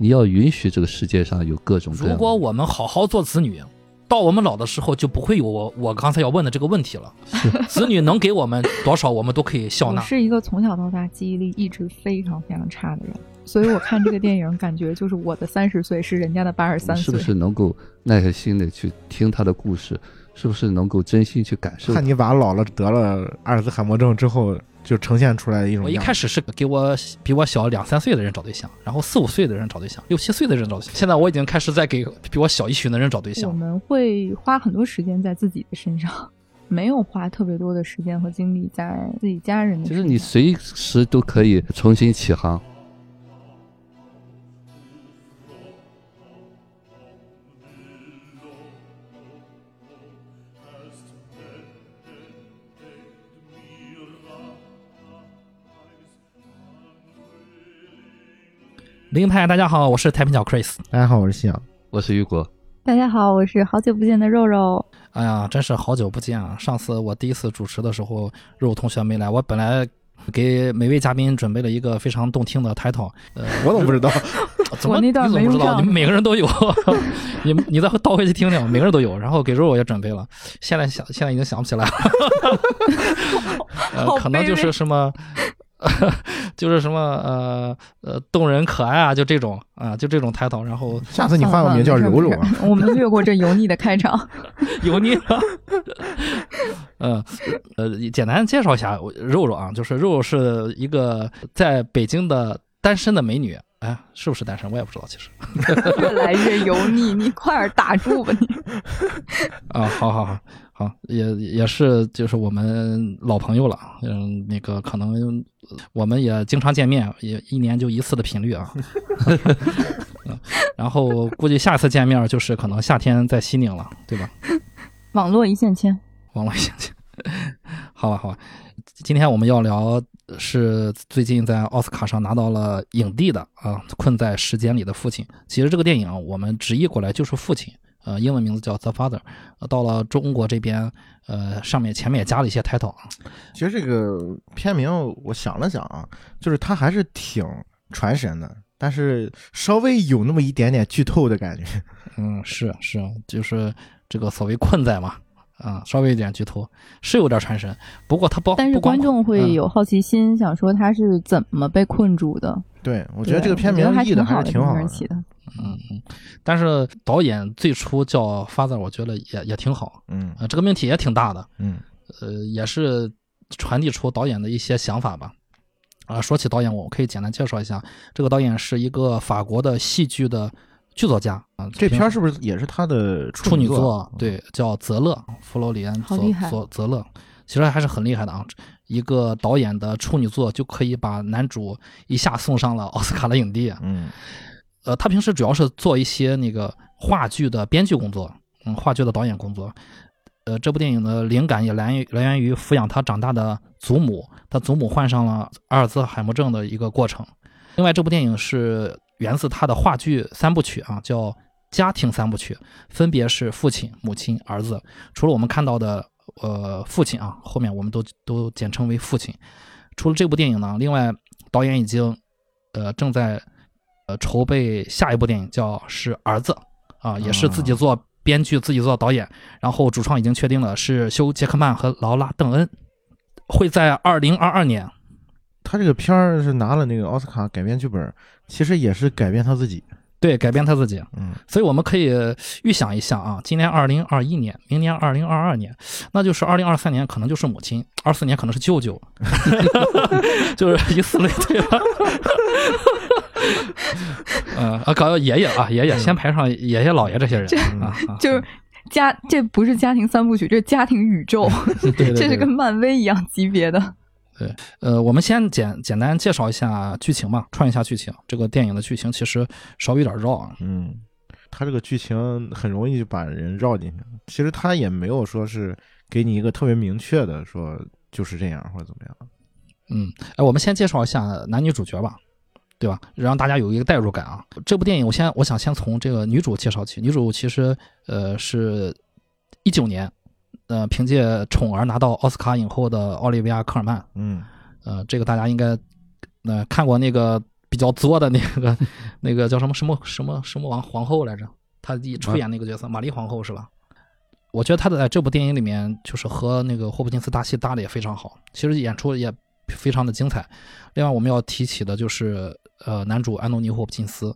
你要允许这个世界上有各种各样。如果我们好好做子女，到我们老的时候就不会有我我刚才要问的这个问题了。子女能给我们多少，我们都可以笑纳。我是一个从小到大记忆力一直非常非常差的人，所以我看这个电影，感觉就是我的三十岁是人家的八十三岁。是不是能够耐下心的去听他的故事？是不是能够真心去感受？看你娃老了得了阿尔兹海默症之后，就呈现出来一种。我一开始是给我比我小两三岁的人找对象，然后四五岁的人找对象，六七岁的人找对象。现在我已经开始在给比我小一群的人找对象。我们会花很多时间在自己的身上，没有花特别多的时间和精力在自己家人的。其实你随时都可以重新起航。林派，大家好，我是太平角 Chris。大家好，我是夕阳，我是雨果。大家好，我是好久不见的肉肉。哎呀，真是好久不见啊！上次我第一次主持的时候，肉肉同学没来。我本来给每位嘉宾准备了一个非常动听的 title，呃，我怎么不知道？怎么你怎么不知道？你们每个人都有，你你再倒回去听听，每个人都有。然后给肉肉也准备了，现在想现在已经想不起来了。呃，可能就是什么。就是什么呃呃动人可爱啊，就这种啊，就这种抬头。然后下次你换个名叫柔柔啊。我们略过这油腻的开场，油腻。嗯 呃，简单介绍一下肉肉啊，就是肉肉是一个在北京的单身的美女。哎，是不是单身？我也不知道，其实。越来越油腻，你快点打住吧你。啊，好好好。好，也也是，就是我们老朋友了，嗯，那个可能我们也经常见面，也一年就一次的频率啊。然后估计下次见面就是可能夏天在西宁了，对吧？网络一线牵，网络一线牵。好吧，好吧，今天我们要聊是最近在奥斯卡上拿到了影帝的啊，《困在时间里的父亲》。其实这个电影我们直译过来就是父亲。呃，英文名字叫 The Father，到了中国这边，呃，上面前面也加了一些 title 啊。其实这个片名我想了想啊，就是它还是挺传神的，但是稍微有那么一点点剧透的感觉。嗯，是是，就是这个所谓困在嘛，啊，稍微有点剧透，是有点传神。不过它包，但是观众会有好奇心，想说他是怎么被困住的。对，我觉得这个片名译的还是挺好的。嗯嗯，但是导演最初叫 Father，我觉得也也挺好。嗯，这个命题也挺大的。嗯，呃，也是传递出导演的一些想法吧。啊，说起导演，我可以简单介绍一下，这个导演是一个法国的戏剧的剧作家啊。这片是不是也是他的处女作？对，叫泽勒，弗罗里安泽泽泽勒，其实还是很厉害的啊。一个导演的处女作就可以把男主一下送上了奥斯卡的影帝。嗯。呃，他平时主要是做一些那个话剧的编剧工作，嗯，话剧的导演工作。呃，这部电影的灵感也来来源于抚养他长大的祖母，他祖母患上了阿尔兹海默症的一个过程。另外，这部电影是源自他的话剧三部曲啊，叫家庭三部曲，分别是父亲、母亲、儿子。除了我们看到的呃父亲啊，后面我们都都简称为父亲。除了这部电影呢，另外导演已经呃正在。呃，筹备下一部电影叫是儿子，啊，也是自己做编剧，自己做导演，然后主创已经确定了是休·杰克曼和劳拉·邓恩，会在二零二二年。他这个片儿是拿了那个奥斯卡改编剧本，其实也是改编他自己。对，改变他自己。嗯，所以我们可以预想一下啊，今年二零二一年，明年二零二二年，那就是二零二三年可能就是母亲，二四年可能是舅舅，就是以此类推了。嗯 啊，搞爷爷啊，爷爷先排上爷爷姥爷这些人啊，就是家，这不是家庭三部曲，这是家庭宇宙，这是跟漫威一样级别的。对，呃，我们先简简单介绍一下剧情吧，串一下剧情。这个电影的剧情其实稍微有点绕啊。嗯，它这个剧情很容易就把人绕进去。其实它也没有说是给你一个特别明确的说就是这样或者怎么样。嗯，哎，我们先介绍一下男女主角吧。对吧？让大家有一个代入感啊！这部电影，我先我想先从这个女主介绍起。女主其实呃是一九年，呃凭借《宠儿》拿到奥斯卡影后的奥利维亚·科尔曼。嗯，呃，这个大家应该呃看过那个比较作的那个 那个叫什么什么什么什么王皇后来着？她一出演那个角色，玛丽皇后是吧？我觉得她的在这部电影里面，就是和那个霍普金斯搭戏搭的也非常好，其实演出也非常的精彩。另外我们要提起的就是呃男主安东尼霍普金斯，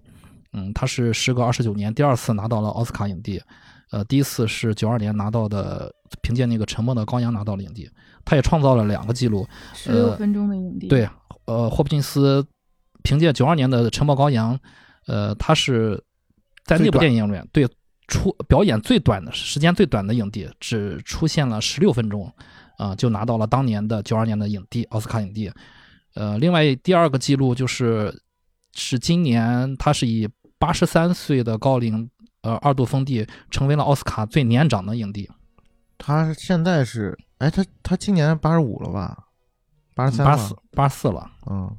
嗯，他是时隔二十九年第二次拿到了奥斯卡影帝，呃，第一次是九二年拿到的，凭借那个《沉默的羔羊》拿到了影帝，他也创造了两个记录，十六分钟的影帝。对，呃，霍普金斯凭借九二年的《沉默羔羊》，呃，他是在那部电影里面对出表演最短的时间最短的影帝，只出现了十六分钟，啊、就拿到了当年的九二年的影帝奥斯卡影帝。呃，另外第二个记录就是是今年他是以八十三岁的高龄，呃，二度封帝，成为了奥斯卡最年长的影帝，他现在是，哎，他他今年八十五了吧？八十三八四八四了。嗯，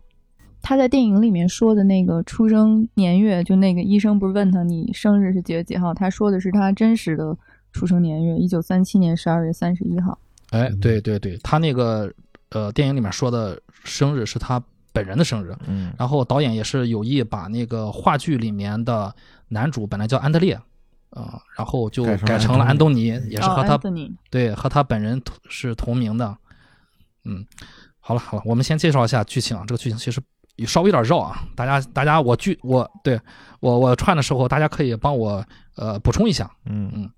他在电影里面说的那个出生年月，就那个医生不是问他你生日是几月几号，他说的是他真实的出生年月，一九三七年十二月三十一号。哎，对对对，他那个呃电影里面说的生日是他本人的生日，嗯，然后导演也是有意把那个话剧里面的男主本来叫安德烈，呃，然后就改成了安安东尼，也是哦和他、对和他本人同是同名的。嗯，好了好了，我们先介绍一下剧情啊，这个剧情其实稍微有点绕啊，大家大家我剧我对我我串的时候，大家可以帮我呃补充一下。嗯嗯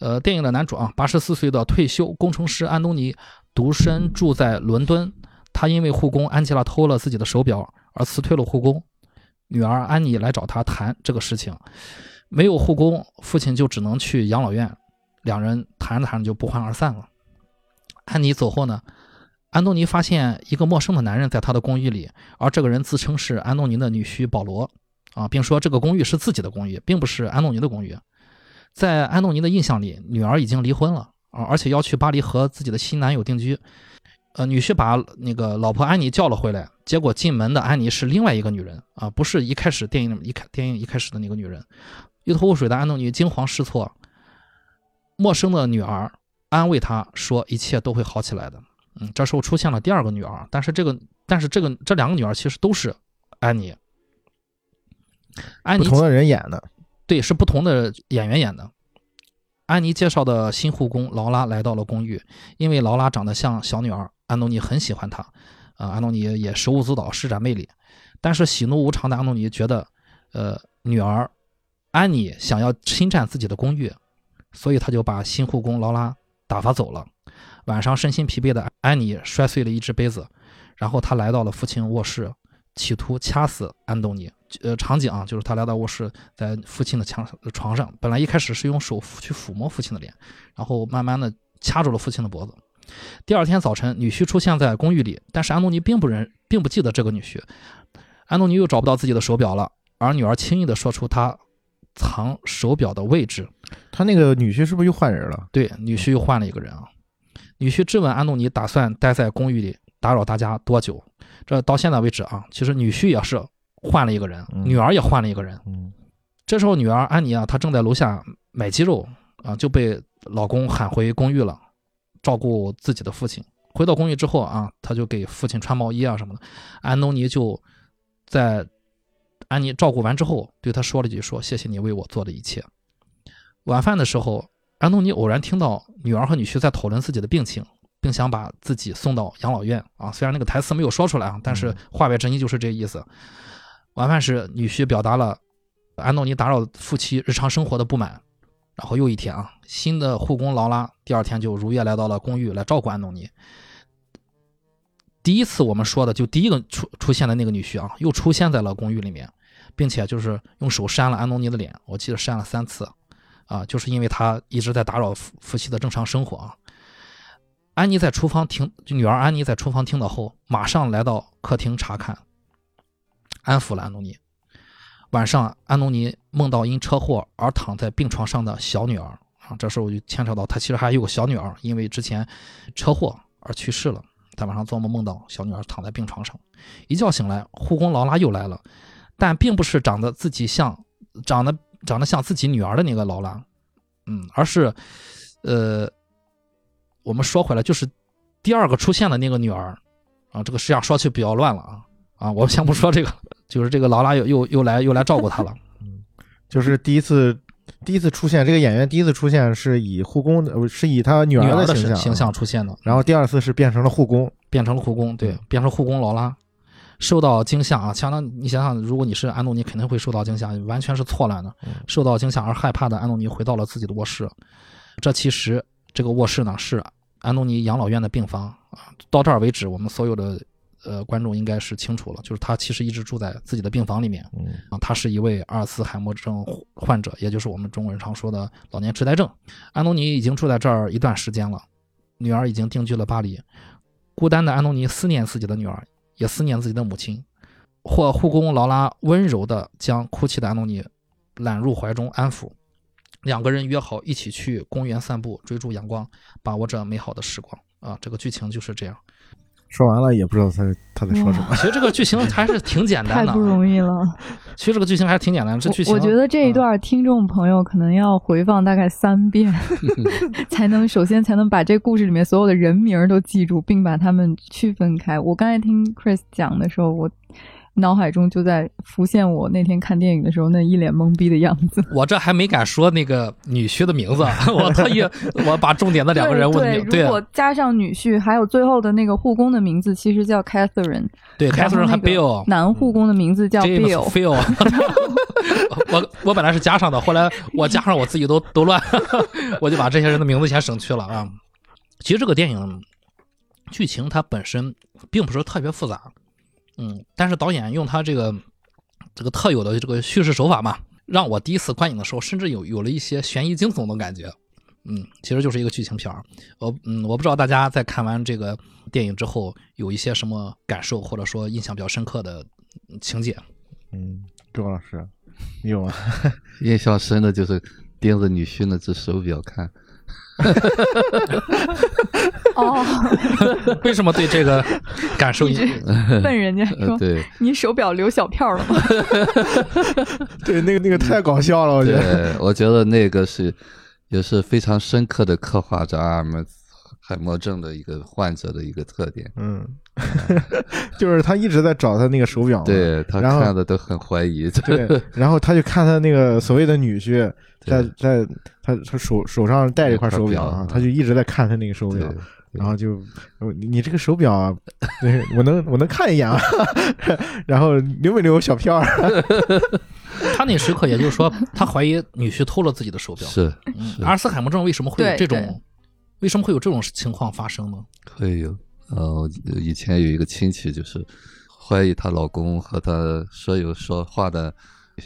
呃，电影的男主啊，八十四岁的退休工程师安东尼，独身住在伦敦。他因为护工安吉拉偷了自己的手表而辞退了护工，女儿安妮来找他谈这个事情。没有护工，父亲就只能去养老院。两人谈着谈着就不欢而散了。安妮走后呢，安东尼发现一个陌生的男人在他的公寓里，而这个人自称是安东尼的女婿保罗，啊，并说这个公寓是自己的公寓，并不是安东尼的公寓。在安东尼的印象里，女儿已经离婚了啊，而且要去巴黎和自己的新男友定居。呃，女婿把那个老婆安妮叫了回来，结果进门的安妮是另外一个女人啊，不是一开始电影一开电影一开始的那个女人。一头雾水的安东尼惊慌失措，陌生的女儿安慰他说一切都会好起来的。嗯，这时候出现了第二个女儿，但是这个但是这个这两个女儿其实都是安妮。安妮不同的人演的，对，是不同的演员演的。安妮介绍的新护工劳拉来到了公寓，因为劳拉长得像小女儿，安东尼很喜欢她，啊、安东尼也手舞足蹈，施展魅力。但是喜怒无常的安东尼觉得，呃，女儿安妮想要侵占自己的公寓，所以他就把新护工劳拉打发走了。晚上身心疲惫的安妮摔碎了一只杯子，然后他来到了父亲卧室，企图掐死安东尼。呃，场景啊，就是他来到卧室，在父亲的墙床上，本来一开始是用手去抚摸父亲的脸，然后慢慢的掐住了父亲的脖子。第二天早晨，女婿出现在公寓里，但是安东尼并不认，并不记得这个女婿。安东尼又找不到自己的手表了，而女儿轻易的说出他藏手表的位置。他那个女婿是不是又换人了？对，女婿又换了一个人啊。女婿质问安东尼打算待在公寓里打扰大家多久？这到现在为止啊，其实女婿也是换了一个人，嗯女儿也换了一个人。嗯这时候女儿安妮啊，她正在楼下买鸡肉啊，就被老公喊回公寓了，照顾自己的父亲。回到公寓之后啊，她就给父亲穿毛衣啊什么的。安东尼就在安妮照顾完之后，对他说了句说：“谢谢你为我做的一切。”晚饭的时候，安东尼偶然听到女儿和女婿在讨论自己的病情，并想把自己送到养老院啊。虽然那个台词没有说出来啊，但是话外之意就是这意思。晚饭时，女婿表达了安东尼打扰夫妻日常生活的不满。然后又一天啊，新的护工劳拉第二天就如约来到了公寓来照顾安东尼。第一次我们说的就第一个出出现的那个女婿啊，又出现在了公寓里面，并且就是用手扇了安东尼的脸，我记得扇了三次，啊，就是因为他一直在打扰夫夫妻的正常生活啊。安妮在厨房听，女儿安妮在厨房听到后，马上来到客厅查看，安抚了安东尼。晚上，安东尼梦到因车祸而躺在病床上的小女儿啊，这时候就牵扯到他其实还有个小女儿，因为之前车祸而去世了。他晚上做梦梦到小女儿躺在病床上，一觉醒来，护工劳拉又来了，但并不是长得自己像、长得长得像自己女儿的那个劳拉，嗯，而是，呃，我们说回来，就是第二个出现的那个女儿啊，这个实际上说起比较乱了啊啊，我们先不说这个，就是这个劳拉又又又来又来照顾她了。就是第一次第一次出现，这个演员第一次出现是以护工的，呃是以他女女儿的形象，形象出现的，然后第二次是变成了护工，变成了护工，对，变成护工劳拉，受到惊吓啊！相当你想想，如果你是安东尼，肯定会受到惊吓，完全是错乱的。受到惊吓而害怕的安东尼回到了自己的卧室，这其实这个卧室呢是安东尼养老院的病房啊。到这儿为止，我们所有的呃观众应该是清楚了，就是他其实一直住在自己的病房里面嗯啊。他是一位阿尔茨海默症患者，也就是我们中国人常说的老年痴呆症。安东尼已经住在这儿一段时间了，女儿已经定居了巴黎。孤单的安东尼思念自己的女儿，也思念自己的母亲。或护工劳拉温柔地将哭泣的安东尼揽入怀中安抚，两个人约好一起去公园散步，追逐阳光，把握着美好的时光。啊，这个剧情就是这样。说完了也不知道他他在说什么。其实这个剧情还是挺简单的，太不容易了。其实这个剧情还是挺简单的。这剧情我我觉得这一段听众朋友可能要回放大概三遍，才能首先才能把这故事里面所有的人名都记住，并把他们区分开。我刚才听 Chris 讲的时候，我脑海中就在浮现我那天看电影的时候那一脸懵逼的样子。我这还没敢说那个女婿的名字，我特意我把重点的两个人物的对如果加上女婿，还有最后的那个护工的名字其实叫 Catherine，对，，Catherine 和 Bill。男护工的名字叫 Bill。Phil，我我本来是加上的，后来我加上我自己都都乱，我就把这些人的名字先省去了啊。其实这个电影剧情它本身并不是特别复杂，嗯，但是导演用他这个这个特有的这个叙事手法嘛，让我第一次观影的时候，甚至有有了一些悬疑惊悚的感觉。嗯，其实就是一个剧情片儿。我嗯，我不知道大家在看完这个电影之后有一些什么感受，或者说印象比较深刻的情节。嗯，周老师，你有吗？印象深的就是盯着女婿那只手表看，哦，为什么对这个感受一直问人家呃，说对你手表留小票了吗？对，那个那个太搞笑了，我觉得。对，我觉得那个是也是非常深刻的刻画着阿尔默海默症的一个患者的一个特点。嗯，就是他一直在找他那个手表嘛，对他看的都很怀疑，对，然后他就看他那个所谓的女婿在在他他手手上戴着一块手表啊，嗯他就一直在看他那个手表，然后就呃你你这个手表啊，对我能我能看一眼啊，然后留没留小票儿？他那时刻，也就是说，他怀疑女婿偷了自己的手表。是阿尔茨海默症为什么会有这种？为什么会有这种情况发生呢？会有。呃，以前有一个亲戚，就是怀疑她老公和她所有说话的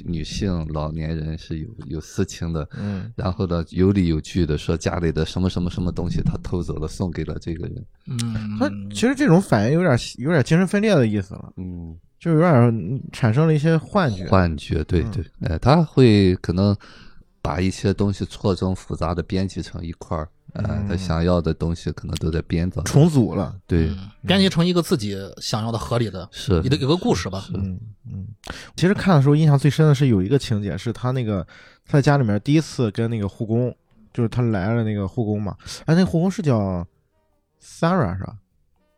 女性老年人是有有私情的，嗯。然后呢有理有据的说家里的什么什么什么东西他偷走了，送给了这个人。嗯，他其实这种反应有点有点精神分裂的意思了，嗯，就有点嗯产生了一些幻觉。幻觉，对嗯。对，哎，他会可能把一些东西错综复杂的编辑成一块儿，呃，他嗯想要的东西可能都在编造。重组了，对，嗯编辑成一个自己想要的合理的是一个一个故事吧。嗯嗯，其实看的时候印象最深的是有一个情节，是他那个他在家里面第一次跟那个护工，就是他来了那个护工嘛，哎，那个护工是叫 Sarah 是吧？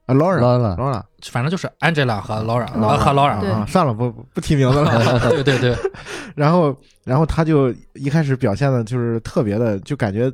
啊，Laura Laura Laura 反正就是 Angela 和 Laura 和 Laura，和 Laura 啊，算了，不不不提名字了。对对对，然后然后他就一开始表现的就是特别的，就感觉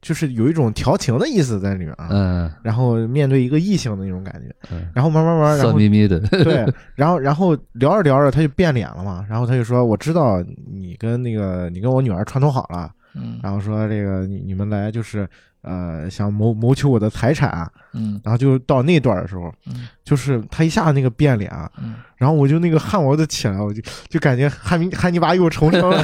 就是有一种调情的意思在里面啊。嗯。然后面对一个异性的那种感觉，嗯，然后慢慢慢，然色后眯眯的，对，然后然后聊着聊着他就变脸了嘛，然后他就说我知道你跟那个你跟我女儿串通好了，嗯。然后说这个你你们来就是呃想谋谋求我的财产，嗯。然后就到那段的时候，嗯。就是他一下那个变脸，嗯，然后我就那个汗毛都起来了，我就就感觉汉尼汉尼拔又重生了，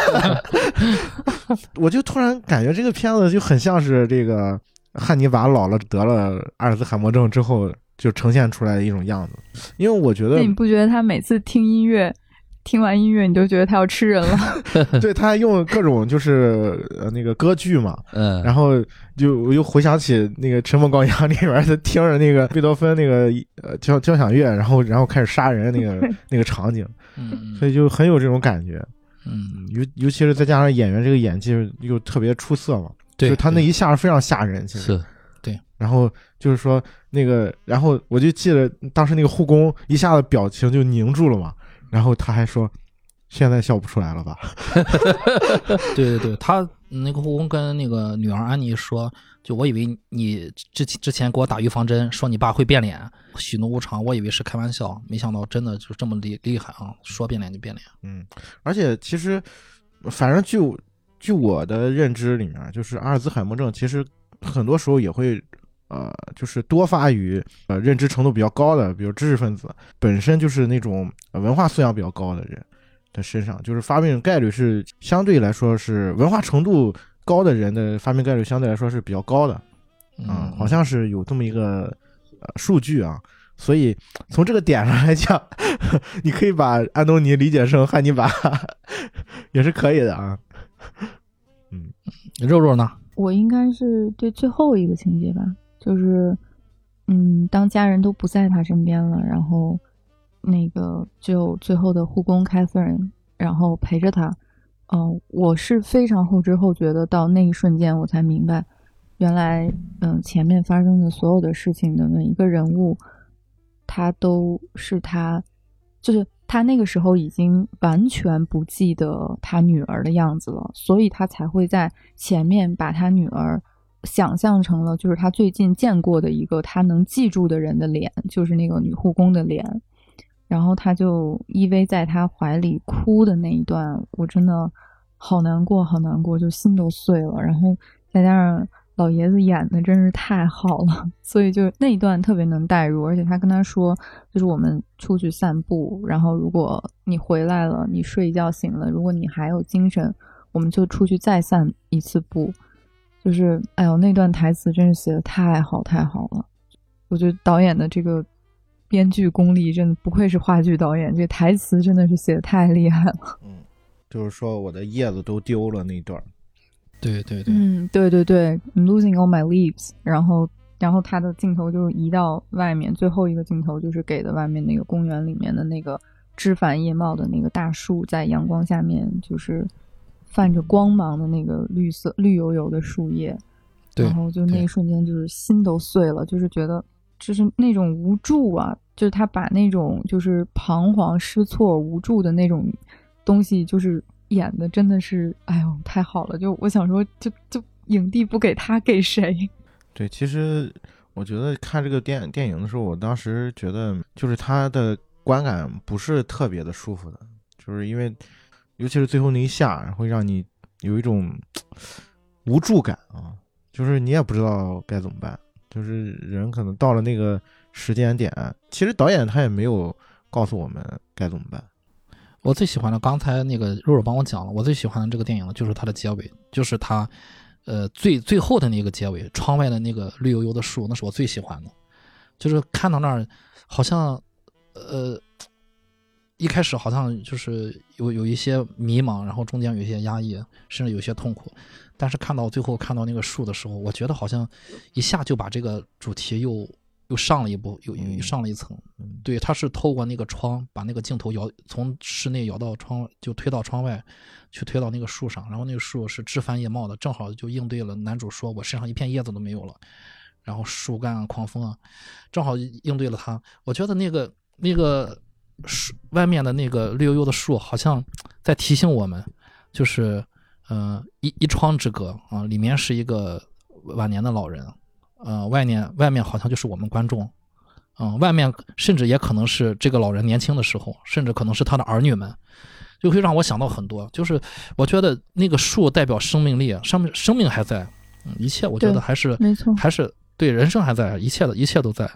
我就突然感觉这个片子就很像是这个汉尼拔老了得了阿尔兹海默症之后就呈现出来的一种样子，因为我觉得那你不觉得他每次听音乐，听完音乐你就觉得他要吃人了？对他还用各种就是呃那个歌剧嘛，嗯，然后就我又回想起那个《沉默羔羊》里边，他听着那个贝多芬那个呃交交响乐，然后然后开始杀人那个 那个场景，嗯。所以就很有这种感觉。嗯，尤尤其是再加上演员这个演技又特别出色嘛，对，就他那一下非常吓人，其实。是然后就是说那个，然后我就记得当时那个护工一下子表情就凝住了嘛，然后他还说，现在笑不出来了吧？对对对，他那个护工跟那个女儿安妮说，就我以为你之之前给我打预防针，说你爸会变脸，喜怒无常，我以为是开玩笑，没想到真的就这么厉厉害啊！说变脸就变脸。嗯，而且其实，反正就据我的认知里面，就是阿尔兹海默症，其实很多时候也会，呃，就是多发于呃认知程度比较高的，比如知识分子，本身就是那种呃文化素养比较高的人的身上，就是发病概率是相对来说是文化程度高的人的发病概率相对来说是比较高的，嗯，好像是有这么一个呃数据啊。所以从这个点上来讲，你可以把安东尼理解成汉尼拔，也是可以的啊。嗯，肉肉呢？我应该是对最后一个情节吧，就是，嗯，当家人都不在他身边了，然后那个就最后的护工凯瑟琳，然后陪着他。嗯、我是非常后知后觉的，到那一瞬间我才明白，原来，嗯，前面发生的所有的事情的每一个人物，他都是他，就是他那个时候已经完全不记得他女儿的样子了，所以他才会在前面把他女儿想象成了就是他最近见过的一个他能记住的人的脸，就是那个女护工的脸。然后他就依偎在他怀里哭的那一段，我真的好难过，好难过，就心都碎了。然后再加上老爷子演的真是太好了，所以就那一段特别能带入。而且他跟他说，就是我们出去散步，然后如果你回来了，你睡一觉醒了，如果你还有精神，我们就出去再散一次步。就是哎呦，那段台词真是写的太好太好了。我觉得导演的这个编剧功力真的不愧是话剧导演，这台词真的是写的太厉害了。嗯，就是说我的叶子都丢了那段。对对对，嗯，对对对，I'm losing all my leaves，然后然后他的镜头就移到外面，最后一个镜头就是给的外面那个公园里面的那个枝繁叶茂的那个大树，在阳光下面就是泛着光芒的那个绿色绿油油的树叶，对然后就那一瞬间就是心都碎了，就是觉得就是那种无助啊，就是他把那种就是彷徨失措无助的那种东西，就是演的真的是，哎呦太好了！就我想说，就就影帝不给他给谁？对，其实我觉得看这个电电影的时候，我当时觉得就是他的观感不是特别的舒服的，就是因为尤其是最后那一下，会让你有一种 无助感啊，就是你也不知道该怎么办，就是人可能到了那个时间点，其实导演他也没有告诉我们该怎么办。我最喜欢的，刚才那个肉肉帮我讲了，我最喜欢的这个电影，就是它的结尾，就是它，呃，最最后的那个结尾，窗外的那个绿油油的树，那是我最喜欢的。就是看到那儿，好像，呃，一开始好像就是有有一些迷茫，然后中间有一些压抑，甚至有一些痛苦，但是看到最后看到那个树的时候，我觉得好像一下就把这个主题又又上了一步，又又又上了一层。嗯对，他是透过那个窗，把那个镜头摇从室内摇到窗，就推到窗外，去推到那个树上，然后那个树是枝繁叶茂的，正好就应对了男主说我身上一片叶子都没有了，然后树干啊、狂风啊，正好应对了他。我觉得那个那个树外面的那个绿油油的树，好像在提醒我们，就是呃一一窗之隔啊，里面是一个晚年的老人，呃外面外面好像就是我们观众。嗯，外面甚至也可能是这个老人年轻的时候，甚至可能是他的儿女们，就会让我想到很多。就是我觉得那个树代表生命力，生命生命还在，嗯，一切我觉得还是没错还是对人生还在，一切的一切都在。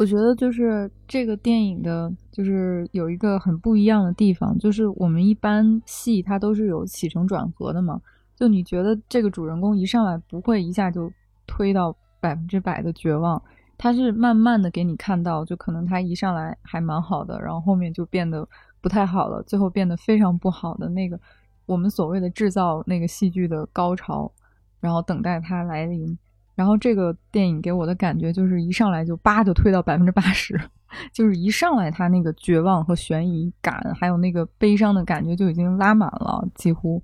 我觉得就是这个电影的，就是有一个很不一样的地方，就是我们一般戏它都是有起承转合的嘛。就你觉得这个主人公一上来不会一下就推到百分之百的绝望，他是慢慢的给你看到，就可能他一上来还蛮好的，然后后面就变得不太好了，最后变得非常不好的那个我们所谓的制造那个戏剧的高潮，然后等待它来临。然后这个电影给我的感觉就是一上来就叭就推到百分之八十，就是一上来他那个绝望和悬疑感，还有那个悲伤的感觉就已经拉满了，几乎。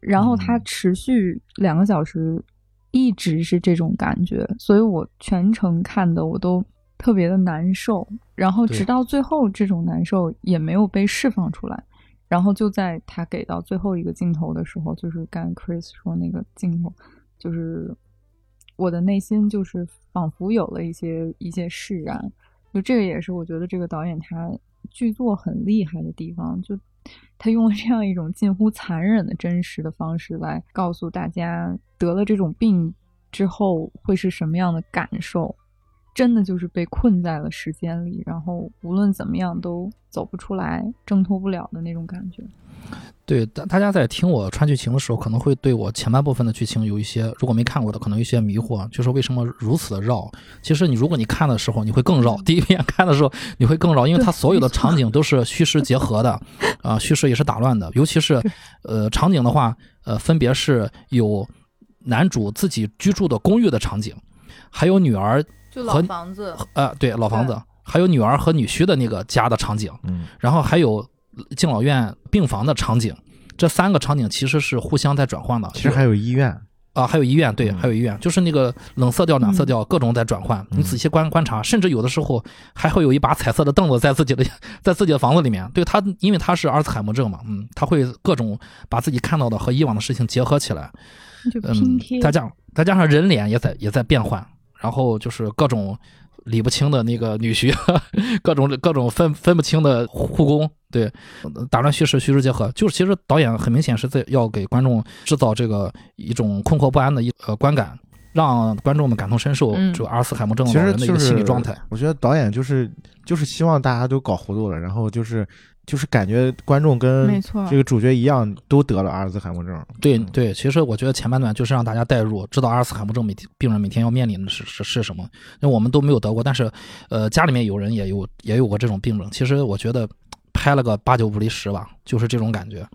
然后它持续两个小时，一直是这种感觉，所以我全程看的我都特别的难受。然后直到最后，这种难受也没有被释放出来。然后就在他给到最后一个镜头的时候，就是刚刚 Chris 说那个镜头，就是我的内心就是仿佛有了一些一些释然。就这个也是我觉得这个导演他剧作很厉害的地方，就他用了这样一种近乎残忍的真实的方式来告诉大家得了这种病之后会是什么样的感受。真的就是被困在了时间里，然后无论怎么样都走不出来、挣脱不了的那种感觉。对，大大家在听我穿剧情的时候，可能会对我前半部分的剧情有一些，如果没看过的，可能有一些迷惑，就是为什么如此的绕。其实你如果你看的时候，你会更绕。第一遍看的时候，你会更绕，因为它所有的场景都是虚实结合的，啊、叙事也是打乱的。尤其是呃场景的话，呃，分别是有男主自己居住的公寓的场景，还有女儿，就老房子，呃，对，老房子，还有女儿和女婿的那个家的场景。嗯然后还有敬老院病房的场景，这三个场景其实是互相在转换的。其实还有医院，啊，还有医院，对，嗯还有医院，就是那个冷色调、暖色调，各种在转换。嗯你仔细观观察，甚至有的时候还会有一把彩色的凳子在自己的 在自己的房子里面。对他，因为他是阿尔茨海默症嘛，嗯，他会各种把自己看到的和以往的事情结合起来。嗯，再加上再加上人脸也在也在变换，然后就是各种理不清的那个女婿，各种各种分分不清的护工，对，打乱叙事，虚实结合，就是其实导演很明显是在要给观众制造这个一种困惑不安的一呃观感。让观众们感同身受嗯这个阿尔茨海默症老人的一个心理状态。我觉得导演就是就是希望大家都搞糊涂了，然后就是就是感觉观众跟没错这个主角一样都得了阿尔兹海默症。嗯对对，其实我觉得前半段就是让大家代入，知道阿尔兹海默症每天病人每天要面临的是是是什么。因为我们都没有得过，但是呃家里面有人也有也有过这种病症。其实我觉得拍了个八九不离十吧，就是这种感觉。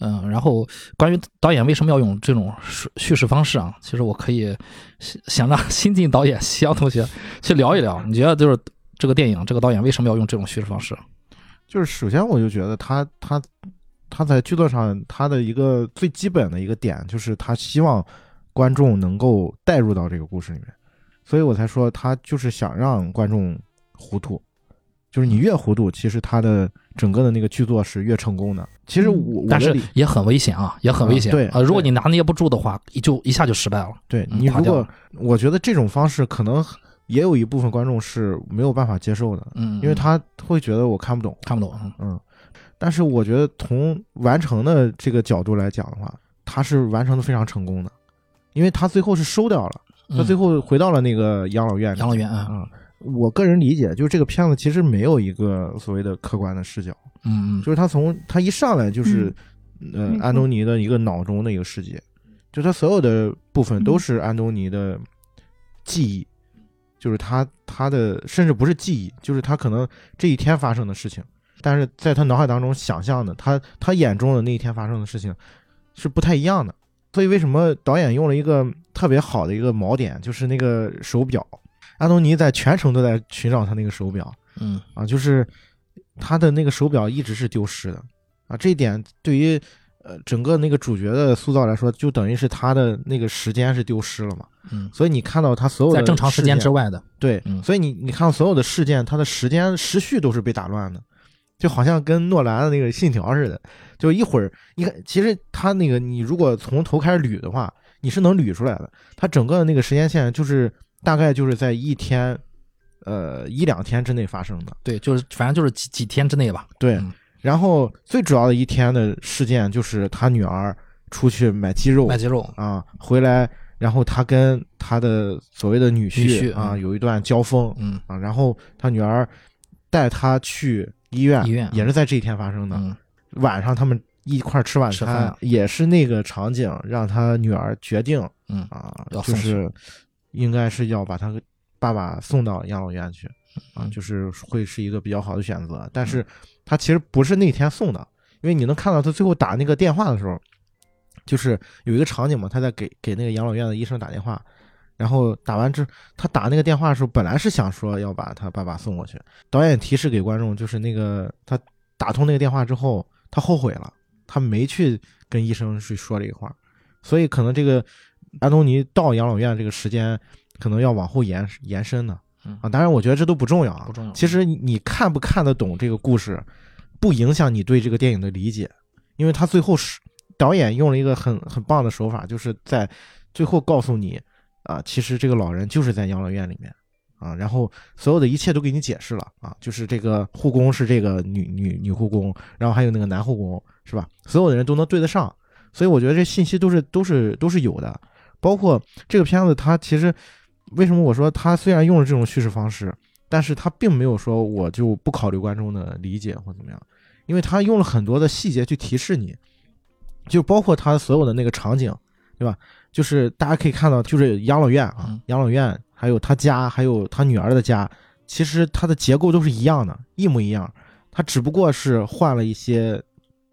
嗯，然后关于导演为什么要用这种叙叙事方式啊？其实我可以想想让新晋导演夕阳同学去聊一聊，你觉得就是这个电影这个导演为什么要用这种叙事方式？就是首先我就觉得他他他在剧作上他的一个最基本的一个点就是他希望观众能够带入到这个故事里面，所以我才说他就是想让观众糊涂，就是你越糊涂，其实他的整个的那个剧作是越成功的。其实我我但是也很危险啊，也很危险。啊对呃，如果你拿捏不住的话，一就一下就失败了。对你如果我觉得这种方式可能也有一部分观众是没有办法接受的，嗯，因为他会觉得我看不懂。看不懂。嗯。嗯，但是我觉得从完成的这个角度来讲的话，他是完成的非常成功的，因为他最后是收掉了，他最嗯后回到了那个养老院。养老院啊，嗯、我个人理解，就是这个片子其实没有一个所谓的客观的视角，嗯嗯。就是他从他一上来就是，呃没，错安东尼的一个脑中的一个世界，就他所有的部分都是安东尼的记忆，就是他他的甚至不是记忆，就是他可能这一天发生的事情，但是在他脑海当中想象的，他他眼中的那一天发生的事情是不太一样的。所以为什么导演用了一个特别好的一个锚点，就是那个手表，安东尼在全程都在寻找他那个手表，嗯。啊，就是他的那个手表一直是丢失的。啊，这一点对于呃整个那个主角的塑造来说，就等于是他的那个时间是丢失了嘛。嗯，所以你看到他所有的在正常时间之外，的。对，嗯所以你你看到所有的事件，它的时间时序都是被打乱的，就好像跟诺兰的那个《信条》似的，就一会儿你看，其实他那个你如果从头开始捋的话，你是能捋出来的。他整个的那个时间线就是大概就是在一天，呃一两天之内发生的。对，就是反正就是几几天之内吧。对，嗯然后最主要的一天的事件就是他女儿出去买鸡肉买鸡肉。啊，回来，然后他跟他的所谓的女婿啊嗯有一段交锋嗯啊，然后他女儿带他去医院，医院也是在这一天发生的。嗯晚上他们一块儿吃晚餐也是那个场景让他女儿决定嗯啊，就是应该是要把他爸爸送到养老院去啊，嗯就是会是一个比较好的选择。但是他其实不是那天送的，因为你能看到他最后打那个电话的时候，就是有一个场景嘛，他在给给那个养老院的医生打电话。然后打完之，他打那个电话的时候，本来是想说要把他爸爸送过去。导演提示给观众，就是那个他打通那个电话之后，他后悔了，他没去跟医生去说这个话，所以可能这个安东尼到养老院这个时间可能要往后延延伸呢。啊。当然，我觉得这都不重要啊不。重要。其实你你看不看得懂这个故事，不影响你对这个电影的理解，因为他最后是导演用了一个很很棒的手法，就是在最后告诉你啊，其实这个老人就是在养老院里面啊，然后所有的一切都给你解释了啊，就是这个护工是这个女女女护工，然后还有那个男护工是吧？所有的人都能对得上，所以我觉得这信息都是都是都是有的，包括这个片子它其实为什么我说他虽然用了这种叙事方式。但是他并没有说我就不考虑观众的理解或怎么样，因为他用了很多的细节去提示你，就包括他所有的那个场景，对吧？就是大家可以看到，就是养老院啊嗯，养老院，还有他家，还有他女儿的家，其实它的结构都是一样的，一模一样，它只不过是换了一些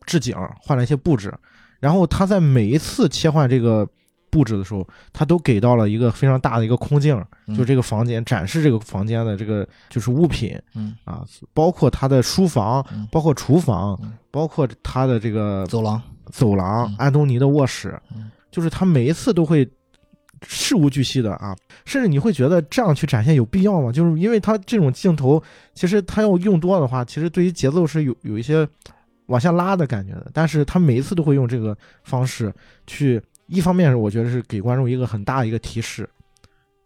置景，换了一些布置，然后他在每一次切换这个布置的时候，他都给到了一个非常大的一个空镜，嗯就这个房间展示这个房间的这个就是物品嗯。啊，包括他的书房嗯，包括厨房嗯，包括他的这个走廊，走廊嗯，安东尼的卧室嗯，就是他每一次都会事无巨细的啊，甚至你会觉得这样去展现有必要吗？就是因为他这种镜头，其实他要用多的话，其实对于节奏是有有一些往下拉的感觉的，但是他每一次都会用这个方式去，一方面是我觉得是给观众一个很大的一个提示，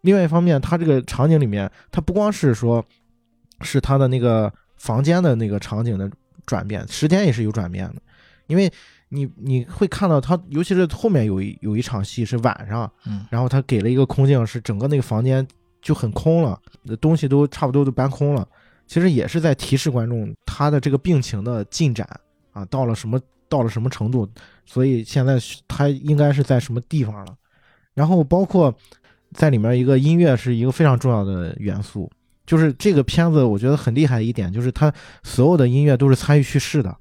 另外一方面，它这个场景里面，它不光是说是他的那个房间的那个场景的转变，时间也是有转变的，因为你你会看到他，尤其是后面有一有一场戏是晚上，嗯然后他给了一个空镜，是整个那个房间就很空了，东西都差不多都搬空了。其实也是在提示观众他的这个病情的进展啊，到了什么到了什么程度，所以现在他应该是在什么地方了。然后包括在里面一个音乐是一个非常重要的元素，就是这个片子我觉得很厉害的一点，就是他所有的音乐都是参与叙事的，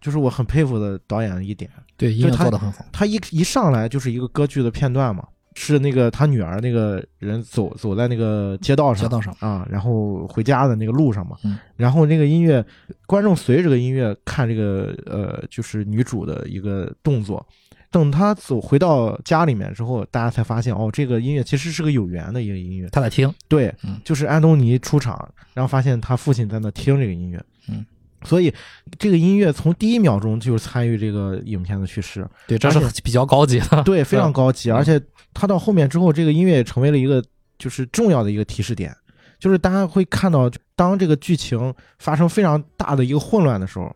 就是我很佩服的导演的一点。对，音乐他做的很好。他一一上来就是一个歌剧的片段嘛，是那个他女儿那个人走走在那个街道上，街道上。啊，然后回家的那个路上嘛，嗯。然后那个音乐，观众随着这个音乐看这个呃，就是女主的一个动作。等他走回到家里面之后，大家才发现哦，这个音乐其实是个有缘的一个音乐。他在听，对，嗯就是安东尼出场，然后发现他父亲在那听这个音乐，嗯，所以这个音乐从第一秒钟就是参与这个影片的叙事，对，这是比较高级的。对，非常高级，嗯而且它到后面之后，这个音乐也成为了一个就是重要的一个提示点，就是大家会看到，当这个剧情发生非常大的一个混乱的时候，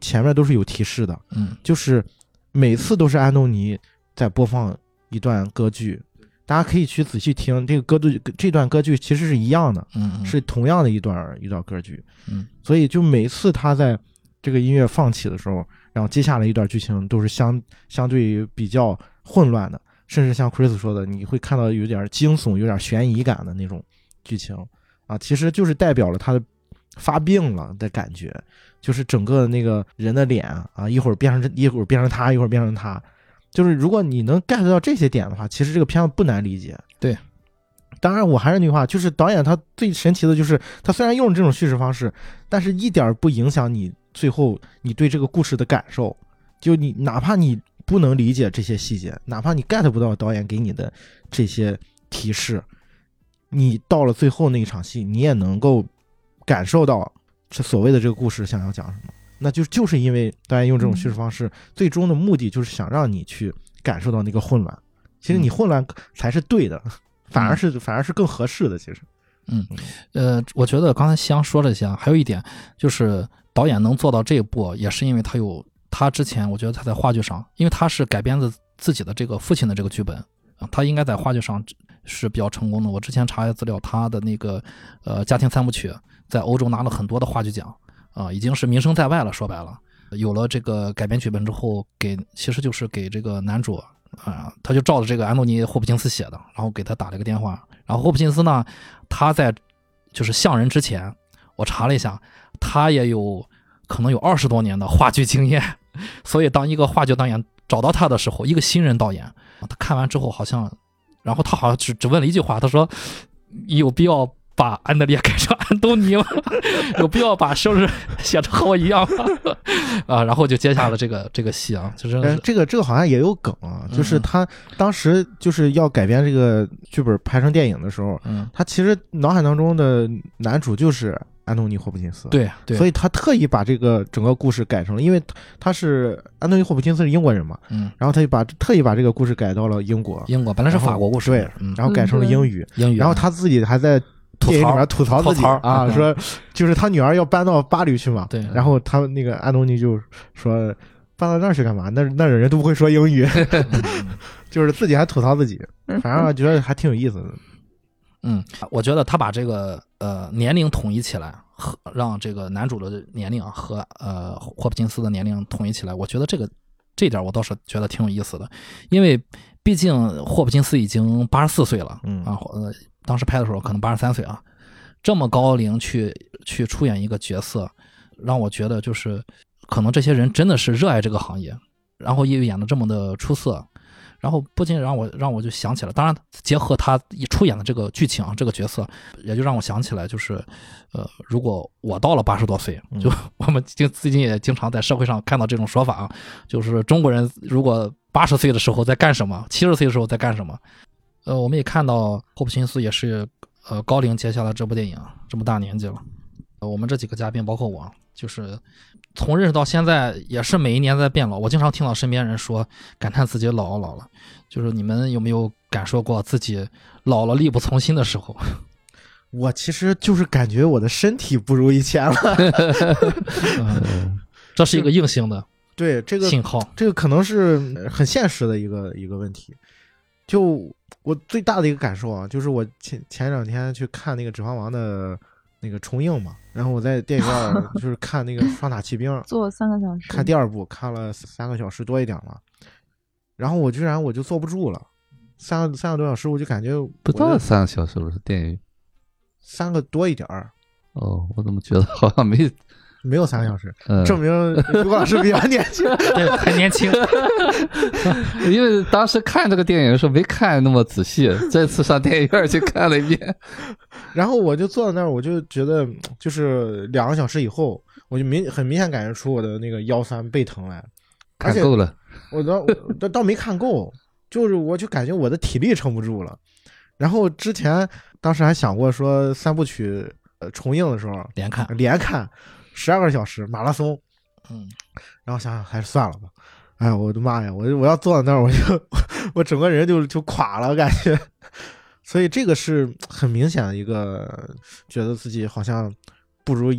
前面都是有提示的，嗯。就是每次都是安东尼在播放一段歌剧，大家可以去仔细听这个歌剧，这段歌剧其实是一样的，嗯，嗯。是同样的一段一段歌剧，嗯，所以就每次他在这个音乐放起的时候，然后接下来一段剧情都是相相对于比较混乱的，甚至像 Chris 说的，你会看到有点惊悚、有点悬疑感的那种剧情。啊，其实就是代表了他的发病了的感觉，就是整个那个人的脸啊，一会儿变成这一会儿变成他，一会儿变成他，就是如果你能 get 到这些点的话，其实这个片子不难理解。对。当然，我还是那句话，就是导演他最神奇的就是，他虽然用了这种叙事方式，但是一点儿不影响你最后你对这个故事的感受。就你哪怕你不能理解这些细节，哪怕你 get 不到导演给你的这些提示，你到了最后那一场戏，你也能够感受到这所谓的这个故事想要讲什么。那就就是因为导演用这种叙事方式，最终的目的就是想让你去感受到那个混乱。其实你混乱才是对的，反而是反而是更合适的。其实，嗯呃，我觉得刚才夕阳说这些啊，还有一点就是导演能做到这一步，也是因为他有他之前，我觉得他在话剧上，因为他是改编自自己的这个父亲的这个剧本啊，他应该在话剧上是比较成功的。我之前查一下资料，他的那个呃家庭三部曲在欧洲拿了很多的话剧奖啊，已经是名声在外了。说白了，有了这个改编剧本之后，给其实就是给这个男主啊，他就照着这个安东尼·霍普金斯写的，然后给他打了个电话，然后霍普金斯呢，他在就是像人之前，我查了一下，他也有可能有二十多年的话剧经验，所以当一个话剧导演找到他的时候，一个新人导演，他看完之后好像，然后他好像只只问了一句话，他说：“有必要把安德烈改成安东尼吗？有必要把生日写成和我一样吗？啊，然后就接下了这个这个戏啊，就是，这个这个好像也有梗啊，就是嗯他当时就是要改编这个剧本拍成电影的时候，嗯，他其实脑海当中的男主就是安东尼·霍普金斯，，对对，所以他特意把这个整个故事改成了，因为他是安东尼·霍普金斯是英国人嘛，嗯，然后他就把特意把这个故事改到了英国，英国本来是法国故事，对嗯，然后改成了英语，英语，然后他自己还在电影里面吐槽自己吐槽啊，嗯说就是他女儿要搬到巴黎去嘛，对然后他那个安东尼就说搬到那儿去干嘛？那那儿人都不会说英语，就是自己还吐槽自己，反正觉得还挺有意思的。嗯，我觉得他把这个呃年龄统一起来，和让这个男主的年龄啊和呃霍普金斯的年龄统一起来，我觉得这个这点我倒是觉得挺有意思的，因为毕竟霍普金斯已经八十四岁了，嗯啊，呃，当时拍的时候可能八十三岁啊，这么高龄去去出演一个角色，让我觉得就是可能这些人真的是热爱这个行业，然后又演的这么的出色，然后不仅让我让我就想起了，当然结合他一出演的这个剧情啊，这个角色，也就让我想起来，就是，呃，如果我到了八十多岁，就我们经最近也经常在社会上看到这种说法啊，就是中国人如果八十岁的时候在干什么，七十岁的时候在干什么，呃，我们也看到霍普金斯也是呃高龄接下了这部电影，这么大年纪了，呃，我们这几个嘉宾包括我，就是从认识到现在也是每一年在变老。我经常听到身边人说，感叹自己老了老了。就是你们有没有感受过自己老了力不从心的时候？我其实就是感觉我的身体不如以前了。嗯，这是一个硬性的对这个信号。这个可能是呃很现实的一个一个问题。就我最大的一个感受啊，就是我前前两天去看那个《指环王》的那个重映嘛，然后我在电影院 就是看那个《双塔奇兵》，坐三个小时，看第二部看了三个小时多一点了，然后我居然我就坐不住了，三个三个多小时，我就感觉不到三个小时了是电影三个多一点儿，哦，我怎么觉得好像没没有三个小时，嗯，证明于果老师比较年轻。对，很年轻。因为当时看这个电影的时候没看那么仔细，这次上电影院去看了一遍。然后我就坐在那儿，我就觉得就是两个小时以后，我就明很明显感觉出我的那个腰酸背疼来，看够了，我倒倒倒没看够，就是我就感觉我的体力撑不住了。然后之前当时还想过说三部曲呃重映的时候连看，连看十二个小时马拉松，嗯，然后想想还是算了吧。哎呀，我的妈呀！我我要坐在那儿，我就 我整个人就就垮了，感觉。所以这个是很明显的一个，觉得自己好像不如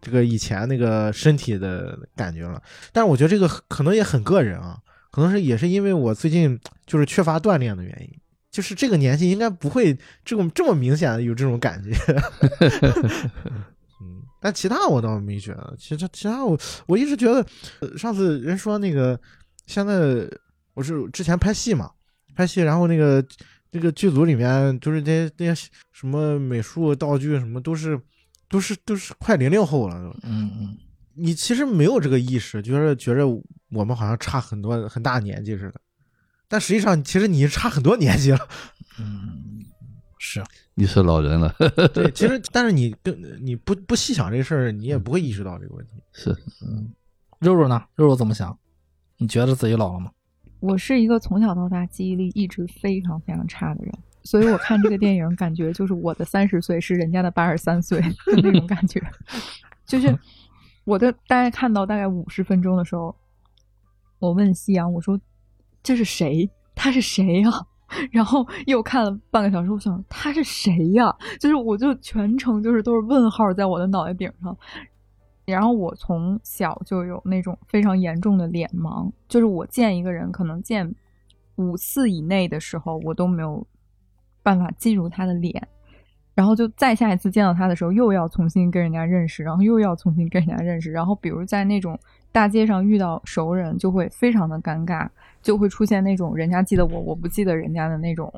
这个以前那个身体的感觉了。但是我觉得这个可能也很个人啊，可能是也是因为我最近就是缺乏锻炼的原因。就是这个年纪应该不会这么这么明显的有这种感觉。嗯，但其他我倒没觉得。其实其他我我一直觉得，呃上次人说那个现在我是之前拍戏嘛，拍戏，然后那个那个剧组里面就是那些那些什么美术道具什么都是都是都是快零零后了。嗯嗯，你其实没有这个意识，觉得觉着我们好像差很多很大年纪似的，但实际上其实你差很多年纪了。嗯，是，你是老人了，对，其实 但是你跟你不不细想这事儿，你也不会意识到这个问题。是嗯，肉肉呢？肉肉怎么想？你觉得自己老了吗？我是一个从小到大记忆力一直非常非常差的人，所以我看这个电影，感觉就是我的三十岁是人家的八十三岁的那种感觉。就是我的大概看到大概五十分钟的时候，我问夕阳，我说这是谁？他是谁呀、然后又看了半个小时，我想他是谁呀？就是我就全程就是都是问号在我的脑袋顶上。然后我从小就有那种非常严重的脸盲，就是我见一个人可能见五次以内的时候，我都没有办法记住他的脸，然后就再下一次见到他的时候，又要重新跟人家认识，然后又要重新跟人家认识，然后比如在那种大街上遇到熟人，就会非常的尴尬，就会出现那种人家记得我，我不记得人家的那种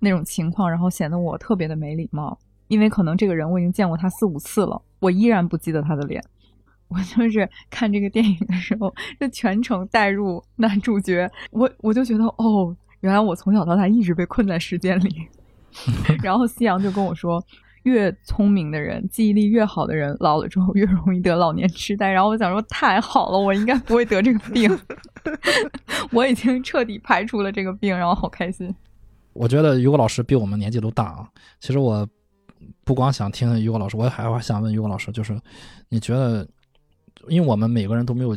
那种情况，然后显得我特别的没礼貌，因为可能这个人我已经见过他四五次了，我依然不记得他的脸。我就是看这个电影的时候，就全程带入男主角，我我就觉得哦，原来我从小到大一直被困在时间里。然后夕阳就跟我说，越聪明的人、记忆力越好的人，老了之后越容易得老年痴呆。然后我想说，太好了，我应该不会得这个病，我已经彻底排除了这个病，然后好开心。我觉得于果老师比我们年纪都大啊。其实我不光想听于果老师，我还想问于果老师，就是你觉得，因为我们每个人都没有，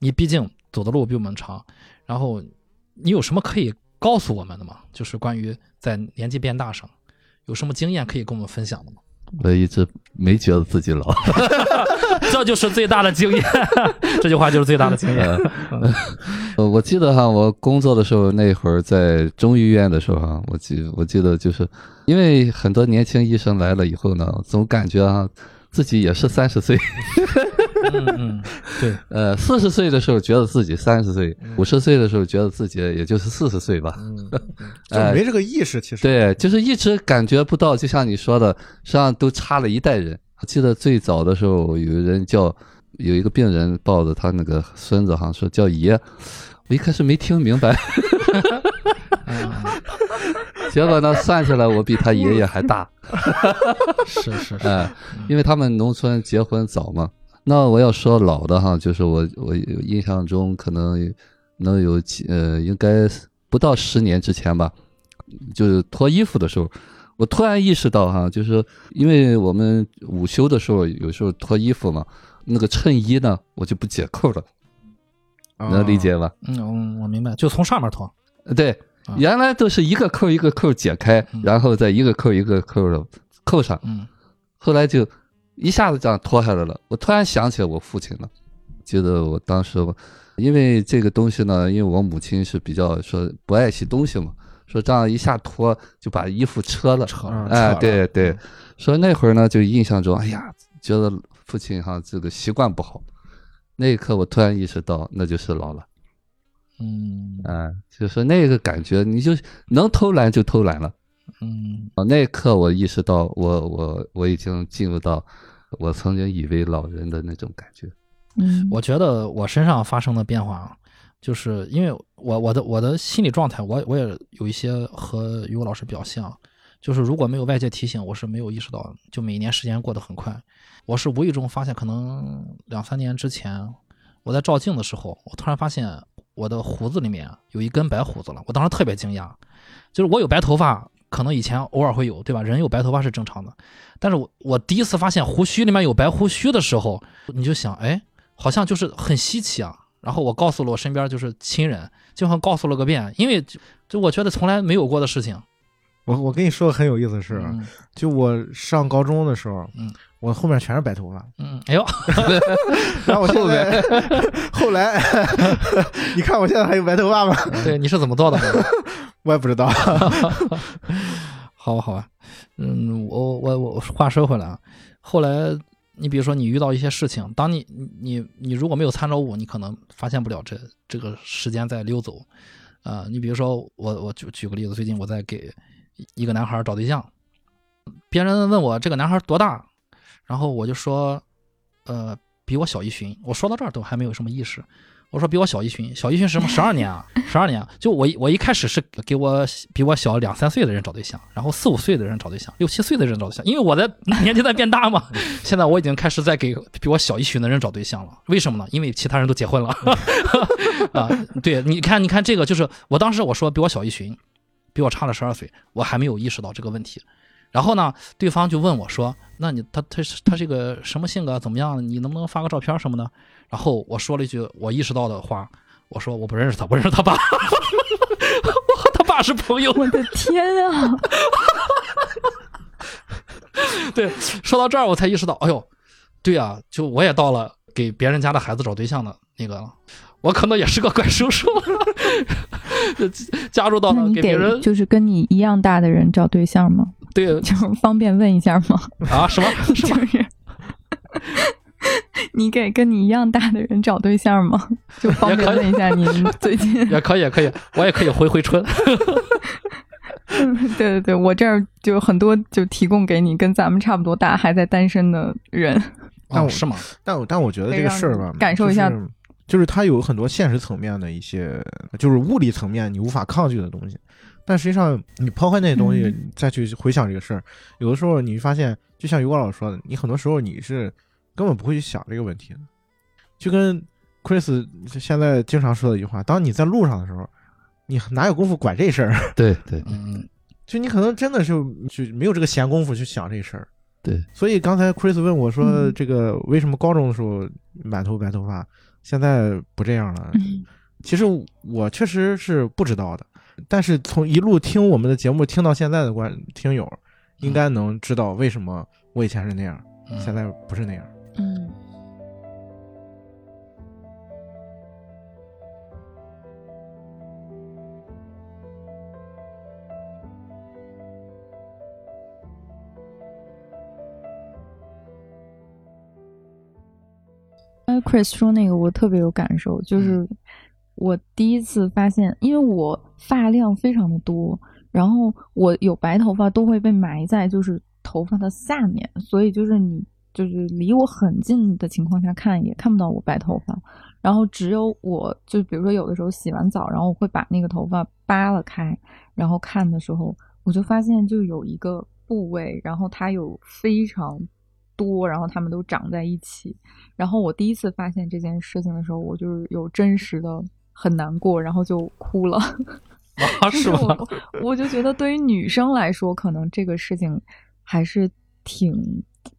你毕竟走的路比我们长，然后你有什么可以告诉我们的吗？就是关于在年纪变大上。有什么经验可以跟我们分享的吗？我一直没觉得自己老，这就是最大的经验。这句话就是最大的经验。呃，我记得哈，我工作的时候那会儿在中医院的时候哈，我记我记得就是因为很多年轻医生来了以后呢，总感觉啊自己也是三十岁。嗯嗯，对，呃，四十岁的时候觉得自己三十岁，五十岁的时候觉得自己也就是四十岁吧，就没这个意识。其实。对，就是一直感觉不到，就像你说的，实际上都差了一代人。我记得最早的时候，有人叫有一个病人抱着他那个孙子，好像说叫爷，我一开始没听明白，结果呢，算下来我比他爷爷还大，是是是，哎，因为他们农村结婚早嘛。那我要说老的哈，就是我我印象中可能能有几呃，应该不到十年之前吧，就是脱衣服的时候，我突然意识到哈，就是因为我们午休的时候有时候脱衣服嘛，那个衬衣呢我就不解扣了，能理解吧？嗯，我明白，就从上面脱。对，原来都是一个扣一个扣解开，然后再一个扣一个扣的扣上，嗯，后来就。一下子这样脱下来了，我突然想起来我父亲了，记得我当时，因为这个东西呢，因为我母亲是比较说不爱洗东西嘛，说这样一下脱就把衣服扯了，扯哎，对对，说那会儿呢就印象中，哎呀，觉得父亲哈这个习惯不好，那一刻我突然意识到那就是老了，嗯，哎，就是那个感觉，你就能偷懒就偷懒了，嗯，啊，那一刻我意识到我我我已经进入到。我曾经以为老人的那种感觉，嗯，我觉得我身上发生的变化，就是因为我我的我的心理状态，我我也有一些和于果老师比较像，就是如果没有外界提醒，我是没有意识到，就每年时间过得很快。我是无意中发现，可能两三年之前，我在照镜的时候，我突然发现我的胡子里面有一根白胡子了，我当时特别惊讶，就是我有白头发。可能以前偶尔会有，对吧？人有白头发是正常的，但是我我第一次发现胡须里面有白胡须的时候，你就想，哎，好像就是很稀奇啊。然后我告诉了我身边就是亲人，就像告诉了个遍，因为就就我觉得从来没有过的事情。我我跟你说个很有意思的事，就我上高中的时候，嗯，我后面全是白头发，嗯，哎呦，然后我后面 后来，你看我现在还有白头发吗？对，你是怎么做的？我也不知道，好吧，好吧，嗯，我我我话说回来啊，后来你比如说你遇到一些事情，当你你你如果没有参照物，你可能发现不了这这个时间在溜走，啊，你比如说我我举举个例子，最近我在给一个男孩找对象，别人问我这个男孩多大，然后我就说，呃，比我小一旬，我说到这儿都还没有什么意识。我说比我小一旬，小一旬是什么？十二年啊，十二年。就我我一开始是给我比我小两三岁的人找对象，然后四五岁的人找对象，六七岁的人找对象。因为我的年纪在变大嘛，现在我已经开始在给比我小一旬的人找对象了。为什么呢？因为其他人都结婚了。啊，对，你看，你看这个就是我当时我说比我小一旬，比我差了十二岁，我还没有意识到这个问题。然后呢，对方就问我说：“那你他他是他是个什么性格？怎么样？你能不能发个照片什么的？”然后我说了一句我意识到的话，我说我不认识他，不认识他爸，我和他爸是朋友。我的天啊！对，说到这儿我才意识到，哎呦，对啊，就我也到了给别人家的孩子找对象的那个了，我可能也是个怪叔叔，加入到了给别人就是跟你一样大的人找对象吗？对，就是方便问一下吗？啊，什么？什么？你给跟你一样大的人找对象吗？就方便问一下你最近也可以，也可以，我也可以回回春。对对对，我这儿就很多，就提供给你跟咱们差不多大还在单身的人。但我是吗？但我但我觉得这个事儿吧，感受一下，就是它有很多现实层面的一些，就是物理层面你无法抗拒的东西。但实际上，你抛开那些东西，嗯再去回想这个事儿，有的时候你会发现，就像于果老师说的，你很多时候你是根本不会去想这个问题的。就跟 Chris 现在经常说的一句话：，当你在路上的时候，你哪有功夫管这事儿？对对 嗯，就你可能真的是就没有这个闲工夫去想这事儿。对，所以刚才 Chris 问我说，嗯这个为什么高中的时候满头白头发，现在不这样了？嗯其实我确实是不知道的，但是从一路听我们的节目听到现在的观听友，应该能知道为什么我以前是那样，嗯现在不是那样。嗯。刚才 Chris 说那个，我特别有感受，就是我第一次发现，因为我发量非常的多，然后我有白头发都会被埋在就是头发的下面，所以就是你就是离我很近的情况下看也看不到我白头发，然后只有我就比如说有的时候洗完澡，然后我会把那个头发扒拉开，然后看的时候，我就发现就有一个部位，然后它有非常多，然后它们都长在一起。然后我第一次发现这件事情的时候，我就是有真实的很难过，然后就哭了。啊，是我就觉得对于女生来说，可能这个事情还是挺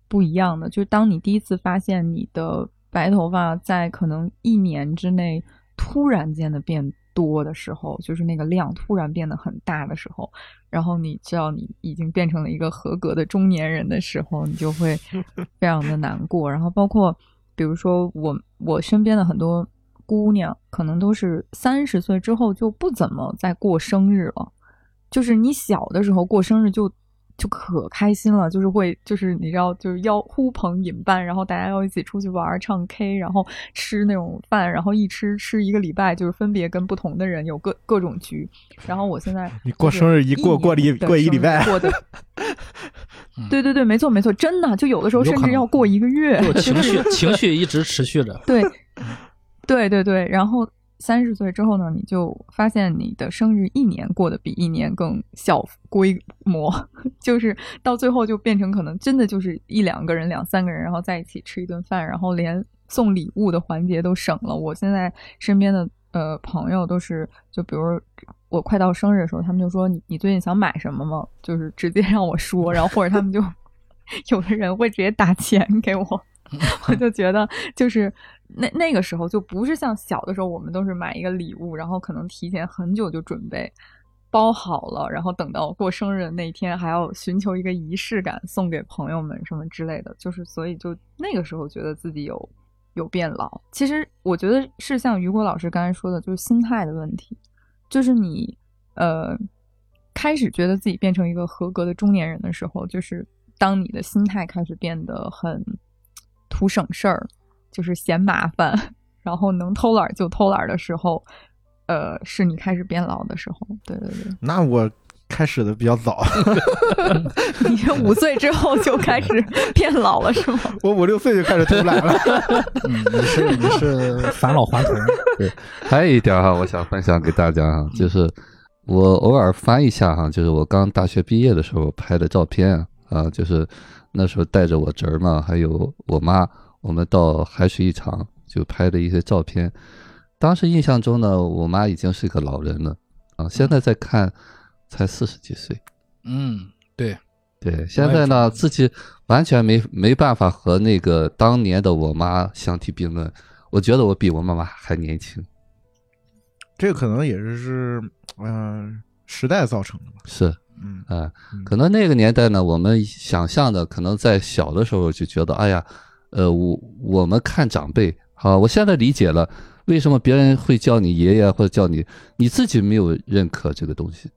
不一样的。就是当你第一次发现你的白头发在可能一年之内突然间的变多的时候，就是那个量突然变得很大的时候，然后你知道你已经变成了一个合格的中年人的时候，你就会非常的难过。然后包括比如说我我身边的很多姑娘，可能都是三十岁之后就不怎么再过生日了。就是你小的时候过生日就就可开心了，就是会就是你知道就是要呼朋引伴，然后大家要一起出去玩儿、唱 K，然后吃那种饭，然后一吃吃一个礼拜，就是分别跟不同的人有各各种局。然后我现在 你过生日一过过了一的过一礼拜过的 对对对，没错没错，真的就有的时候甚至要过一个月，情绪情绪一直持续着。对，对对对，然后三十岁之后呢，你就发现你的生日一年过得比一年更小规模，就是到最后就变成可能真的就是一两个人、两三个人，然后在一起吃一顿饭，然后连送礼物的环节都省了。我现在身边的呃朋友都是，就比如我快到生日的时候，他们就说你你最近想买什么吗？就是直接让我说，然后或者他们就 有的人会直接打钱给我。我就觉得，就是那那个时候就不是像小的时候，我们都是买一个礼物，然后可能提前很久就准备包好了，然后等到过生日的那一天还要寻求一个仪式感送给朋友们什么之类的。就是所以就那个时候觉得自己有有变老。其实我觉得是像于果老师刚才说的，就是心态的问题，就是你呃开始觉得自己变成一个合格的中年人的时候，就是当你的心态开始变得很。图省事儿，就是嫌麻烦，然后能偷懒就偷懒的时候，呃，是你开始变老的时候。对对对，那我开始的比较早，你是五岁之后就开始变老了是吗？我五六岁就开始偷懒了。嗯，你是你是返老还童。对，还有一点哈，我想分享给大家哈，就是我偶尔翻一下哈，就是我刚大学毕业的时候拍的照片啊，啊，就是那时候带着我侄儿嘛，还有我妈，我们到海水浴场就拍的一些照片。当时印象中呢，我妈已经是个老人了啊，现在再看才四十几岁。嗯，对，对，现在呢，自己完全没没办法和那个当年的我妈相提并论。我觉得我比我妈妈还年轻。这个可能也是，嗯、时代造成的吧。是，嗯，啊、嗯可能那个年代呢，我们想象的，可能在小的时候就觉得，哎呀，呃，我我们看长辈，好，我现在理解了为什么别人会叫你爷爷或者叫你，你自己没有认可这个东西，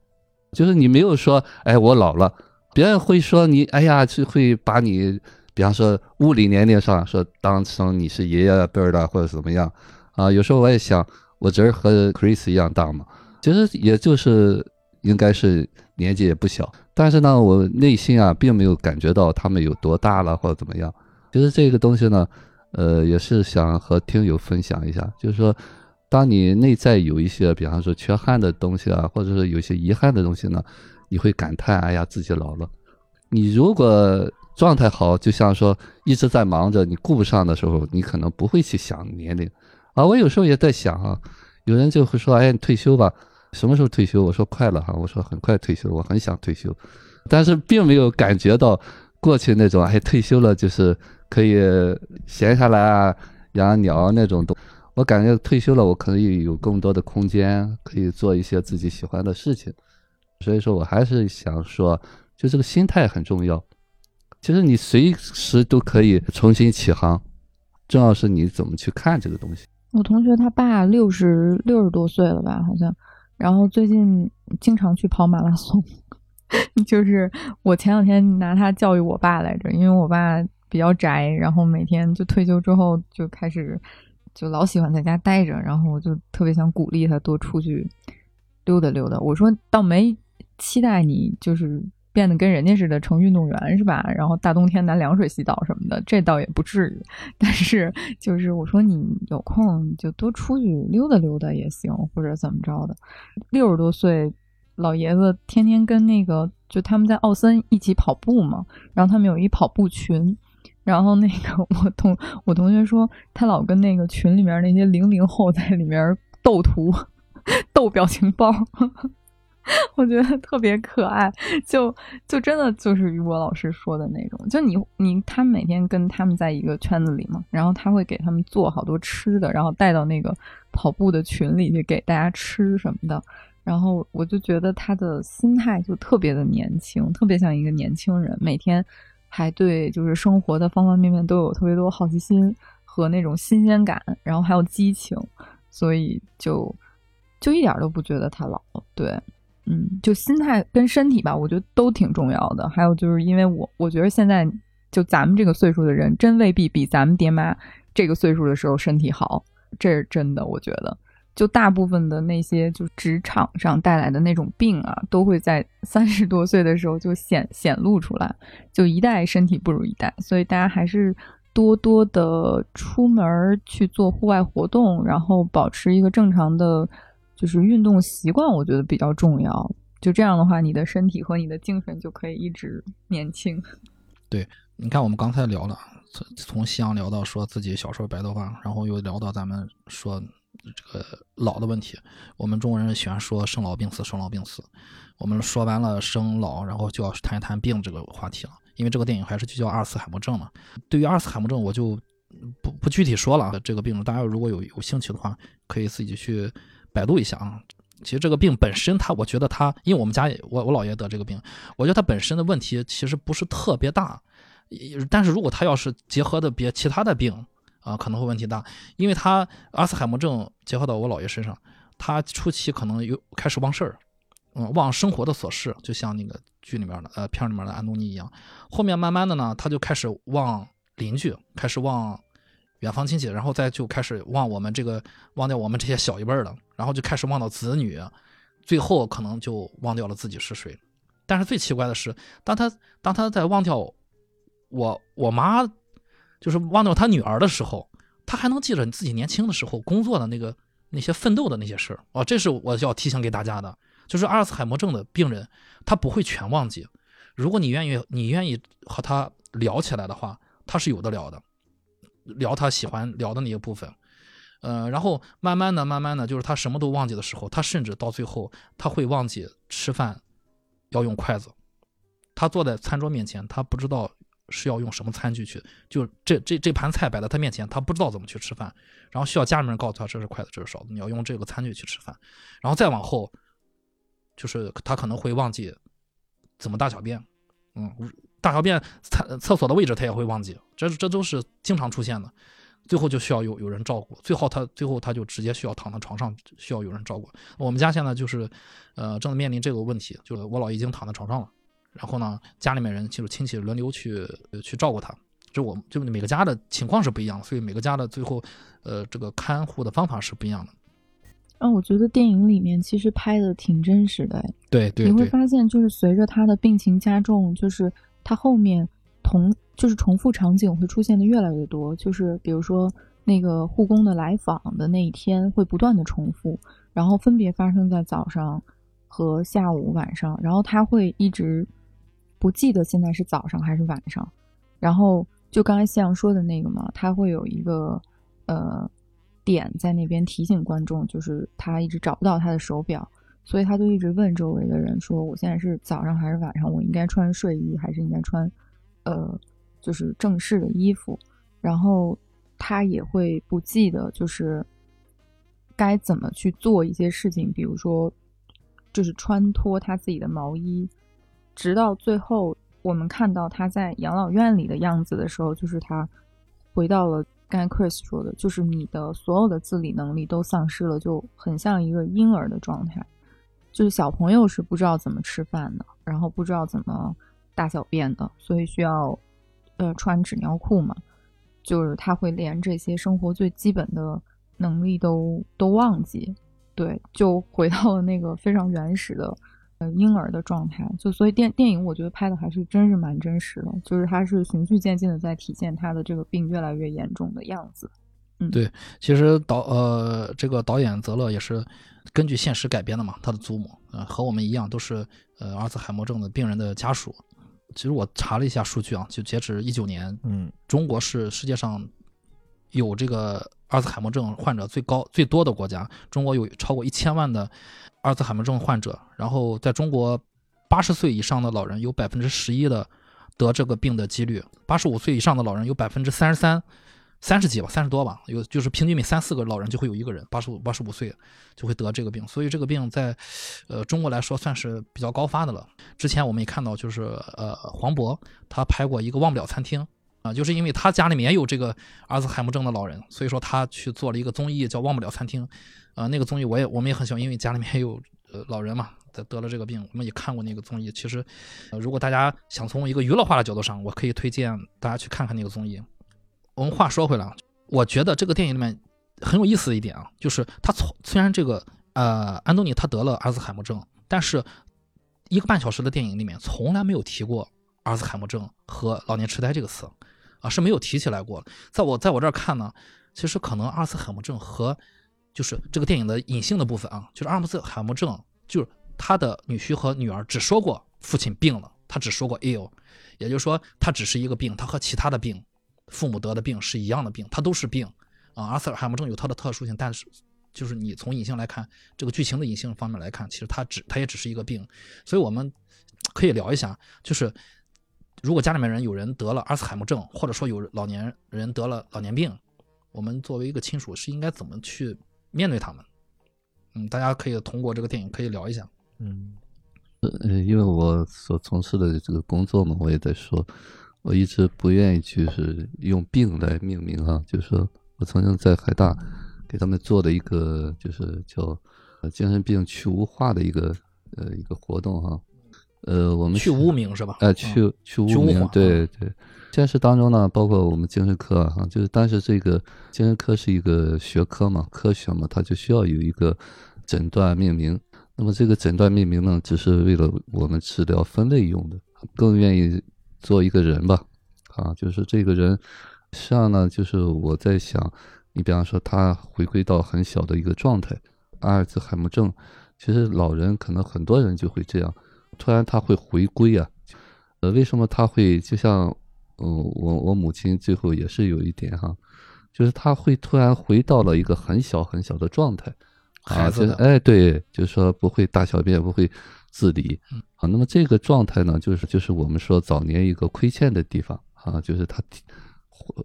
就是你没有说，哎，我老了，别人会说你，哎呀，就会把你，比方说物理年龄上说当成你是爷爷辈儿的或者怎么样，啊，有时候我也想，我侄儿和 Chris 一样大嘛，其实也就是应该是年纪也不小，但是呢，我内心啊并没有感觉到他们有多大了或者怎么样。其实这个东西呢，呃，也是想和听友分享一下，就是说，当你内在有一些，比方说缺憾的东西啊，或者是有些遗憾的东西呢，你会感叹：哎呀，自己老了。你如果状态好，就像说一直在忙着，你顾不上的时候，你可能不会去想年龄。啊，我有时候也在想啊，有人就会说：哎，你退休吧，什么时候退休？我说快了哈，我说很快退休，我很想退休，但是并没有感觉到过去那种哎退休了就是可以闲下来啊，养鸟那种东。我感觉退休了，我可以有更多的空间，可以做一些自己喜欢的事情。所以说我还是想说，就这个心态很重要。其实你随时都可以重新起航，重要是你怎么去看这个东西。我同学他爸六十六十多岁了吧，好像，然后最近经常去跑马拉松。就是我前两天拿他教育我爸来着，因为我爸比较宅，然后每天就退休之后就开始。就老喜欢在家待着，然后我就特别想鼓励他多出去溜达溜达。我说倒没期待你就是变得跟人家似的成运动员是吧？然后大冬天拿凉水洗澡什么的，这倒也不至于。但是就是我说你有空就多出去溜达溜达也行，或者怎么着的。六十多岁老爷子天天跟那个就他们在奥森一起跑步嘛，然后他们有一跑步群。然后那个我同我同学说，他老跟那个群里面那些零零后在里面斗图、斗表情包，我觉得特别可爱。就就真的就是于博老师说的那种，就你你他每天跟他们在一个圈子里嘛，然后他会给他们做好多吃的，然后带到那个跑步的群里去给大家吃什么的。然后我就觉得他的心态就特别的年轻，特别像一个年轻人，每天。还对，就是生活的方方面面都有特别多好奇心和那种新鲜感，然后还有激情，所以就就一点都不觉得他老。对，嗯，就心态跟身体吧，我觉得都挺重要的。还有就是因为我我觉得现在就咱们这个岁数的人，真未必比咱们爹妈这个岁数的时候身体好，这是真的，我觉得。就大部分的那些就职场上带来的那种病啊，都会在三十多岁的时候就显显露出来，就一代身体不如一代，所以大家还是多多的出门去做户外活动，然后保持一个正常的，就是运动习惯，我觉得比较重要。就这样的话，你的身体和你的精神就可以一直年轻。对，你看我们刚才聊了，从从夕阳聊到说自己小时候白头发，然后又聊到咱们说。这个老的问题，我们中国人喜欢说生老病死，生老病死。我们说完了生老，然后就要谈一谈病这个话题了。因为这个电影还是就叫阿尔茨海默症嘛。对于阿尔茨海默症，我就不不具体说了。这个病，大家如果有有兴趣的话，可以自己去百度一下啊。其实这个病本身，它我觉得它，因为我们家我我姥爷得这个病，我觉得它本身的问题其实不是特别大。但是如果他要是结合的别其他的病，啊，可能会问题大，因为他阿斯海默症结合到我姥爷身上，他初期可能有开始忘事儿，嗯，忘生活的琐事，就像那个剧里面的呃片里面的安东尼一样。后面慢慢的呢，他就开始忘邻居，开始忘远方亲戚，然后再就开始忘我们这个忘掉我们这些小一辈儿的，然后就开始忘到子女，最后可能就忘掉了自己是谁。但是最奇怪的是，当他当他在忘掉我我妈。就是忘掉他女儿的时候，他还能记着你自己年轻的时候工作的那个那些奋斗的那些事儿哦，这是我要提醒给大家的。就是阿尔茨海默症的病人，他不会全忘记。如果你愿意，你愿意和他聊起来的话，他是有的聊的，聊他喜欢聊的那些部分。呃，然后慢慢的、慢慢的，就是他什么都忘记的时候，他甚至到最后他会忘记吃饭要用筷子。他坐在餐桌面前，他不知道。是要用什么餐具去？就这这这盘菜摆在他面前，他不知道怎么去吃饭，然后需要家里面告诉他这是筷子，这是勺子，你要用这个餐具去吃饭。然后再往后，就是他可能会忘记怎么大小便，嗯，大小便厕厕所的位置他也会忘记，这这都是经常出现的。最后就需要有有人照顾，最后他最后他就直接需要躺在床上，需要有人照顾。我们家现在就是，呃，正面临这个问题，就是我姥已经躺在床上了。然后呢，家里面人就是亲戚轮流去去照顾他，就我就每个家的情况是不一样，所以每个家的最后，呃，这个看护的方法是不一样的。啊，我觉得电影里面其实拍的挺真实的，对对。你会发现，就是随着他的病情加重，就是他后面同就是重复场景会出现的越来越多，就是比如说那个护工的来访的那一天会不断的重复，然后分别发生在早上和下午、晚上，然后他会一直不记得现在是早上还是晚上，然后就刚才夕阳说的那个嘛，他会有一个呃点在那边提醒观众，就是他一直找不到他的手表，所以他就一直问周围的人说：“我现在是早上还是晚上？我应该穿睡衣还是应该穿呃就是正式的衣服？”然后他也会不记得，就是该怎么去做一些事情，比如说就是穿脱他自己的毛衣，直到最后我们看到他在养老院里的样子的时候，就是他回到了刚才 Chris 说的，就是你的所有的自理能力都丧失了，就很像一个婴儿的状态。就是小朋友是不知道怎么吃饭的，然后不知道怎么大小便的，所以需要呃穿纸尿裤嘛。就是他会连这些生活最基本的能力都都忘记，对，就回到了那个非常原始的婴儿的状态。就所以电电影我觉得拍的还是真是蛮真实的，就是他是循序渐进的在体现他的这个病越来越严重的样子。嗯，对，其实导呃这个导演泽勒也是根据现实改编的嘛，他的祖母呃和我们一样都是呃阿尔茨海默症的病人的家属。其实我查了一下数据啊，就截止一九年，嗯，中国是世界上有这个阿尔兹海默症患者最高最多的国家。中国有超过一千万的阿尔兹海默症患者，然后在中国，八十岁以上的老人有百分之十一的得这个病的几率，八十五岁以上的老人有百分之三十三。三十几吧，三十多吧，有就是平均每三四个老人就会有一个人八十五八十五岁就会得这个病，所以这个病在，呃中国来说算是比较高发的了。之前我们也看到，就是呃黄渤他拍过一个《忘不了餐厅》啊，就是因为他家里面也有这个阿兹海默症的老人，所以说他去做了一个综艺叫《忘不了餐厅》，啊那个综艺我也我们也很喜欢，因为家里面有呃老人嘛，得得了这个病，我们也看过那个综艺。其实，如果大家想从一个娱乐化的角度上，我可以推荐大家去看看那个综艺。我们话说回来啊，我觉得这个电影里面很有意思的一点啊，就是他从虽然这个呃安东尼他得了阿兹海默症，但是一个半小时的电影里面从来没有提过阿兹海默症和老年痴呆这个词啊是没有提起来过。在我在我这儿看呢，其实可能阿尔茨海默症和就是这个电影的隐性的部分啊，就是阿尔茨海默症就是他的女婿和女儿只说过父亲病了，他只说过 ill，也就是说他只是一个病，他和其他的病。父母得的病是一样的病，他都是病啊。阿尔茨海默症有它的特殊性，但是就是你从隐性来看，这个剧情的隐性方面来看，其实它只它也只是一个病。所以我们可以聊一下，就是如果家里面人有人得了阿兹海默症，或者说有老年人得了老年病，我们作为一个亲属是应该怎么去面对他们？嗯，大家可以通过这个电影可以聊一下。嗯，呃，因为我所从事的这个工作嘛，我也在说。我一直不愿意去是用病来命名啊，就是说我曾经在海大给他们做的一个就是叫精神病去污化的一个呃一个活动哈，呃我们去污名是吧？哎，去去污名，对对。现实当中呢，包括我们精神科啊，就是但是这个精神科是一个学科嘛，科学嘛，它就需要有一个诊断命名。那么这个诊断命名呢，只是为了我们治疗分类用的，更愿意。做一个人吧，啊，就是这个人，实际上呢，就是我在想，你比方说他回归到很小的一个状态，阿尔兹海默症，其实老人可能很多人就会这样，突然他会回归啊，呃，为什么他会就像，嗯，我我母亲最后也是有一点哈，就是他会突然回到了一个很小很小的状态，孩子，哎，对，就是说不会大小便，不会。自理，啊，那么这个状态呢，就是就是我们说早年一个亏欠的地方。啊，就是他，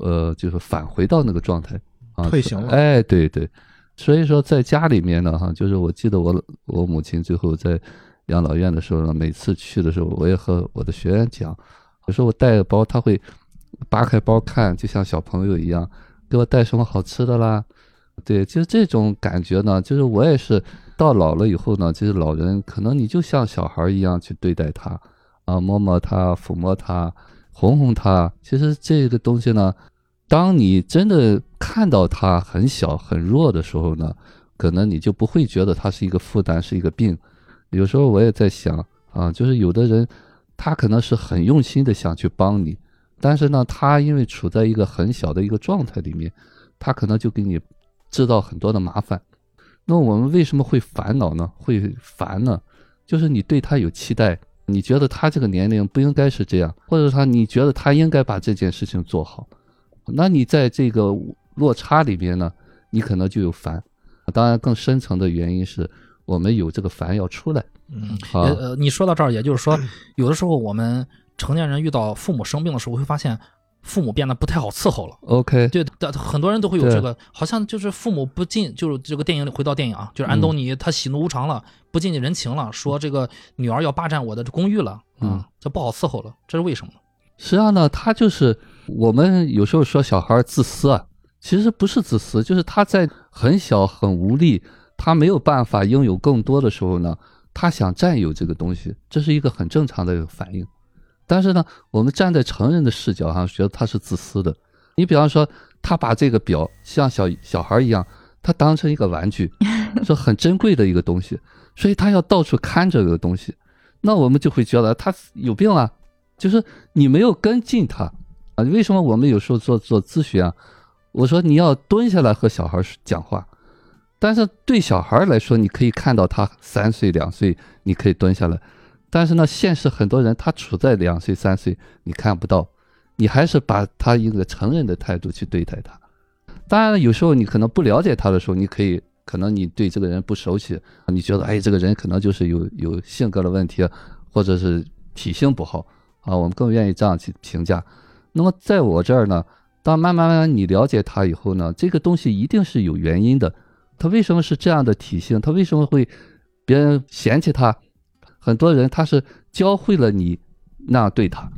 呃，就是返回到那个状态。啊，退行了，哎，对对，所以说在家里面呢，哈，就是我记得我我母亲最后在养老院的时候呢，每次去的时候，我也和我的学员讲，我说我带个包，他会扒开包看，就像小朋友一样，给我带什么好吃的啦，对，就是这种感觉呢，就是我也是。到老了以后呢，其实老人可能你就像小孩一样去对待他，啊，摸摸他，抚摸他，哄哄他。其实这个东西呢，当你真的看到他很小很弱的时候呢，可能你就不会觉得他是一个负担，是一个病。有时候我也在想啊，就是有的人他可能是很用心的想去帮你，但是呢，他因为处在一个很小的一个状态里面，他可能就给你制造很多的麻烦。那我们为什么会烦恼呢？会烦呢？就是你对他有期待，你觉得他这个年龄不应该是这样，或者说你觉得他应该把这件事情做好，那你在这个落差里面呢，你可能就有烦。当然，更深层的原因是我们有这个烦要出来。嗯，好也呃，你说到这儿，也就是说，有的时候我们成年人遇到父母生病的时候，会发现父母变得不太好伺候了。OK，对，的很多人都会有这个，好像就是父母不近，就是这个电影里回到电影啊，就是安东尼他喜怒无常了，不近人情了，说这个女儿要霸占我的公寓了，嗯啊，这不好伺候了，这是为什么？实际上呢，他就是我们有时候说小孩儿自私啊，其实不是自私，就是他在很小很无力，他没有办法拥有更多的时候呢，他想占有这个东西，这是一个很正常的一个反应。但是呢，我们站在成人的视角上，觉得他是自私的。你比方说，他把这个表像小小孩一样，他当成一个玩具，说很珍贵的一个东西，所以他要到处看这个东西。那我们就会觉得他有病啊，就是你没有跟进他啊。为什么我们有时候做做咨询啊？我说你要蹲下来和小孩讲话，但是对小孩来说，你可以看到他三岁两岁，你可以蹲下来，但是呢，现实很多人他处在两岁三岁，你看不到，你还是把他一个成人的态度去对待他。当然了，有时候你可能不了解他的时候，你可以可能你对这个人不熟悉，你觉得哎，这个人可能就是有有性格的问题，或者是体性不好啊，我们更愿意这样去评价。那么在我这儿呢，当慢慢慢慢你了解他以后呢，这个东西一定是有原因的。他为什么是这样的体性？他为什么会别人嫌弃他？很多人他是教会了你那样对他，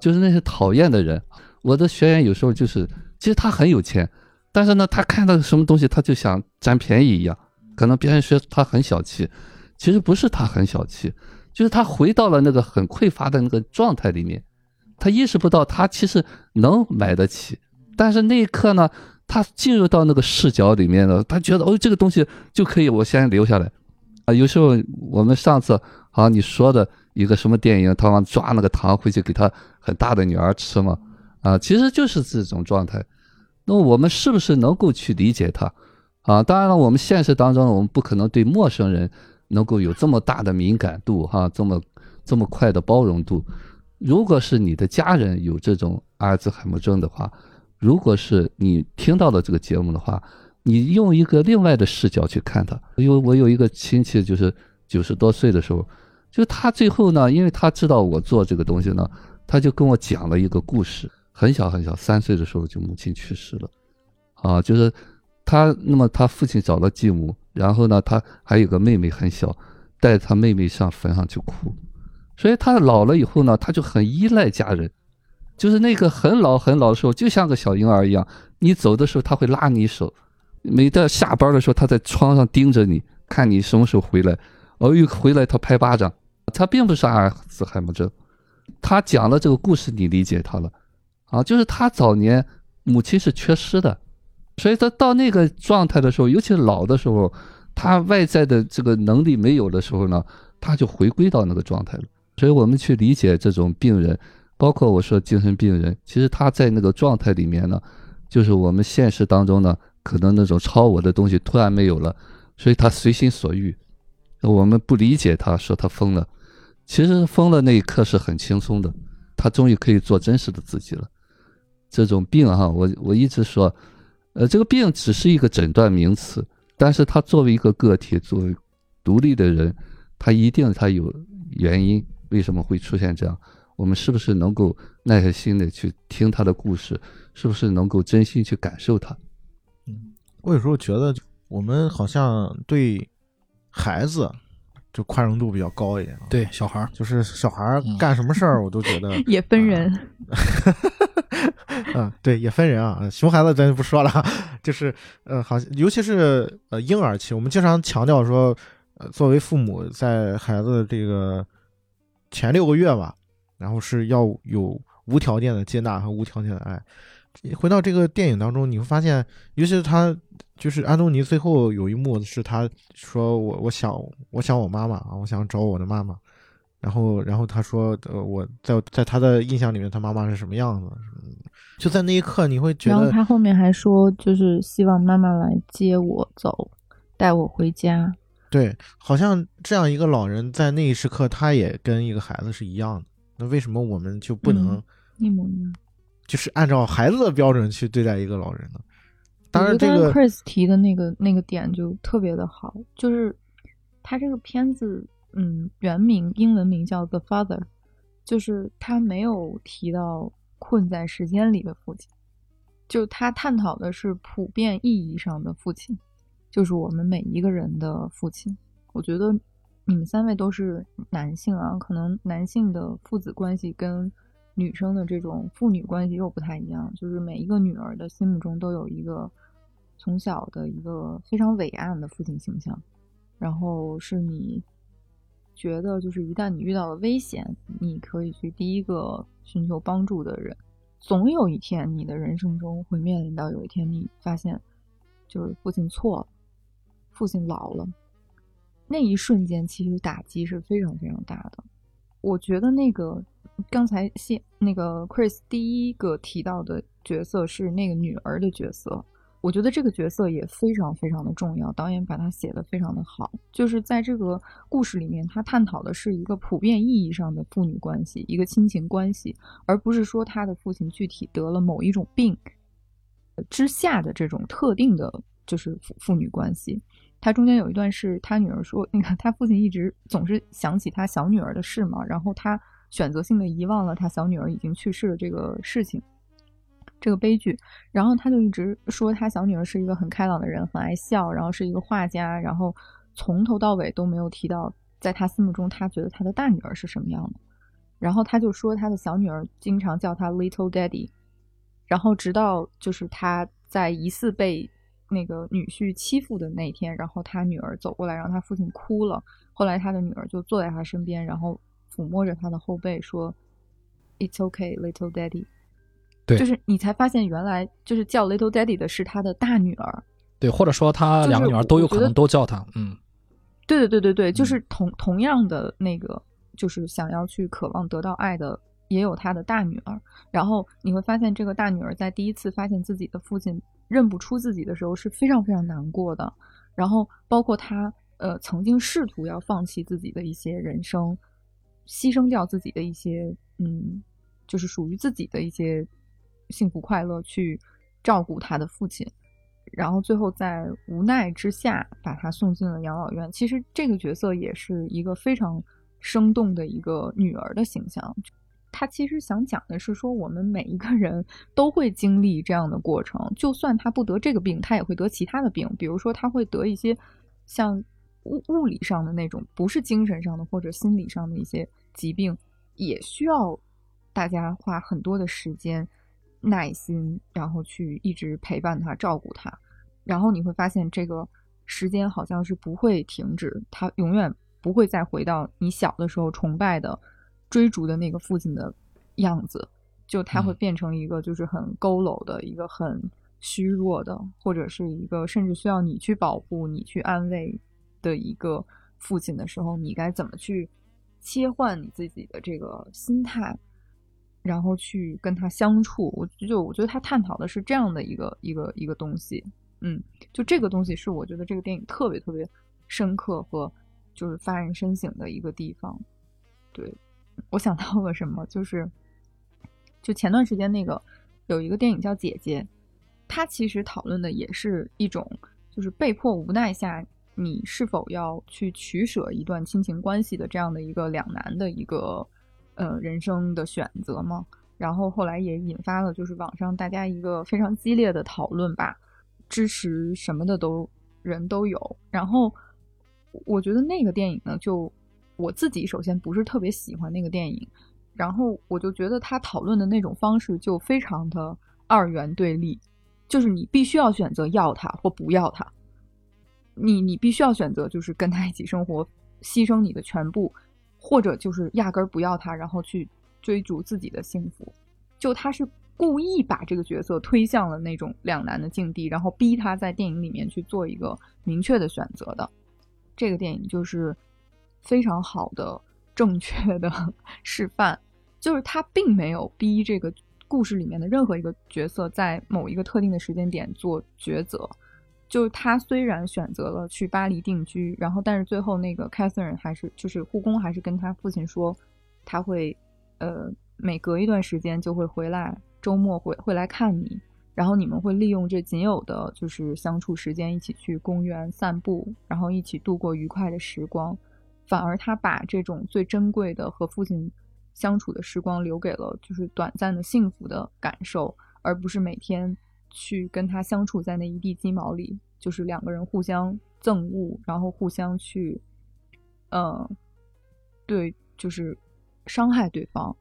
就是那些讨厌的人。我的学员有时候就是，其实他很有钱，但是呢，他看到什么东西他就想占便宜一样。可能别人说他很小气，其实不是他很小气，就是他回到了那个很匮乏的那个状态里面，他意识不到他其实能买得起，但是那一刻呢，他进入到那个视角里面了，他觉得哦，这个东西就可以我先留下来啊。有时候我们上次好像你说的一个什么电影，他往抓那个糖回去给他很大的女儿吃嘛，啊，其实就是这种状态。那我们是不是能够去理解他啊？当然了，我们现实当中我们不可能对陌生人能够有这么大的敏感度哈、这么这么快的包容度。如果是你的家人有这种阿尔兹海默症的话，如果是你听到了这个节目的话，你用一个另外的视角去看他。因为我有一个亲戚，就是九十多岁的时候，就他最后呢，因为他知道我做这个东西呢，他就跟我讲了一个故事。很小很小，三岁的时候就母亲去世了，啊，就是他那么他父亲找了继母，然后呢，他还有个妹妹很小，带他妹妹上坟上去哭，所以他老了以后呢，他就很依赖家人。就是那个很老很老的时候，就像个小婴儿一样，你走的时候他会拉你手，每到下班的时候他在窗上盯着你，看你什么时候回来，哦，一回来他拍巴掌。他并不是阿尔兹海默症，他讲了这个故事，你理解他了，啊，就是他早年母亲是缺失的，所以他到那个状态的时候，尤其是老的时候，他外在的这个能力没有的时候呢，他就回归到那个状态了。所以我们去理解这种病人。包括我说精神病人，其实他在那个状态里面呢，就是我们现实当中呢，可能那种超我的东西突然没有了，所以他随心所欲。我们不理解他，说他疯了，其实疯了那一刻是很轻松的，他终于可以做真实的自己了。这种病哈，我我一直说，呃，这个病只是一个诊断名词，但是他作为一个个体，作为独立的人，他一定他有原因，为什么会出现这样？我们是不是能够耐下心的去听他的故事？是不是能够真心去感受他？嗯我有时候觉得，我们好像对孩子就宽容度比较高一点。，对，小孩儿，就是小孩儿嗯干什么事儿，我都觉得 也分人，嗯，对，也分人啊。熊孩子咱就不说了，就是呃，好像尤其是呃婴儿期，我们经常强调说，呃，作为父母在孩子这个前六个月吧，然后是要有无条件的接纳和无条件的爱。回到这个电影当中，你会发现，尤其是他，就是安东尼最后有一幕是他说我我想我想我妈妈啊，我想找我的妈妈。然后，然后他说，呃，我在在他的印象里面，他妈妈是什么样子？就在那一刻，你会觉得然后得他后面还说，就是希望妈妈来接我走，带我回家。对，好像这样一个老人在那一时刻，他也跟一个孩子是一样的。那为什么我们就不能嗯一模一样。就是按照孩子的标准去对待一个老人呢？当然，这个 Chris 提的那个那个点就特别的好，就是他这个片子，嗯，原名英文名叫《The Father》，就是他没有提到困在时间里的父亲，就他探讨的是普遍意义上的父亲，就是我们每一个人的父亲。我觉得你们三位都是男性啊，可能男性的父子关系跟女生的这种父女关系又不太一样，就是每一个女儿的心目中都有一个从小的一个非常伟岸的父亲形象，然后是你觉得就是一旦你遇到了危险，你可以去第一个寻求帮助的人。总有一天，你的人生中会面临到有一天你发现，就是父亲错了，父亲老了，那一瞬间其实打击是非常非常大的。我觉得那个刚才谢那个 Chris 第一个提到的角色是那个女儿的角色，我觉得这个角色也非常非常的重要，导演把它写得非常的好。就是在这个故事里面，他探讨的是一个普遍意义上的父女关系，一个亲情关系，而不是说他的父亲具体得了某一种病之下的这种特定的，就是父父女关系。他中间有一段是他女儿说，那个他父亲一直总是想起他小女儿的事嘛，然后他选择性的遗忘了他小女儿已经去世的这个事情，这个悲剧。然后他就一直说他小女儿是一个很开朗的人，很爱笑，然后是一个画家，然后从头到尾都没有提到在他心目中他觉得他的大女儿是什么样的。然后他就说他的小女儿经常叫他 Little Daddy，然后直到就是他在疑似被那个女婿欺负的那一天，然后他女儿走过来，让他父亲哭了。后来他的女儿就坐在他身边，然后抚摸着他的后背说：“It's okay, little daddy。”对就是你才发现原来就是叫 little daddy 的是他的大女儿。对，或者说他两个女儿都有可能都叫他，嗯，对对对对对，就嗯是同、同样的那个，就是想要去渴望得到爱的，也有他的大女儿。然后你会发现，这个大女儿在第一次发现自己的父亲认不出自己的时候，是非常非常难过的。然后包括他呃曾经试图要放弃自己的一些人生，牺牲掉自己的一些嗯，就是属于自己的一些幸福快乐去照顾他的父亲。然后最后在无奈之下把他送进了养老院。其实这个角色也是一个非常生动的一个女儿的形象。他其实想讲的是说，我们每一个人都会经历这样的过程，就算他不得这个病，他也会得其他的病，比如说他会得一些像物物理上的那种，不是精神上的或者心理上的一些疾病，也需要大家花很多的时间。耐心，然后去一直陪伴他、照顾他，然后你会发现这个时间好像是不会停止，他永远不会再回到你小的时候崇拜的、追逐的那个父亲的样子，就他会嗯变成一个就是很佝偻的、一个很虚弱的，或者是一个甚至需要你去保护、你去安慰的一个父亲的时候，你该怎么去切换你自己的这个心态？然后去跟他相处，我就我觉得他探讨的是这样的一个一个一个东西，嗯，就这个东西是我觉得这个电影特别特别深刻和就是发人深省的一个地方。对，我想到了什么，就是就前段时间那个有一个电影叫《姐姐》，它其实讨论的也是一种就是被迫无奈下你是否要去取舍一段亲情关系的这样的一个两难的一个。呃，人生的选择嘛，然后后来也引发了就是网上大家一个非常激烈的讨论吧，支持什么的都人都有。然后我觉得那个电影呢，就我自己首先不是特别喜欢那个电影，然后我就觉得他讨论的那种方式就非常的二元对立，就是你必须要选择要他或不要他，你你必须要选择就是跟他一起生活，牺牲你的全部。或者就是压根儿不要他，然后去追逐自己的幸福，就他是故意把这个角色推向了那种两难的境地，然后逼他在电影里面去做一个明确的选择的。这个电影就是非常好的、正确的 示范，就是他并没有逼这个故事里面的任何一个角色在某一个特定的时间点做抉择。就是他虽然选择了去巴黎定居，然后但是最后那个 Catherine 还是就是护工还是跟他父亲说，他会呃每隔一段时间就会回来，周末会会来看你，然后你们会利用这仅有的就是相处时间一起去公园散步，然后一起度过愉快的时光。反而他把这种最珍贵的和父亲相处的时光留给了就是短暂的幸福的感受，而不是每天。去跟他相处在那一地鸡毛里，就是两个人互相憎恶，然后互相去，呃，对，就是伤害对方。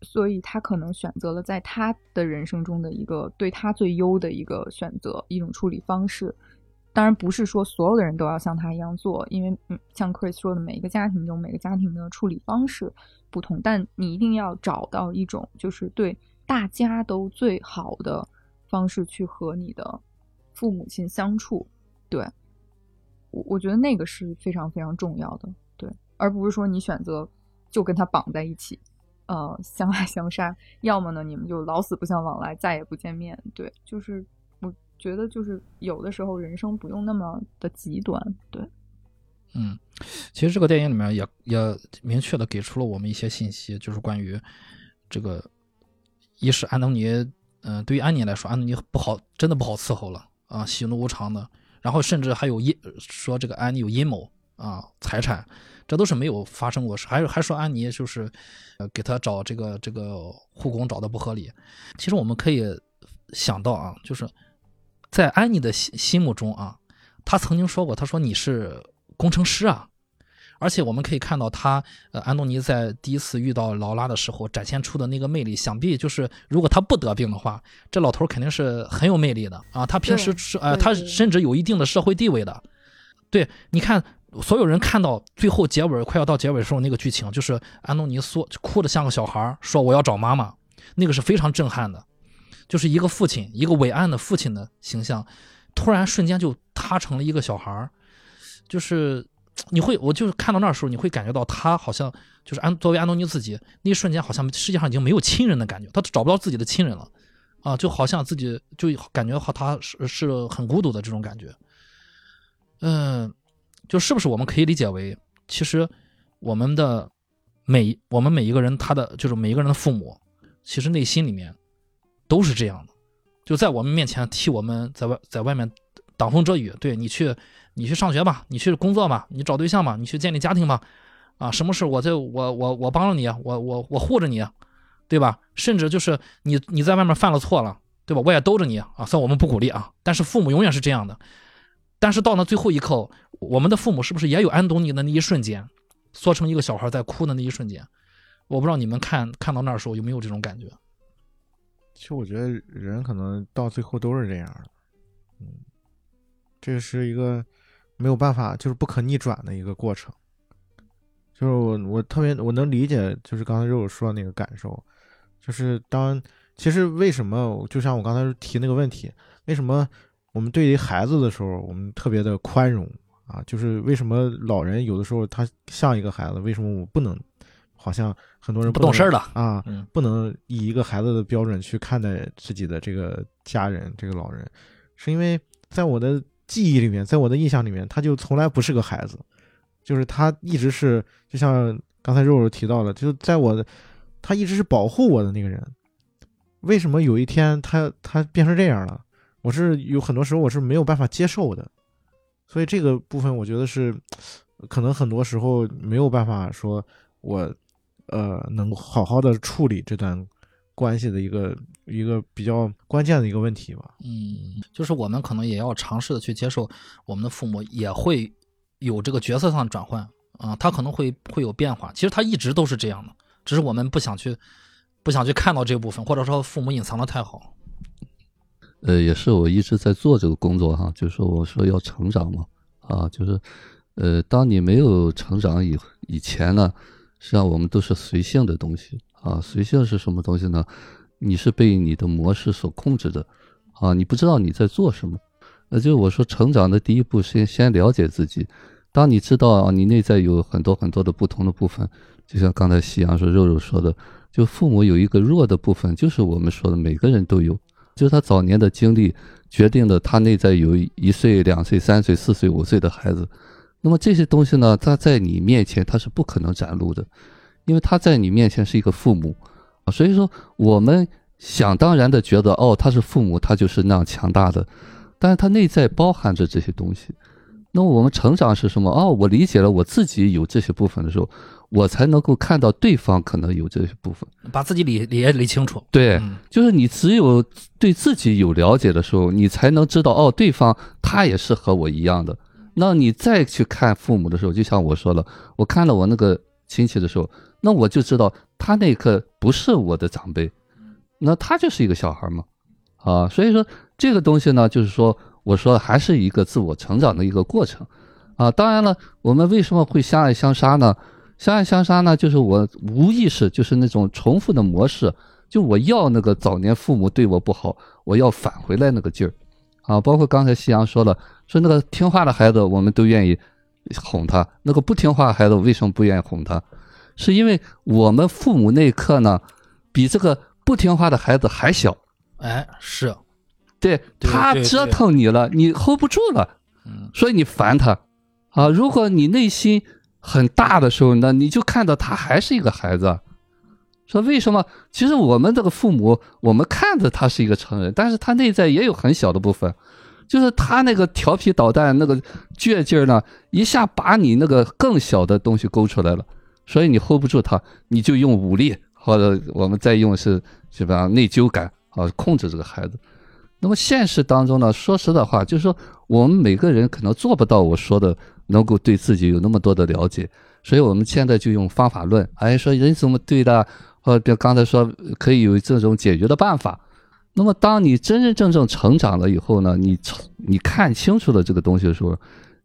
所以他可能选择了在他的人生中的一个对他最优的一个选择，一种处理方式。当然不是说所有的人都要像他一样做，因为嗯，像 Chris 说的，每一个家庭中每个家庭的处理方式不同，但你一定要找到一种就是对大家都最好的。方式去和你的父母亲相处，对我我觉得那个是非常非常重要的，对，而不是说你选择就跟他绑在一起，呃，相爱相杀，要么呢你们就老死不相往来，再也不见面，对，就是觉得就是有的时候人生不用那么的极端，对，嗯，其实这个电影里面也也明确的给出了我们一些信息，就是关于这个，一是安东尼。嗯，对于安妮来说，安东尼不好，真的不好伺候了啊，喜怒无常的。然后甚至还有阴说这个安妮有阴谋啊，财产，这都是没有发生过事。还还说安妮就是呃给他找这个这个护工找的不合理。其实我们可以想到啊，就是在安妮的心心目中啊，他曾经说过，他说你是工程师啊。而且我们可以看到，他呃，安东尼在第一次遇到劳拉的时候展现出的那个魅力，想必就是如果他不得病的话，这老头肯定是很有魅力的啊。他平时是呃，他甚至有一定的社会地位的。对，你看，所有人看到最后结尾快要到结尾时候那个剧情，就是安东尼说哭的像个小孩，说我要找妈妈，那个是非常震撼的，就是一个父亲，一个伟岸的父亲的形象，突然瞬间就塌成了一个小孩儿，就是。你会，我就是看到那时候，你会感觉到他好像就是安作为安东尼自己那一瞬间，好像世界上已经没有亲人的感觉，他找不到自己的亲人了，啊，就好像自己就感觉好他是是很孤独的这种感觉。嗯，就是不是我们可以理解为，其实我们的每我们每一个人他的就是每一个人的父母，其实内心里面都是这样的，就在我们面前替我们在外在外面挡风遮雨，对你去。你去上学吧，你去工作吧，你找对象吧，你去建立家庭吧，啊，什么事我在我我我帮着你，我我我护着你，对吧？甚至就是你你在外面犯了错了，对吧？我也兜着你啊。虽然我们不鼓励啊，但是父母永远是这样的。但是到那最后一刻，我们的父母是不是也有安东尼的那一瞬间，缩成一个小孩在哭的那一瞬间？我不知道你们看看到那时候有没有这种感觉？其实我觉得人可能到最后都是这样的，嗯，这是一个。没有办法，就是不可逆转的一个过程。就是我，我特别我能理解，就是刚才肉肉说的那个感受，就是当其实为什么，就像我刚才提那个问题，为什么我们对于孩子的时候，我们特别的宽容啊？就是为什么老人有的时候他像一个孩子，为什么我不能？好像很多人不懂事儿了啊，不能以一个孩子的标准去看待自己的这个家人，这个老人，是因为在我的。记忆里面，在我的印象里面，他就从来不是个孩子，就是他一直是，就像刚才肉肉提到了，就在我的，他一直是保护我的那个人。为什么有一天他他变成这样了？我是有很多时候我是没有办法接受的，所以这个部分我觉得是，可能很多时候没有办法说，我呃能好好的处理这段。关系的一个一个比较关键的一个问题吧。嗯，就是我们可能也要尝试的去接受，我们的父母也会有这个角色上的转换啊，他可能会会有变化。其实他一直都是这样的，只是我们不想去不想去看到这部分，或者说父母隐藏的太好。呃，也是我一直在做这个工作哈，就是说我说要成长嘛啊，就是呃，当你没有成长以以前呢，实际上我们都是随性的东西。啊，随性是什么东西呢？你是被你的模式所控制的，啊，你不知道你在做什么。那就是我说，成长的第一步，先先了解自己。当你知道啊，你内在有很多很多的不同的部分，就像刚才夕阳说、肉肉说的，就父母有一个弱的部分，就是我们说的每个人都有，就是他早年的经历决定了他内在有一岁、两岁、三岁、四岁、五岁的孩子。那么这些东西呢，它在你面前它是不可能展露的，因为他在你面前是一个父母啊。所以说，我们想当然的觉得，哦，他是父母，他就是那样强大的，但是他内在包含着这些东西。那么我们成长是什么？哦，我理解了我自己有这些部分的时候。我才能够看到对方可能有这些部分，把自己理理理清楚。对，嗯就是你只有对自己有了解的时候，你才能知道哦，对方他也是和我一样的。那你再去看父母的时候，就像我说了，我看了我那个亲戚的时候，那我就知道他那一刻不是我的长辈，那他就是一个小孩嘛，啊，所以说这个东西呢，就是说我说还是一个自我成长的一个过程，啊，当然了，我们为什么会相爱相杀呢？相爱相杀呢，就是我无意识，就是那种重复的模式，就我要那个早年父母对我不好，我要返回来那个劲儿，啊，包括刚才夕阳说了，说那个听话的孩子，我们都愿意哄他；那个不听话的孩子，为什么不愿意哄他？是因为我们父母那一刻呢，比这个不听话的孩子还小，哎，是，对他折腾你了，你 hold 不住了，嗯所以你烦他啊。如果你内心很大的时候那，你就看到他还是一个孩子。说为什么？其实我们这个父母，我们看着他是一个成人，但是他内在也有很小的部分，就是他那个调皮捣蛋、那个倔劲儿呢，一下把你那个更小的东西勾出来了，所以你 hold 不住他，你就用武力，或者我们再用是基本上内疚感啊控制这个孩子。那么现实当中呢，说实在话，就是说我们每个人可能做不到我说的能够对自己有那么多的了解，所以我们现在就用方法论，哎，说人怎么对的，或者刚才说可以有这种解决的办法。那么当你真真正正成长了以后呢，你你看清楚了这个东西的时候，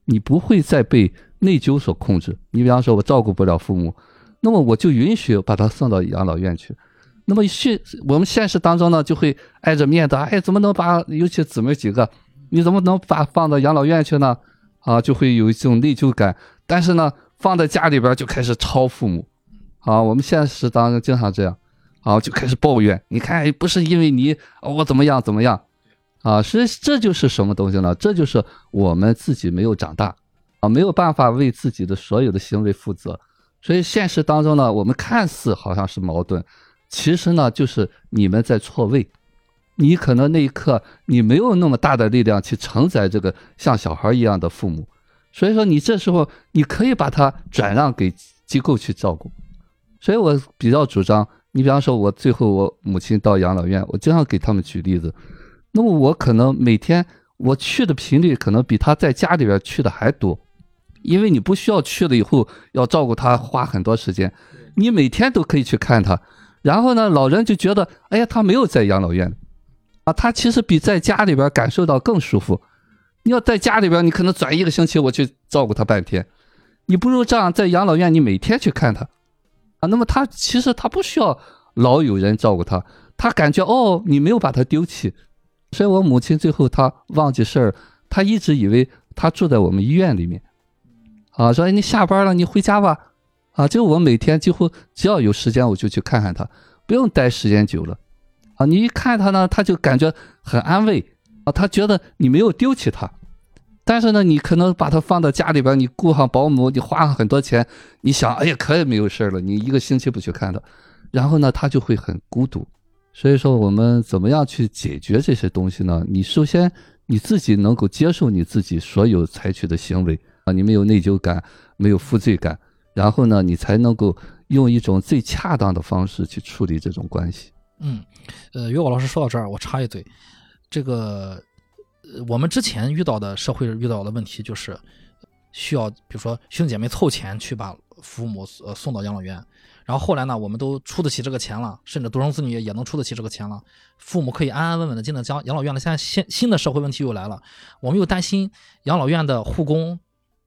你不会再被内疚所控制。你比方说，我照顾不了父母，那么我就允许把他送到养老院去。那么现我们现实当中呢，就会碍着面子，哎，怎么能把尤其姊妹几个，你怎么能把放到养老院去呢？啊，就会有一种内疚感。但是呢，放在家里边就开始抄父母，啊，我们现实当中经常这样，啊，就开始抱怨。你看，不是因为你我怎么样怎么样，啊，实际这就是什么东西呢？这就是我们自己没有长大，啊，没有办法为自己的所有的行为负责。所以现实当中呢，我们看似好像是矛盾。其实呢，就是你们在错位，你可能那一刻你没有那么大的力量去承载这个像小孩一样的父母，所以说你这时候你可以把它转让给机构去照顾。所以我比较主张，你比方说，我最后我母亲到养老院，我经常给他们举例子，那么我可能每天我去的频率可能比他在家里边去的还多，因为你不需要去了以后要照顾他花很多时间，你每天都可以去看他。然后呢，老人就觉得，哎呀，他没有在养老院，啊，他其实比在家里边感受到更舒服。你要在家里边，你可能转一个星期我去照顾他半天，你不如这样在养老院，你每天去看他，啊，那么他其实他不需要老有人照顾他，他感觉哦，你没有把他丢弃。所以我母亲最后她忘记事儿，她一直以为她住在我们医院里面，啊，说哎你下班了，你回家吧。啊，就我每天几乎只要有时间我就去看看他，不用待时间久了，啊，你一看他呢，他就感觉很安慰，啊，他觉得你没有丢弃他，但是呢，你可能把它放到家里边，你雇上保姆，你花上很多钱，你想，哎呀，可以没有事儿了，你一个星期不去看他，然后呢，他就会很孤独。所以说，我们怎么样去解决这些东西呢？你首先你自己能够接受你自己所有采取的行为啊，你没有内疚感，没有负罪感。然后呢，你才能够用一种最恰当的方式去处理这种关系。嗯，呃，于果老师说到这儿，我插一嘴，这个我们之前遇到的社会遇到的问题就是需要，比如说兄弟姐妹凑钱去把父母呃送到养老院，然后后来呢，我们都出得起这个钱了，甚至独生子女也能出得起这个钱了，父母可以安安稳稳的进了家养老院了。现在新新的社会问题又来了，我们又担心养老院的护工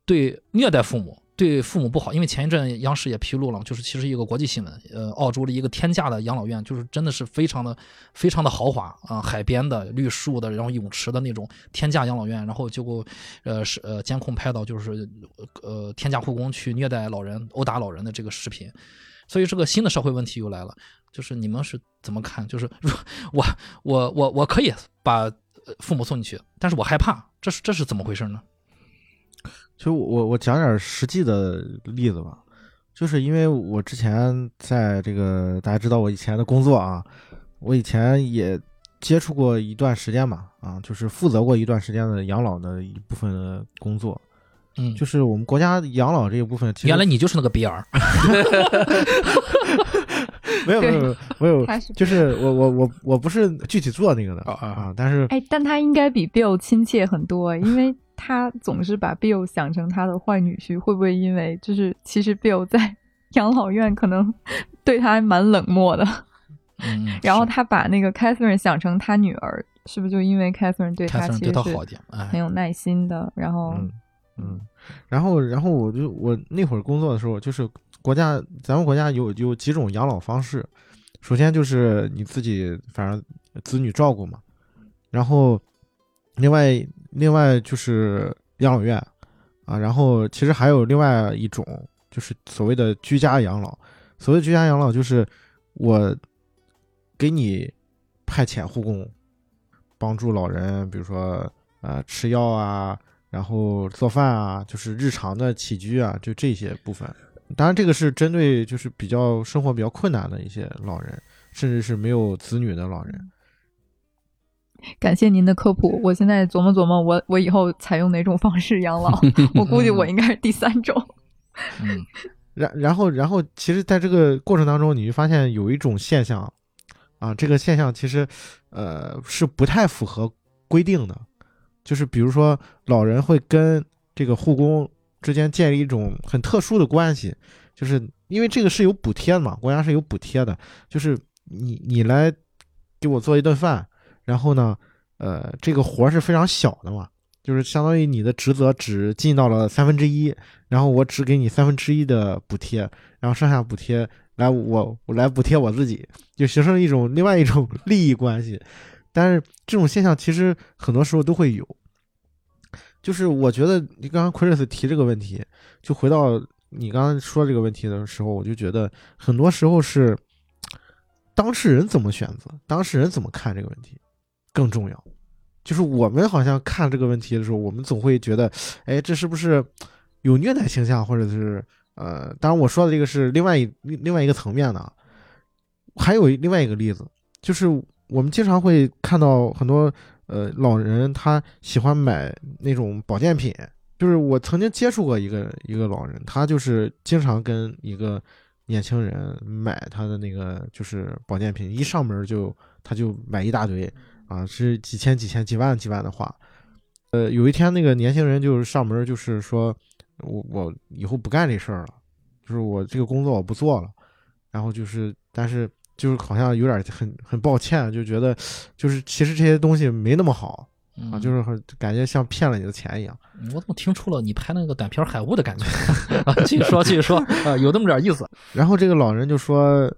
对虐待父母。对父母不好，因为前一阵央视也披露了，就是其实一个国际新闻，呃，澳洲的一个天价的养老院，就是真的是非常的非常的豪华啊、海边的、绿树的，然后泳池的那种天价养老院，然后结果，呃是呃监控拍到就是呃天价护工去虐待老人、殴打老人的这个视频，所以这个新的社会问题又来了，就是你们是怎么看？就是 我我我我可以把父母送进去，但是我害怕，这是这是怎么回事呢？其实我我讲点实际的例子吧，就是因为我之前在这个大家知道我以前的工作啊，我以前也接触过一段时间嘛，啊，就是负责过一段时间的养老的一部分的工作，嗯，就是我们国家养老这一部分，其实原来你就是那个比尔，没有没有没有他是，就是我我我我不是具体做那个的啊啊。啊，但是哎，但他应该比 Bill 亲切很多，因为他总是把 Bill 想成他的坏女婿，会不会因为就是其实 Bill 在养老院可能对他还蛮冷漠的，嗯，然后他把那个 Catherine 想成他女儿，是不是就因为 Catherine 对他其实很有耐心的，然后嗯嗯，然后然后我就我那会儿工作的时候，就是国家咱们国家有有几种养老方式，首先就是你自己反正子女照顾嘛，然后另外另外就是养老院啊，然后其实还有另外一种就是所谓的居家养老，所谓居家养老就是我给你派遣护工，帮助老人，比如说呃吃药啊，然后做饭啊，就是日常的起居啊，就这些部分。当然，这个是针对就是比较生活比较困难的一些老人，甚至是没有子女的老人。感谢您的科普。我现在琢磨琢磨，我我以后采用哪种方式养老？我估计我应该是第三种。嗯 然然后然后，其实在这个过程当中，你会发现有一种现象，啊，这个现象其实呃是不太符合规定的，就是比如说老人会跟这个护工之间建立一种很特殊的关系，就是因为这个是有补贴的嘛，国家是有补贴的，就是你你来给我做一顿饭，然后呢，呃，这个活儿是非常小的嘛，就是相当于你的职责只尽到了三分之一，然后我只给你三分之一的补贴，然后剩下补贴来我我来补贴我自己，就形成了一种另外一种 利益关系。但是这种现象其实很多时候都会有，就是我觉得你刚刚 Chris 提这个问题，就回到你刚刚说这个问题的时候，我就觉得很多时候是当事人怎么选择，当事人怎么看这个问题更重要。就是我们好像看这个问题的时候，我们总会觉得，哎，这是不是有虐待倾向，或者是呃，当然我说的这个是另外一另外一个层面的。还有另外一个例子，就是我们经常会看到很多呃老人他喜欢买那种保健品，就是我曾经接触过一个一个老人，他就是经常跟一个年轻人买他的那个就是保健品，一上门就他就买一大堆啊，是几千几千几万几万的花。呃，有一天那个年轻人就是上门，就是说我我以后不干这事儿了，就是我这个工作我不做了，然后就是但是就是好像有点很很抱歉，就觉得就是其实这些东西没那么好啊，嗯就是很感觉像骗了你的钱一样。我怎么听出了你拍那个短片《海雾》的感觉？啊，继续说，继续说，啊，有那么点意思。然后这个老人就说，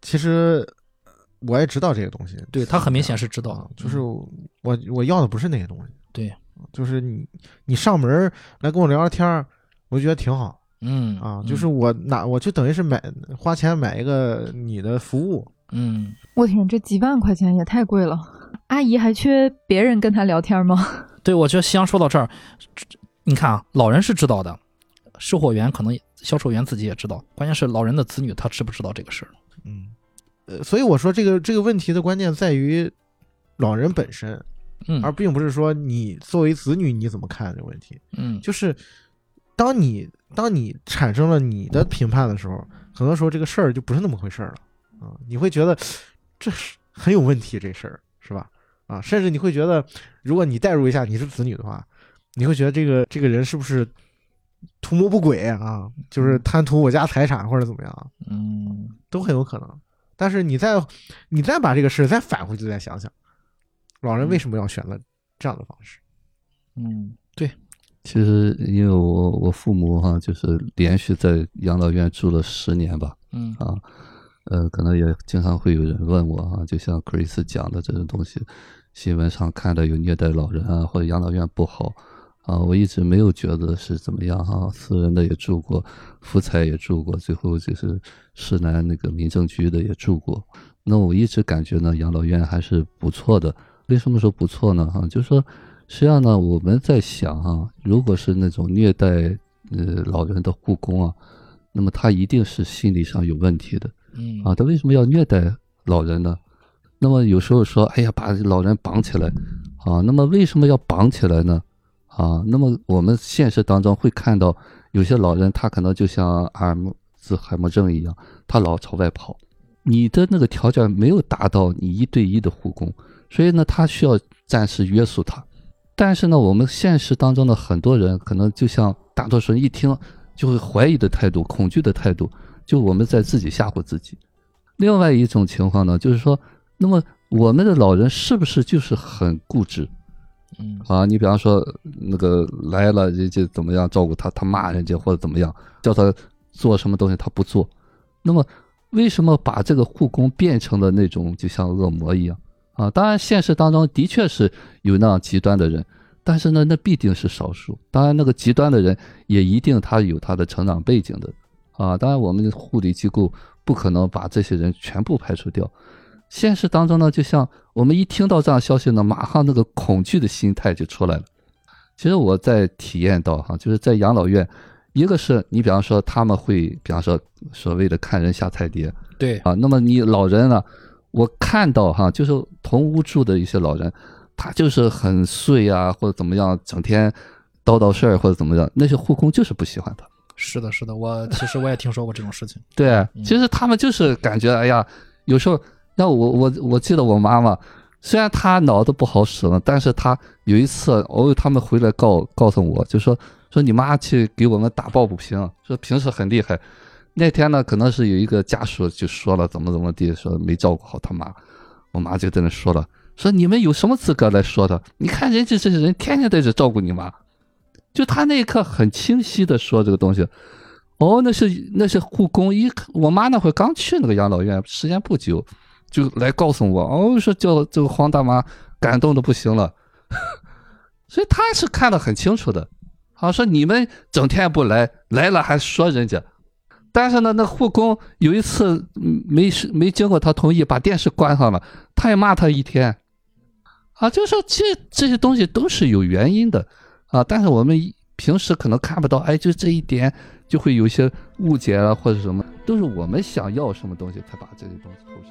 其实我也知道这个东西，对他很明显是知道啊的，就是嗯。我我要的不是那些东西，对，就是你你上门来跟我聊聊天儿，我觉得挺好嗯。啊，嗯就是我哪我就等于是买花钱买一个你的服务，嗯，我天，这几万块钱也太贵了。阿姨还缺别人跟她聊天吗？对，我觉得西洋说到这儿，这你看啊，老人是知道的，售货员可能销售员自己也知道，关键是老人的子女他知不知道这个事儿？嗯，呃，所以我说这个这个问题的关键在于老人本身，嗯而并不是说你作为子女你怎么看这个问题。嗯，就是当你当你产生了你的评判的时候，很多时候这个事儿就不是那么回事儿了啊、你会觉得这是很有问题，这事儿是吧？啊，甚至你会觉得，如果你代入一下你是子女的话，你会觉得这个这个人是不是图谋不轨啊？就是贪图我家财产或者怎么样，嗯都很有可能。但是你再你再把这个事儿再返回去再想想，老人为什么要选择这样的方式？嗯。对其实因为我我父母哈、就是连续在养老院住了十年吧，嗯。啊，呃，可能也经常会有人问我哈、就像 Chris 讲的这种东西，新闻上看到有虐待老人啊，或者养老院不好啊，我一直没有觉得是怎么样哈、私人的也住过，福彩也住过，最后就是市南那个民政局的也住过。那我一直感觉呢，养老院还是不错的。为什么说不错呢？哈，就是说，实际上呢，我们在想哈、如果是那种虐待呃老人的护工啊，那么他一定是心理上有问题的。嗯啊，他为什么要虐待老人呢？那么有时候说，哎呀，把老人绑起来，啊，那么为什么要绑起来呢？啊，那么我们现实当中会看到有些老人，他可能就像阿尔兹海默症一样，他老朝外跑，你的那个条件没有达到你一对一的护工，所以呢，他需要暂时约束他。但是呢，我们现实当中的很多人，可能就像大多数人一听就会怀疑的态度、恐惧的态度，就我们在自己吓唬自己。另外一种情况呢，就是说，那么我们的老人是不是就是很固执嗯啊？你比方说那个来了，人家怎么样照顾他，他骂人家或者怎么样，叫他做什么东西他不做，那么为什么把这个护工变成了那种就像恶魔一样啊？当然，现实当中的确是有那样极端的人，但是呢，那必定是少数。当然，那个极端的人也一定他有他的成长背景的啊。当然，我们的护理机构不可能把这些人全部排除掉。现实当中呢，就像我们一听到这样消息呢，马上那个恐惧的心态就出来了。其实我在体验到哈，就是在养老院，一个是你比方说他们会，比方说所谓的看人下菜碟，对啊，那么你老人呢，我看到哈，就是同屋住的一些老人，他就是很碎啊，或者怎么样，整天叨叨事儿或者怎么样，那些护工就是不喜欢他。是的，是的，我其实我也听说过这种事情。对，其实他们就是感觉，哎呀，有时候那我我我记得我妈妈，虽然她脑子不好使了，但是她有一次偶尔他们回来告告诉我，就说说你妈去给我们打抱不平，说平时很厉害。那天呢，可能是有一个家属就说了怎么怎么地，说没照顾好他妈，我妈就在那说了，说你们有什么资格来说的？你看人家这些人天天在这照顾你妈，就他那一刻很清晰的说这个东西。哦，那是那是护工，一我妈那会刚去那个养老院，时间不久，就来告诉我，哦，说叫这个黄大妈感动的不行了，所以他是看得很清楚的，啊，说你们整天不来，来了还说人家，但是呢，那护工有一次嗯没没经过他同意，把电视关上了，他也骂他一天，啊，就是说这这些东西都是有原因的，啊，但是我们平时可能看不到，哎，就这一点。就会有一些误解啊，或者什么，都是我们想要什么东西，才把这些东西投射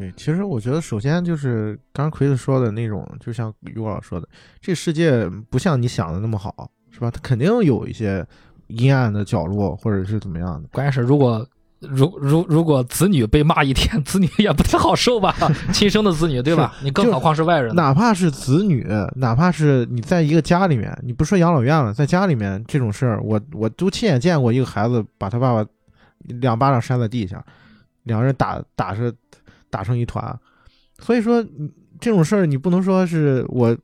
对，其实我觉得，首先就是刚刚奎子说的那种，就像于果老说的，这世界不像你想的那么好，是吧？它肯定有一些阴暗的角落，或者是怎么样的。关键是如果如如如果子女被骂一天，子女也不太好受吧？亲生的子女对吧？你更何况是外人。哪怕是子女，哪怕是你在一个家里面，你不说养老院了，在家里面这种事儿，我我都亲眼见过一个孩子把他爸爸两巴掌扇在地下，两个人打打是打成一团。所以说这种事儿，你不能说是我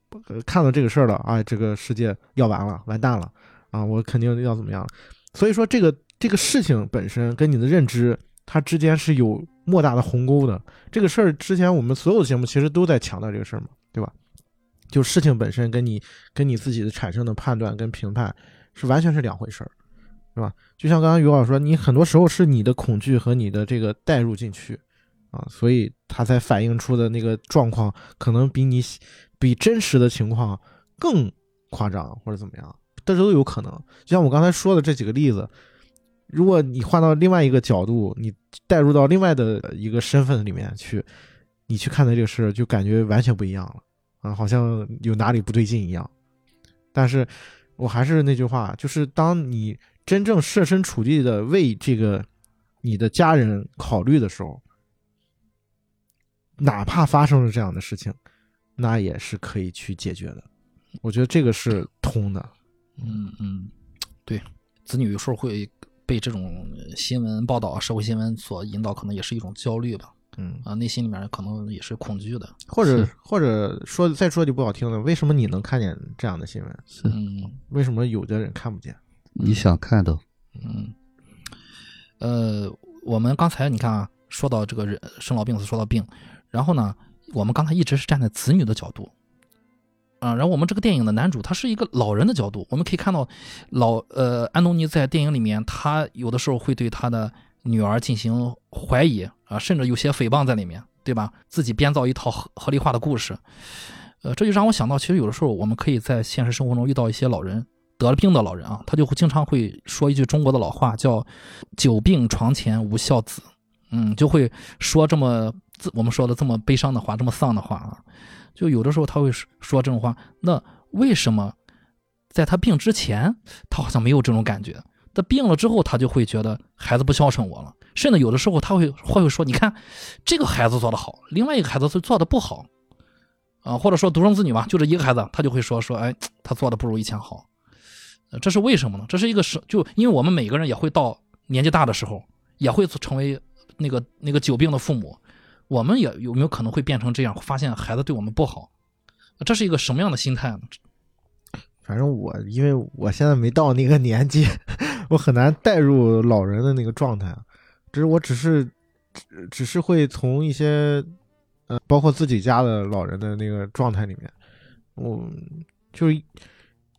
看到这个事儿了啊，这个世界要完了，完蛋了啊，我肯定要怎么样。所以说这个。这个事情本身跟你的认知，它之间是有莫大的鸿沟的。这个事儿之前我们所有的节目其实都在强调这个事儿嘛，对吧？就事情本身跟你跟你自己的产生的判断跟评判是完全是两回事儿，是吧？就像刚刚于老师说，你很多时候是你的恐惧和你的这个代入进去啊，所以他才反映出的那个状况可能比你比真实的情况更夸张或者怎么样，这都有可能。就像我刚才说的这几个例子。如果你换到另外一个角度，你带入到另外的一个身份里面去，你去看待这个事，就感觉完全不一样了啊，好像有哪里不对劲一样。但是我还是那句话，就是当你真正设身处地的为这个你的家人考虑的时候，哪怕发生了这样的事情，那也是可以去解决的。我觉得这个是通的。嗯嗯，对，子女有时候会。被这种新闻报道、社会新闻所引导，可能也是一种焦虑吧。嗯啊，内心里面可能也是恐惧的，或者或者说再说句不好听的，为什么你能看见这样的新闻？是，嗯，为什么有的人看不见？你想看到，嗯，呃，我们刚才你看啊，说到这个人生老病死，说到病，然后呢，我们刚才一直是站在子女的角度，啊，然后我们这个电影的男主他是一个老人的角度，我们可以看到老呃安东尼在电影里面，他有的时候会对他的女儿进行怀疑啊，甚至有些诽谤在里面，对吧？自己编造一套合合理化的故事，呃，这就让我想到，其实有的时候我们可以在现实生活中遇到一些老人。得了病的老人啊，他就会经常会说一句中国的老话，叫“久病床前无孝子”，嗯，就会说这么我们说的这么悲伤的话，这么丧的话啊。就有的时候他会说这种话，那为什么在他病之前，他好像没有这种感觉？他病了之后，他就会觉得孩子不孝顺我了，甚至有的时候他会会说，你看这个孩子做的好，另外一个孩子是做的不好啊，或者说独生子女嘛，就这一个孩子，他就会说说，哎，他做的不如以前好。这是为什么呢？这是一个是就因为我们每个人也会到年纪大的时候，也会成为那个那个久病的父母，我们也有没有可能会变成这样？发现孩子对我们不好，这是一个什么样的心态呢？反正我因为我现在没到那个年纪，我很难带入老人的那个状态。只是我只是只只是会从一些呃，包括自己家的老人的那个状态里面，我就是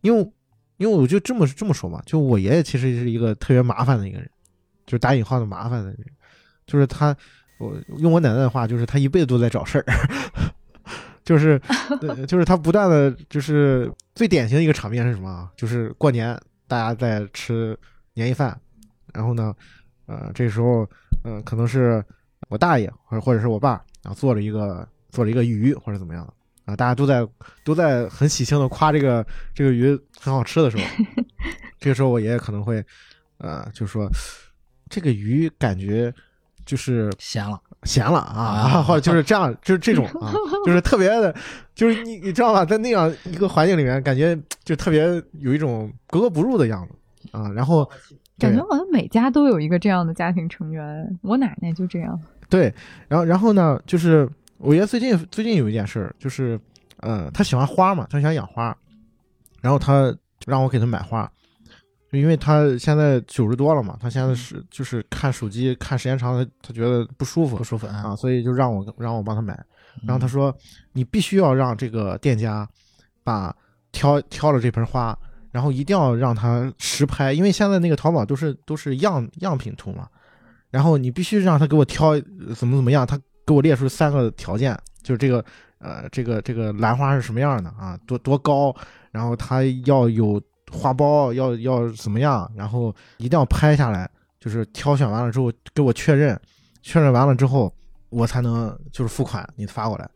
因为。因为我就这么这么说嘛，就我爷爷其实是一个特别麻烦的一个人，就是打引号的麻烦的人，就是他，我用我奶奶的话，就是她一辈子都在找事儿，就是 就是她不断的，就是最典型的一个场面是什么啊？就是过年大家在吃年夜饭，然后呢，呃，这时候，呃，可能是我大爷或者或者是我爸，然后做了一个做了一个鱼或者怎么样的。啊，大家都在都在很喜庆的夸这个这个鱼很好吃的时候，这个时候我爷爷可能会，呃，就说这个鱼感觉就是闲了，闲了啊，或者就是这样，就是这种啊，就是特别的，就是你你知道吧，在那样一个环境里面，感觉就特别有一种格格不入的样子啊。然后感觉好像每家都有一个这样的家庭成员，我奶奶就这样。对，然后然后呢，就是。我爷最近最近有一件事儿，就是，呃，他喜欢花嘛，他想养花，然后他让我给他买花，就因为他现在九十多了嘛，他现在是就是看手机看时间长了，他觉得不舒服，不舒服啊，所以就让我让我帮他买，然后他说你必须要让这个店家把挑挑了这盆花，然后一定要让他实拍，因为现在那个淘宝都是都是样样品图嘛，然后你必须让他给我挑怎么怎么样，他。给我列出三个条件，就是这个，呃，这个这个兰花是什么样的啊？多多高？然后它要有花苞，要要怎么样？然后一定要拍下来，就是挑选完了之后给我确认，确认完了之后我才能就是付款，你发过来。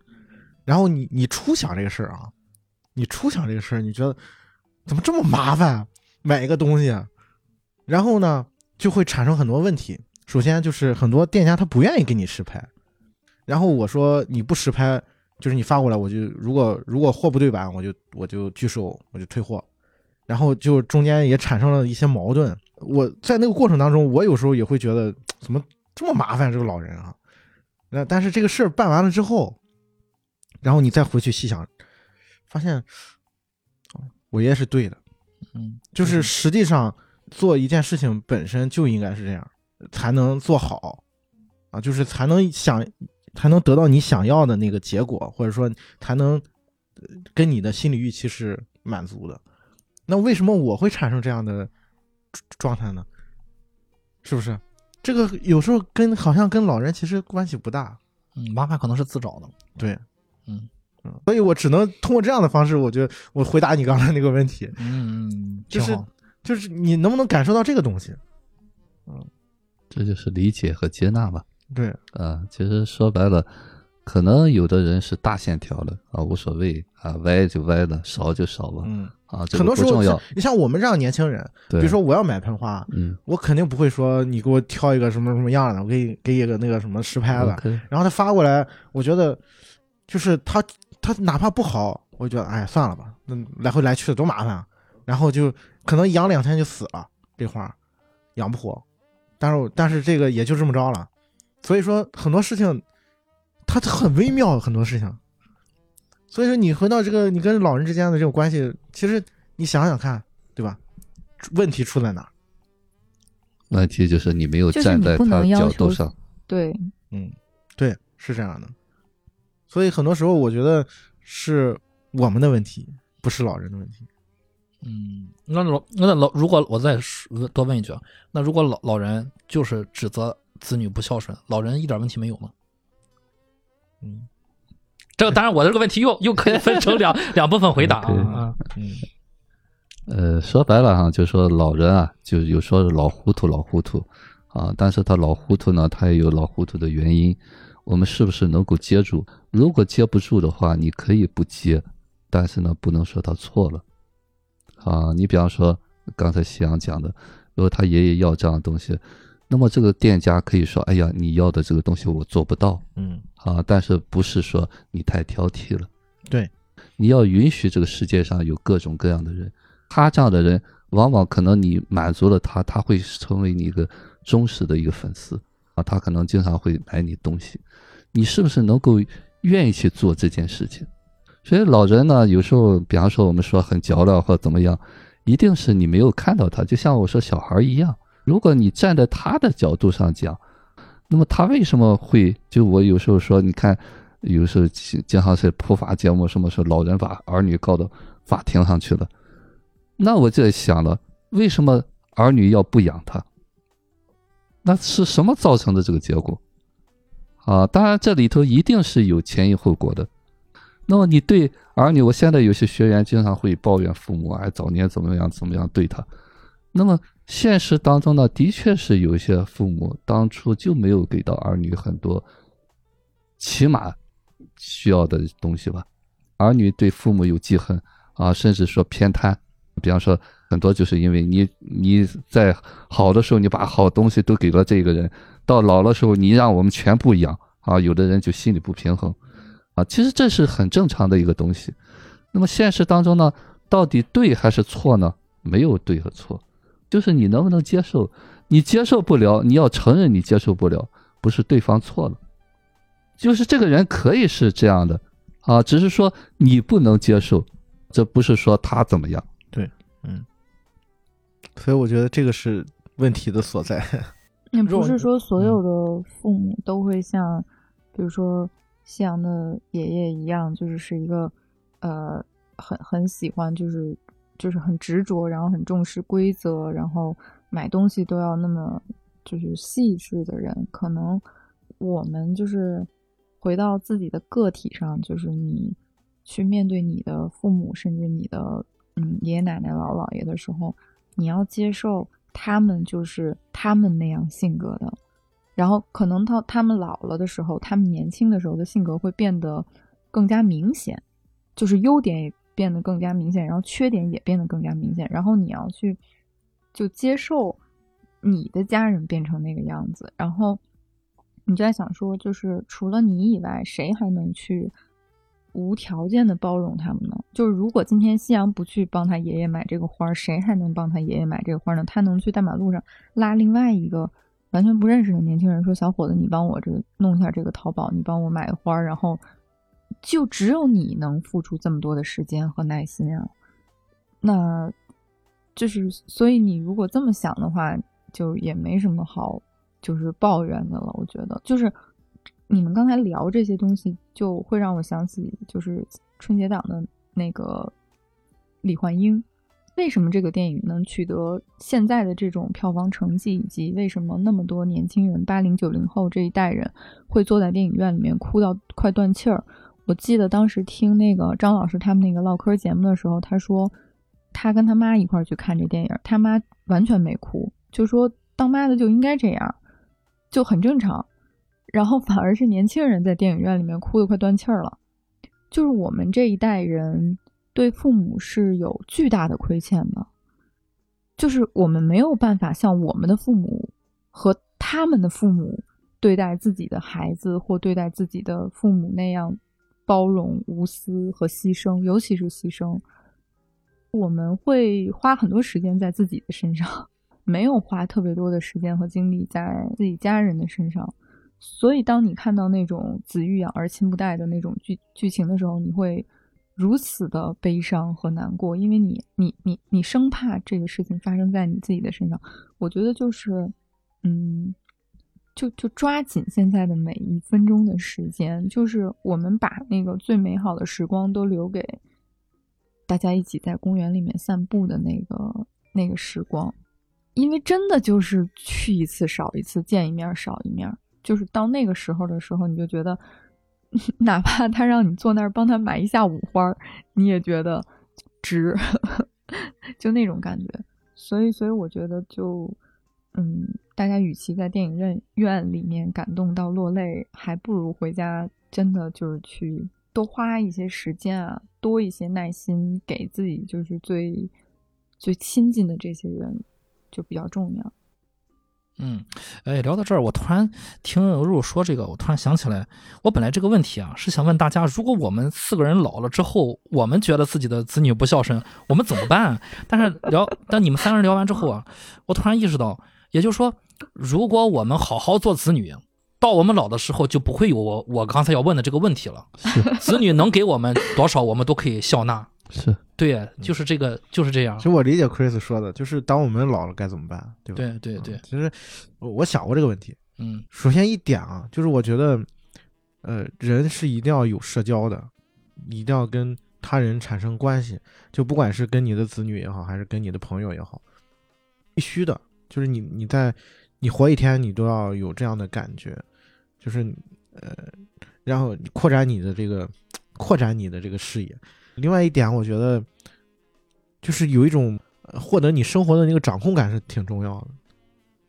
然后你你初想这个事儿啊，你初想这个事儿，你觉得怎么这么麻烦？买一个东西，然后呢就会产生很多问题。首先就是很多店家他不愿意给你实拍。然后我说你不实拍，就是你发过来，我就如果如果货不对版，我就我就拒收，我就退货。然后就中间也产生了一些矛盾。我在那个过程当中，我有时候也会觉得怎么这么麻烦这个老人啊。那但是这个事儿办完了之后，然后你再回去细想，发现我爷爷是对的。嗯，就是实际上做一件事情本身就应该是这样，才能做好啊，就是才能想。才能得到你想要的那个结果，或者说才能跟你的心理预期是满足的。那为什么我会产生这样的状态呢？是不是？这个有时候跟好像跟老人其实关系不大。嗯，麻烦可能是自找的。对，嗯嗯，所以我只能通过这样的方式，我觉得我回答你刚才那个问题。嗯，就是就是你能不能感受到这个东西？嗯，这就是理解和接纳吧。对啊，其实说白了，可能有的人是大线条的啊，无所谓啊，歪就歪了，少就少了，嗯。啊，很多时候。你像我们这样年轻人，比如说我要买盆花，嗯，我肯定不会说你给我挑一个什么什么样的，我给你给一个那个什么实拍的，然后他发过来，我觉得就是他他哪怕不好，我觉得哎算了吧，那来回来去的多麻烦啊，然后就可能养两天就死了，这花养不活，但是但是这个也就这么着了。所以说很多事情，它很微妙，很多事情。所以说你回到这个你跟老人之间的这种关系，其实你想想看，对吧？问题出在哪？问题就是你没有站在他角度上。对，嗯，对，是这样的。所以很多时候，我觉得是我们的问题，不是老人的问题。嗯，那老那老如果我再说多问一句啊，那如果老老人就是指责子女不孝顺，老人一点问题没有吗？嗯这个当然，我这个问题又又可以分成两两部分回答对啊。嗯呃，说白了哈，就说老人啊，就有说是老糊涂，老糊涂啊，但是他老糊涂呢，他也有老糊涂的原因。我们是不是能够接住？如果接不住的话，你可以不接，但是呢，不能说他错了啊。你比方说刚才夕阳讲的，如果他爷爷要这样的东西，那么这个店家可以说：“哎呀，你要的这个东西我做不到。”嗯啊，但是不是说你太挑剔了？对，你要允许这个世界上有各种各样的人，他这样的人，往往可能你满足了他，他会成为你一个忠实的一个粉丝啊，他可能经常会买你东西，你是不是能够愿意去做这件事情？所以老人呢，有时候，比方说我们说很脚镣或怎么样，一定是你没有看到他，就像我说小孩一样，如果你站在他的角度上讲。那么他为什么会？就我有时候说，你看，有时候经常是普法节目，什么时候老人把儿女告到法庭上去了？那我就想了，为什么儿女要不养他？那是什么造成的这个结果？啊，当然这里头一定是有前因后果的。那么你对儿女，我现在有些学员经常会抱怨父母，哎，早年怎么样怎么样对他。那么现实当中呢，的确是有一些父母当初就没有给到儿女很多起码需要的东西吧。儿女对父母有记恨啊，甚至说偏袒。比方说，很多就是因为你你在好的时候你把好东西都给了这个人，到老的时候你让我们全部养啊，有的人就心里不平衡啊。其实这是很正常的一个东西。那么现实当中呢，到底对还是错呢？没有对和错。就是你能不能接受？你接受不了，你要承认你接受不了，不是对方错了，就是这个人可以是这样的啊，只是说你不能接受，这不是说他怎么样。对，嗯所以我觉得这个是问题的所在。也不是说所有的父母都会像，比如说夕阳的爷爷一样，就是是一个呃很很喜欢，就是就是很执着，然后很重视规则，然后买东西都要那么就是细致的人。可能我们就是回到自己的个体上，就是你去面对你的父母，甚至你的嗯爷爷奶奶、姥姥姥爷的时候。你要接受他们就是他们那样性格的，然后可能他他们老了的时候，他们年轻的时候的性格会变得更加明显，就是优点也变得更加明显，然后缺点也变得更加明显，然后你要去就接受你的家人变成那个样子，然后你就在想说，就是除了你以外，谁还能去？无条件的包容他们呢？就是如果今天夕阳不去帮他爷爷买这个花，谁还能帮他爷爷买这个花呢？他能去大马路上拉另外一个完全不认识的年轻人说：“小伙子，你帮我这个弄一下这个淘宝，你帮我买个花。”然后就只有你能付出这么多的时间和耐心啊。那就是所以你如果这么想的话，就也没什么好就是抱怨的了。我觉得就是。你们刚才聊这些东西，就会让我想起，就是春节档的那个李焕英。为什么这个电影能取得现在的这种票房成绩，以及为什么那么多年轻人，八零九零后这一代人会坐在电影院里面哭到快断气儿？我记得当时听那个张老师他们那个唠嗑节目的时候，他说他跟他妈一块去看这电影，他妈完全没哭，就说当妈的就应该这样，就很正常。然后反而是年轻人在电影院里面哭得快断气了，就是我们这一代人对父母是有巨大的亏欠的，就是我们没有办法像我们的父母和他们的父母对待自己的孩子或对待自己的父母那样包容、无私和牺牲，尤其是牺牲。我们会花很多时间在自己的身上，没有花特别多的时间和精力在自己家人的身上。所以，当你看到那种子欲养而亲不待的那种剧剧情的时候，你会如此的悲伤和难过，因为你，你，你，你生怕这个事情发生在你自己的身上。我觉得，就是嗯，就就抓紧现在的每一分钟的时间，就是我们把那个最美好的时光都留给大家一起在公园里面散步的那个那个时光，因为真的就是去一次少一次，见一面少一面，就是到那个时候的时候，你就觉得，哪怕他让你坐那儿帮他买一下五花，你也觉得值，就那种感觉。所以，所以我觉得就。嗯，大家与其在电影院院里面感动到落泪，还不如回家真的就是去多花一些时间啊，多一些耐心，给自己就是最最亲近的这些人，就比较重要。嗯，哎，聊到这儿，我突然听如如说这个，我突然想起来，我本来这个问题啊是想问大家，如果我们四个人老了之后，我们觉得自己的子女不孝顺，我们怎么办？但是聊，当你们三个人聊完之后啊，我突然意识到。也就是说，如果我们好好做子女，到我们老的时候就不会有我我刚才要问的这个问题了。子女能给我们多少，我们都可以笑纳。是对，就是这个，就是这样。其实我理解 Chris 说的，就是当我们老了该怎么办，对吧？对对对。其实我想过这个问题。嗯。首先一点啊，就是我觉得，呃，人是一定要有社交的，一定要跟他人产生关系，就不管是跟你的子女也好，还是跟你的朋友也好，必须的。就是你，你在你活一天，你都要有这样的感觉，就是呃，然后扩展你的这个，扩展你的这个视野。另外一点，我觉得就是有一种获得你生活的那个掌控感是挺重要的，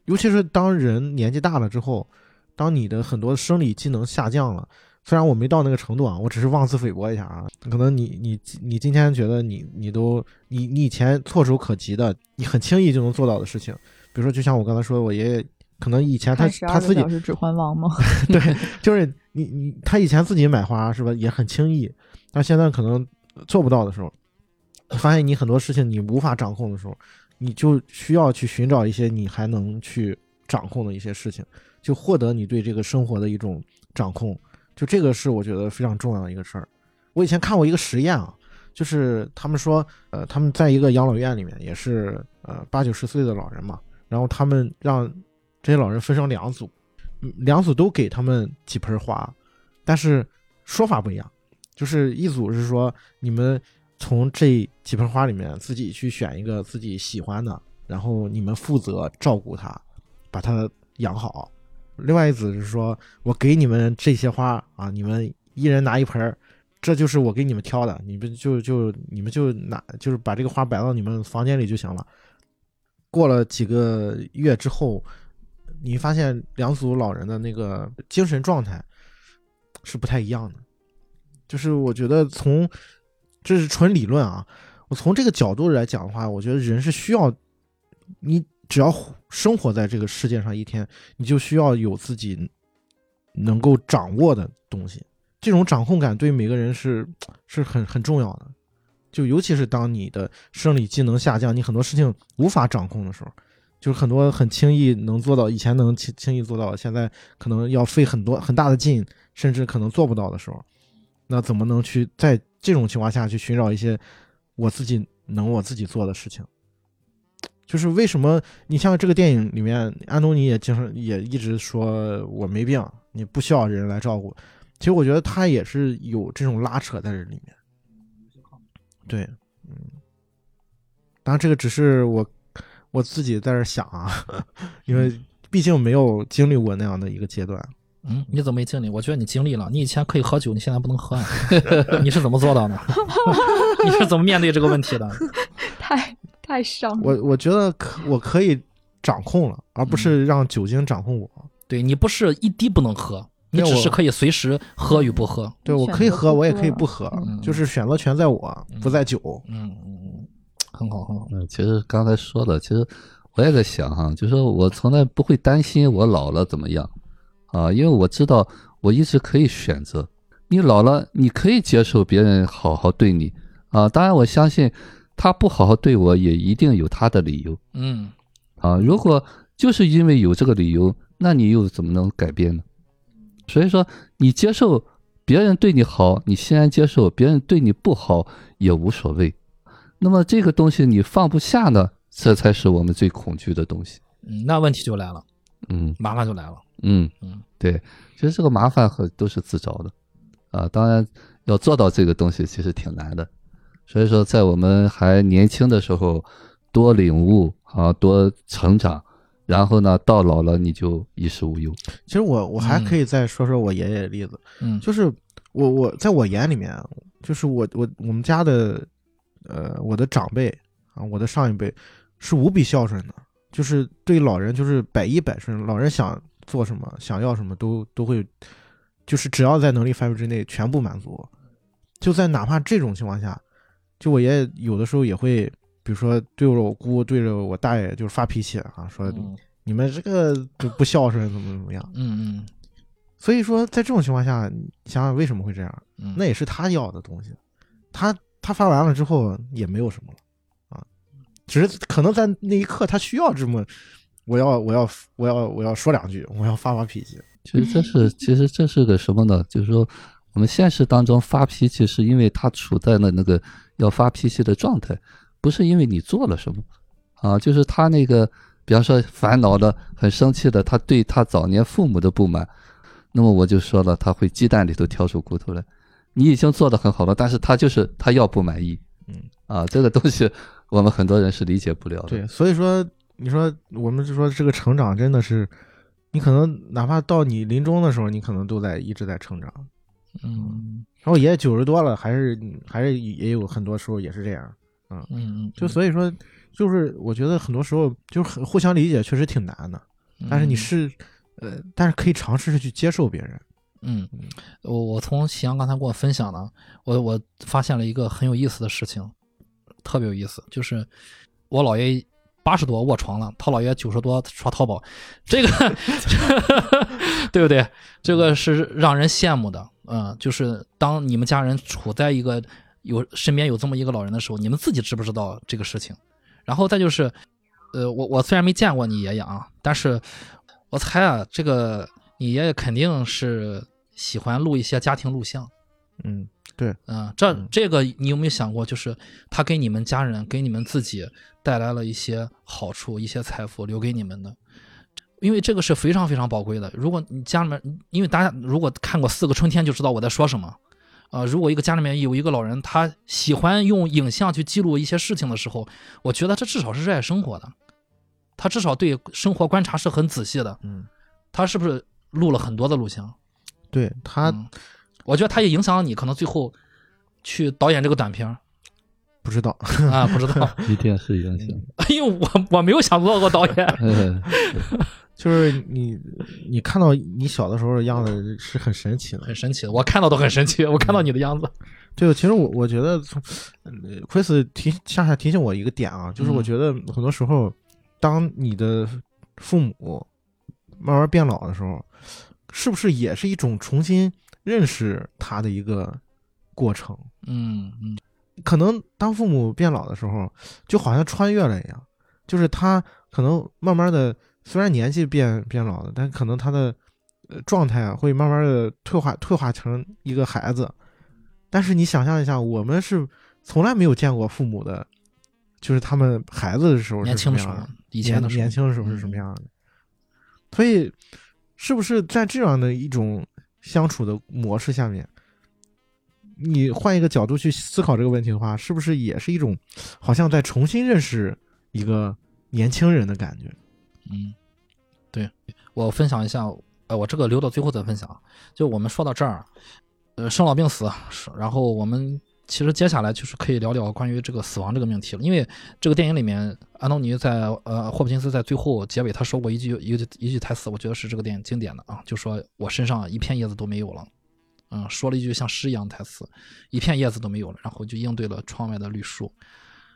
尤其是当人年纪大了之后，当你的很多生理机能下降了。虽然我没到那个程度啊，我只是妄自菲薄一下啊。可能你你你今天觉得你你都你你以前唾手可及的，你很轻易就能做到的事情。比如说，就像我刚才说的，我爷爷可能以前他他自己是指环王吗？对，就是你你他以前自己买花是吧，也很轻易，但现在可能做不到的时候，发现你很多事情你无法掌控的时候，你就需要去寻找一些你还能去掌控的一些事情，就获得你对这个生活的一种掌控。就这个是我觉得非常重要的一个事儿。我以前看过一个实验啊，就是他们说，呃，他们在一个养老院里面，也是呃八九十岁的老人嘛。然后他们让这些老人分成两组，两组都给他们几盆花，但是说法不一样。就是一组是说你们从这几盆花里面自己去选一个自己喜欢的，然后你们负责照顾它，把它养好。另外一组是说我给你们这些花啊，你们一人拿一盆儿，这就是我给你们挑的，你们就就你们就拿，就是把这个花摆到你们房间里就行了。过了几个月之后，你发现两组老人的那个精神状态是不太一样的。就是我觉得从这是纯理论啊，我从这个角度来讲的话，我觉得人是需要你只要生活在这个世界上一天，你就需要有自己能够掌握的东西。这种掌控感对每个人是是很很重要的。就尤其是当你的生理机能下降，你很多事情无法掌控的时候，就是很多很轻易能做到，以前能轻轻易做到，现在可能要费很多很大的劲，甚至可能做不到的时候，那怎么能去在这种情况下去寻找一些我自己能我自己做的事情？就是为什么你像这个电影里面，安东尼也经常也一直说我没病，你不需要人来照顾。其实我觉得他也是有这种拉扯在这里面。对，嗯，当然这个只是我我自己在这想啊，因为毕竟没有经历过那样的一个阶段。嗯，你怎么没经历？我觉得你经历了。你以前可以喝酒，你现在不能喝，你是怎么做到的？你是怎么面对这个问题的？太太伤。我我觉得可我可以掌控了，而不是让酒精掌控我。对你不是一滴不能喝。你只是可以随时喝与不喝，对我可以喝，我也可以不喝，就是选择权在我，不在酒。嗯嗯嗯，很好很好。嗯，其实刚才说的，其实我也在想哈，就是说我从来不会担心我老了怎么样啊，因为我知道我一直可以选择。你老了，你可以接受别人好好对你啊，当然我相信他不好好对我也一定有他的理由。嗯，啊，如果就是因为有这个理由，那你又怎么能改变呢？所以说，你接受别人对你好，你欣然接受；别人对你不好也无所谓。那么这个东西你放不下呢？这才是我们最恐惧的东西。嗯，那问题就来了，嗯麻烦就来了。嗯嗯，对，其实这个麻烦和都是自找的啊。当然要做到这个东西，其实挺难的。所以说，在我们还年轻的时候，多领悟啊，多成长，然后呢，到老了你就衣食无忧。其实我我还嗯可以再说说我爷爷的例子，嗯，就是我我在我眼里面，就是我我我们家的呃我的长辈啊，我的上一辈是无比孝顺的，就是对老人就是百依百顺，老人想做什么想要什么都都会，就是只要在能力范围之内全部满足。就在哪怕这种情况下，就我爷爷有的时候也会，比如说对着我姑对着我大爷就是发脾气啊，说嗯你们这个就不孝顺怎么怎么样。嗯嗯所以说，在这种情况下，你想想为什么会这样？嗯，那也是他要的东西，他他发完了之后也没有什么了啊，只是可能在那一刻他需要这么，我要我要我要我要说两句，我要发发脾气。其实这是，其实这是个什么呢？就是说，我们现实当中发脾气，是因为他处在了那个要发脾气的状态，不是因为你做了什么啊。就是他那个，比方说烦恼的、很生气的，他对他早年父母的不满，那么我就说了，他会鸡蛋里头挑出骨头来。你已经做得很好了，但是他就是他要不满意，嗯啊，这个东西我们很多人是理解不了的。对，所以说你说我们就说这个成长真的是，你可能哪怕到你临终的时候，你可能都在一直在成长。嗯然后爷爷九十多了，还是还是也有很多时候也是这样。嗯嗯，就所以说，就是我觉得很多时候就是很互相理解，确实挺难的。但是你是，呃，但是可以尝试着去接受别人。嗯，我我从喜阳刚才跟我分享呢，我我发现了一个很有意思的事情，特别有意思，就是我姥爷八十多卧床了，他姥爷九十多刷淘宝，这个 对不对？这个是让人羡慕的，嗯，就是当你们家人处在一个有身边有这么一个老人的时候，你们自己知不知道这个事情？然后再就是，呃，我我虽然没见过你爷爷啊，但是我猜啊，这个你爷爷肯定是喜欢录一些家庭录像，嗯，对嗯，这嗯这个你有没有想过，就是他给你们家人、给你们自己带来了一些好处、一些财富，留给你们的，因为这个是非常非常宝贵的。如果你家里面，因为大家如果看过《四个春天》就知道我在说什么。啊、如果一个家里面有一个老人，他喜欢用影像去记录一些事情的时候，我觉得这至少是热爱生活的，他至少对生活观察是很仔细的。嗯，他是不是录了很多的录像？对他嗯，我觉得他也影响了你，可能最后去导演这个短片儿不知道，啊，不知道，一定是影响。哎呦我我没有想做过导演。嗯，就是你你看到你小的时候的样子是很神奇的。很神奇的，我看到都很神奇。我看到你的样子，对，其实我我觉得从呃 Chris 提恰恰提醒我一个点啊，就是我嗯觉得很多时候，当你的父母慢慢变老的时候，是不是也是一种重新认识他的一个过程？嗯嗯可能当父母变老的时候，就好像穿越了一样，就是他可能慢慢的，虽然年纪变变老了，但可能他的呃状态啊会慢慢的退化退化成一个孩子。但是你想象一下，我们是从来没有见过父母的，就是他们孩子的时候年轻的时候是什么样的，，以前的年年轻的时候是什么样的。所以，是不是在这样的一种相处的模式下面，你换一个角度去思考这个问题的话，是不是也是一种好像在重新认识一个年轻人的感觉？嗯，对我分享一下，呃，我这个留到最后再分享。就我们说到这儿，呃，生老病死，然后我们其实接下来就是可以聊聊关于这个死亡这个命题了。因为这个电影里面，安东尼在呃霍普金斯在最后结尾他说过一句一句一句台词，我觉得是这个电影经典的啊，就说我身上一片叶子都没有了。嗯，说了一句像诗一样的台词，一片叶子都没有了，然后就应对了窗外的绿树。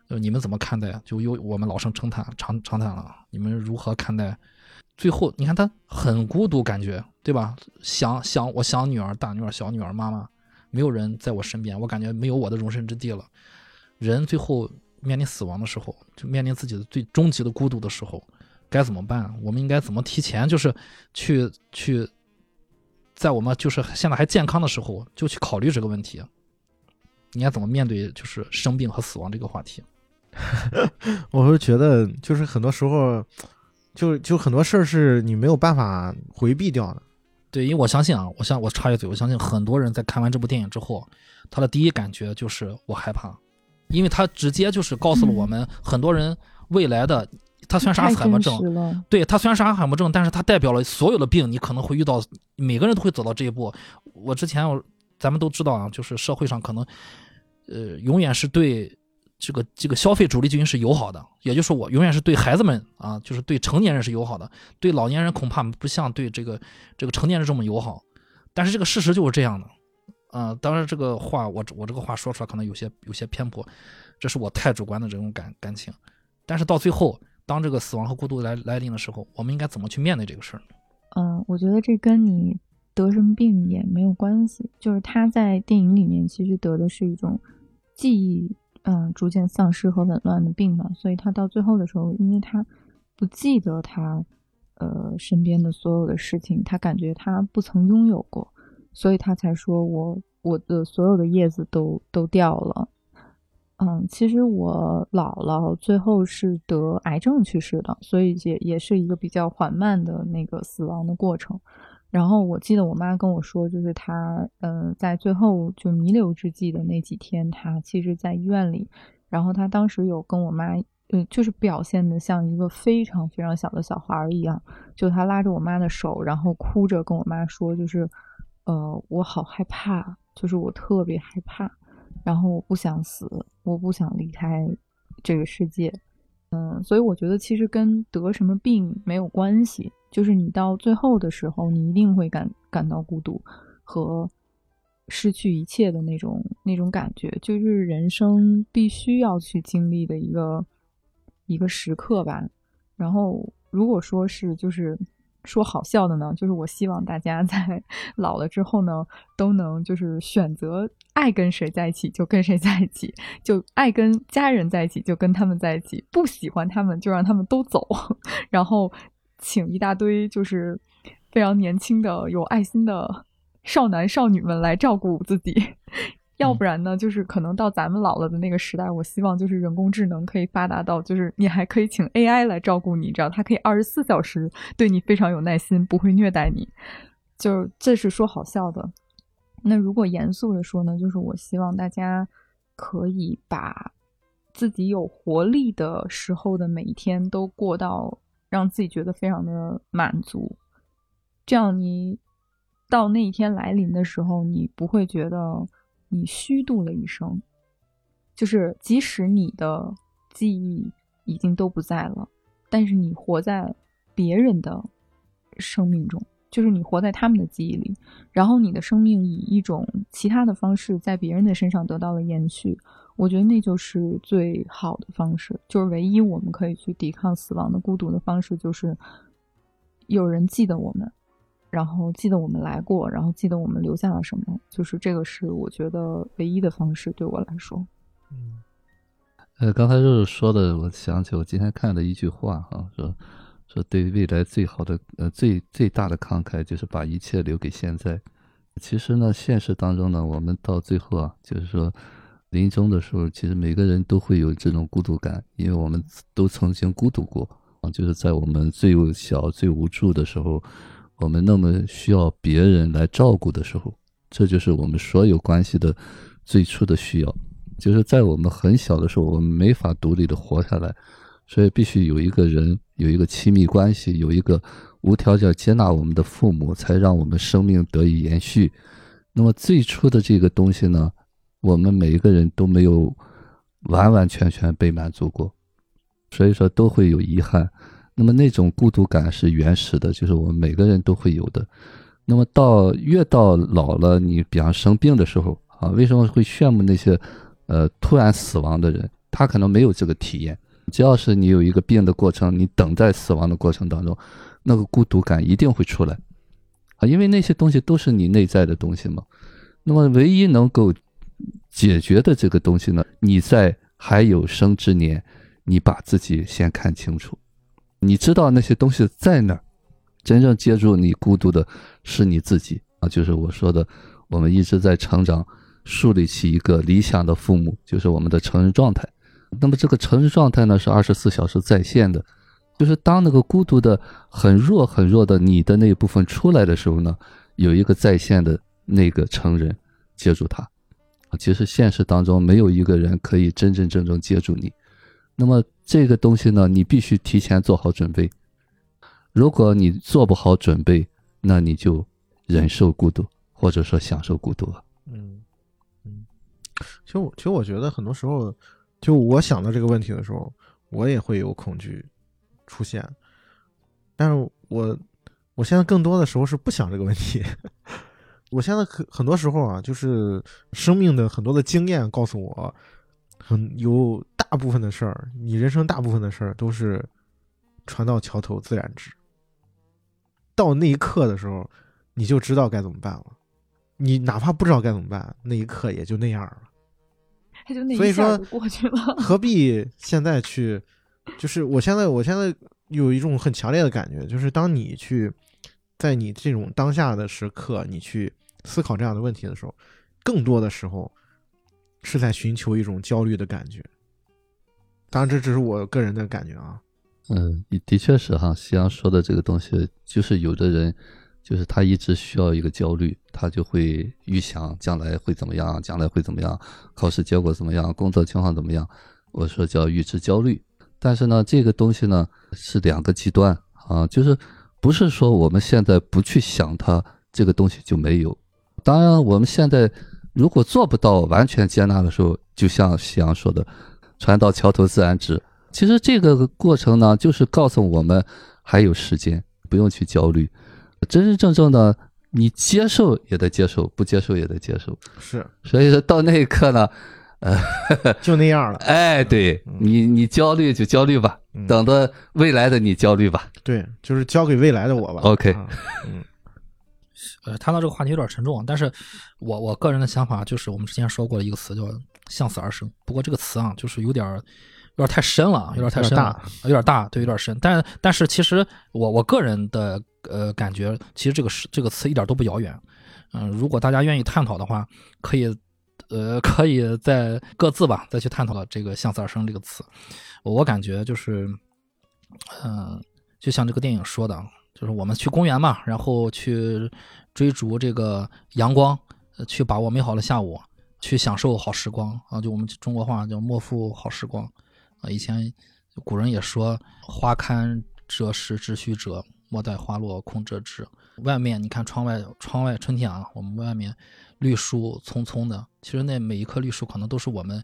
呃，你们怎么看待？就由我们老生常谈常常谈了，你们如何看待？最后你看他很孤独，感觉对吧？想想我想女儿、大女儿、小女儿、妈妈，没有人在我身边，我感觉没有我的容身之地了。人最后面临死亡的时候，就面临自己的最终极的孤独的时候，该怎么办？我们应该怎么提前就是去去，在我们就是现在还健康的时候，就去考虑这个问题。应该怎么面对就是生病和死亡这个话题？我是觉得，就是很多时候，就就很多事儿是你没有办法回避掉的。对，因为我相信啊，我相我插一嘴，我相信很多人在看完这部电影之后，他的第一感觉就是我害怕，因为他直接就是告诉了我们很多人未来的，他虽然是阿兹海默症，对他虽然是阿兹海默症，但是他代表了所有的病，你可能会遇到，每个人都会走到这一步。我之前我咱们都知道啊，就是社会上可能，呃，永远是对。这个这个消费主力军是友好的，也就是，我永远是对孩子们啊，就是对成年人是友好的，对老年人恐怕不像对这个这个成年人这么友好。但是这个事实就是这样的，啊，当然这个话我我这个话说出来可能有些有些偏颇，这是我太主观的这种感感情。但是到最后，当这个死亡和孤独来来临的时候，我们应该怎么去面对这个事儿？嗯，我觉得这跟你得什么病也没有关系，就是他在电影里面其实得的是一种记忆。嗯，逐渐丧失和紊乱的病嘛，所以他到最后的时候，因为他不记得他呃身边的所有的事情，他感觉他不曾拥有过，所以他才说我我的所有的叶子都都掉了。嗯，其实我姥姥最后是得癌症去世的，所以也也是一个比较缓慢的那个死亡的过程。然后我记得我妈跟我说，就是她，嗯，在最后就弥留之际的那几天，她其实在医院里。然后她当时有跟我妈，嗯，就是表现的像一个非常非常小的小孩一样，就她拉着我妈的手，然后哭着跟我妈说，就是，呃，我好害怕，就是我特别害怕，然后我不想死，我不想离开这个世界。嗯，所以我觉得其实跟得什么病没有关系，就是你到最后的时候，你一定会感感到孤独和失去一切的那种那种感觉，就是人生必须要去经历的一个一个时刻吧。然后如果说是就是。说好笑的呢，就是我希望大家 在老了之后呢，都能就是选择爱跟谁在一起就跟谁在一起，就爱跟家人在一起就跟他们在一起，不喜欢他们就让他们都走，然后请一大堆就是非常年轻的有爱心的少男少女们来照顾自己。要不然呢，就是可能到咱们老了的那个时代，我希望就是人工智能可以发达到，就是你还可以请 AI 来照顾你，知道它可以二十四小时对你非常有耐心，不会虐待你。就这是说好笑的。那如果严肃的说呢，就是我希望大家可以把自己有活力的时候的每一天都过到让自己觉得非常的满足，这样你到那一天来临的时候，你不会觉得。你虚度了一生，就是即使你的记忆已经都不在了，但是你活在别人的生命中，就是你活在他们的记忆里，然后你的生命以一种其他的方式在别人的身上得到了延续。我觉得那就是最好的方式，就是唯一我们可以去抵抗死亡的孤独的方式，就是有人记得我们。然后记得我们来过，然后记得我们留下了什么，就是这个是我觉得唯一的方式，对我来说。嗯，呃，刚才就是说的，我想起我今天看的一句话哈，说说对未来最好的呃最最大的慷慨就是把一切留给现在。其实呢，现实当中呢，我们到最后啊，就是说临终的时候，其实每个人都会有这种孤独感，因为我们都曾经孤独过啊，就是在我们最小最无助的时候。我们那么需要别人来照顾的时候，这就是我们所有关系的最初的需要。就是在我们很小的时候，我们没法独立的活下来，所以必须有一个人，有一个亲密关系，有一个无条件接纳我们的父母，才让我们生命得以延续。那么最初的这个东西呢，我们每一个人都没有完完全全被满足过，所以说都会有遗憾。那么那种孤独感是原始的，就是我们每个人都会有的。那么到越到老了，你比方生病的时候啊，为什么会羡慕那些呃突然死亡的人？他可能没有这个体验。只要是你有一个病的过程，你等在死亡的过程当中，那个孤独感一定会出来啊，因为那些东西都是你内在的东西嘛。那么唯一能够解决的这个东西呢，你在还有生之年，你把自己先看清楚。你知道那些东西在哪儿？真正接住你孤独的是你自己啊！就是我说的，我们一直在成长，树立起一个理想的父母，就是我们的成人状态。那么这个成人状态呢，是二十四小时在线的就是当那个孤独的很弱很弱的你的那一部分出来的时候呢，有一个在线的那个成人接住他。其实现实当中没有一个人可以真真正正接住你。那么这个东西呢，你必须提前做好准备。如果你做不好准备，那你就忍受孤独，或者说享受孤独了。嗯嗯，其实我其实我觉得很多时候，就我想到这个问题的时候，我也会有恐惧出现。但是我我现在更多的时候是不想这个问题。我现在很很多时候啊，就是生命的很多的经验告诉我，很有大部分的事儿，你人生大部分的事儿都是船到桥头自然直。到那一刻的时候，你就知道该怎么办了。你哪怕不知道该怎么办，那一刻也就那样了。他就那所以说过去了。何必现在去？就是我现在，我现在有一种很强烈的感觉，就是当你去在你这种当下的时刻，你去思考这样的问题的时候，更多的时候是在寻求一种焦虑的感觉。当然，这只是我个人的感觉啊。嗯，的确是哈，夕阳说的这个东西，就是有的人，就是他一直需要一个焦虑，他就会预想将来会怎么样，将来会怎么样，考试结果怎么样，工作情况怎么样，我说叫预知焦虑。但是呢，这个东西呢是两个极端啊，就是不是说我们现在不去想它，这个东西就没有。当然，我们现在如果做不到完全接纳的时候，就像夕阳说的，“船到桥头自然直”。其实这个过程呢，就是告诉我们还有时间，不用去焦虑。真真正正的，你接受也得接受，不接受也得接受。是，所以说到那一刻呢，呃，就那样了。哎，对你，你焦虑就焦虑吧，嗯等着未来的你焦虑吧。对，就是交给未来的我吧。OK 啊嗯呃，谈到这个话题有点沉重，但是我我个人的想法就是，我们之前说过的一个词叫“向死而生”。不过这个词啊，就是有点儿有点太深了，有点太深了，大有点大，对，有点深。但但是其实我我个人的呃感觉，其实这个是这个词一点都不遥远。嗯、如果大家愿意探讨的话，可以呃可以在各自吧再去探讨这个“向死而生”这个词。我我感觉就是，嗯、就像这个电影说的，就是我们去公园嘛，然后去追逐这个阳光，呃去把握美好的下午，去享受好时光啊！就我们中国话叫“莫负好时光”啊。以前古人也说“花堪折时直须折，莫待花落空折枝”。外面你看窗外，窗外春天啊，我们外面绿树葱葱的，其实那每一棵绿树可能都是我们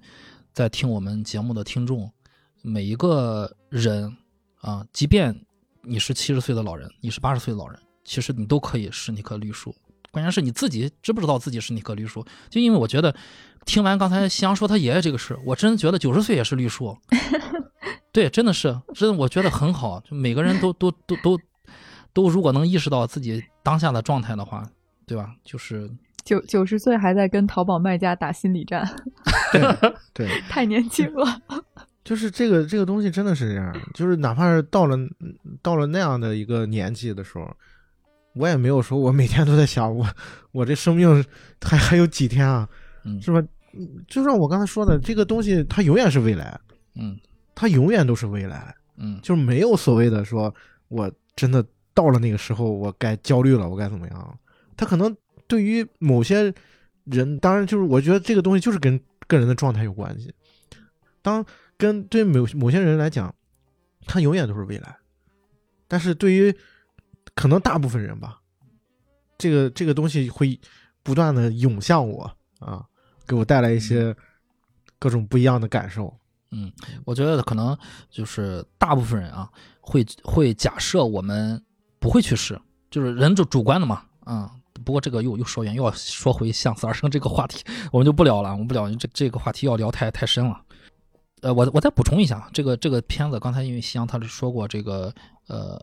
在听我们节目的听众，每一个人啊，即便你是七十岁的老人，你是八十岁的老人，其实你都可以是那棵绿树。关键是你自己知不知道自己是那棵绿树？就因为我觉得，听完刚才夕阳说他爷爷这个事，我真觉得九十岁也是绿树。对，真的是，真的我觉得很好。就每个人都都都都都，如果能意识到自己当下的状态的话，对吧？就是九九十岁还在跟淘宝卖家打心理战，对 对，太年轻了。就是这个这个东西真的是这样，就是哪怕是到了到了那样的一个年纪的时候，我也没有说我每天都在想我 我这生命还还有几天啊，嗯。是吧？嗯就像我刚才说的，这个东西它永远是未来，嗯。它永远都是未来，嗯。就是没有所谓的说我真的到了那个时候我该焦虑了，我该怎么样？它可能对于某些人，当然就是我觉得这个东西就是跟个人的状态有关系。当跟对某某些人来讲，他永远都是未来，但是对于可能大部分人吧，这个这个东西会不断的涌向我啊，给我带来一些各种不一样的感受。嗯，我觉得可能就是大部分人啊，会会假设我们不会去试，就是人就主观的嘛，啊、不过这个又又说远，又要说回向死而生这个话题，我们就不聊了，我们不聊，这这个话题要聊太太深了。呃，我我再补充一下，这个这个片子，刚才因为夕阳他是说过，这个呃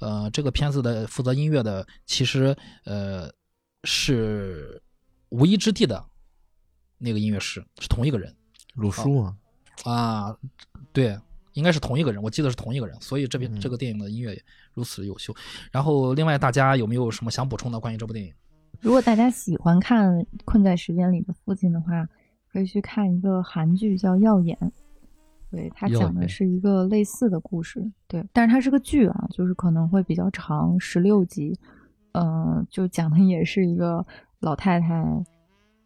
呃，这个片子的负责音乐的其实呃是无一之地的那个音乐师，是同一个人。鲁叔啊，啊，对，应该是同一个人，我记得是同一个人，所以这边嗯这个电影的音乐如此优秀。然后，另外大家有没有什么想补充的关于这部电影？如果大家喜欢看《困在时间里的父亲》的话，可以去看一个韩剧叫《耀眼》，对，它讲的是一个类似的故事，对，但是它是个剧啊，就是可能会比较长，十六集，呃，就讲的也是一个老太太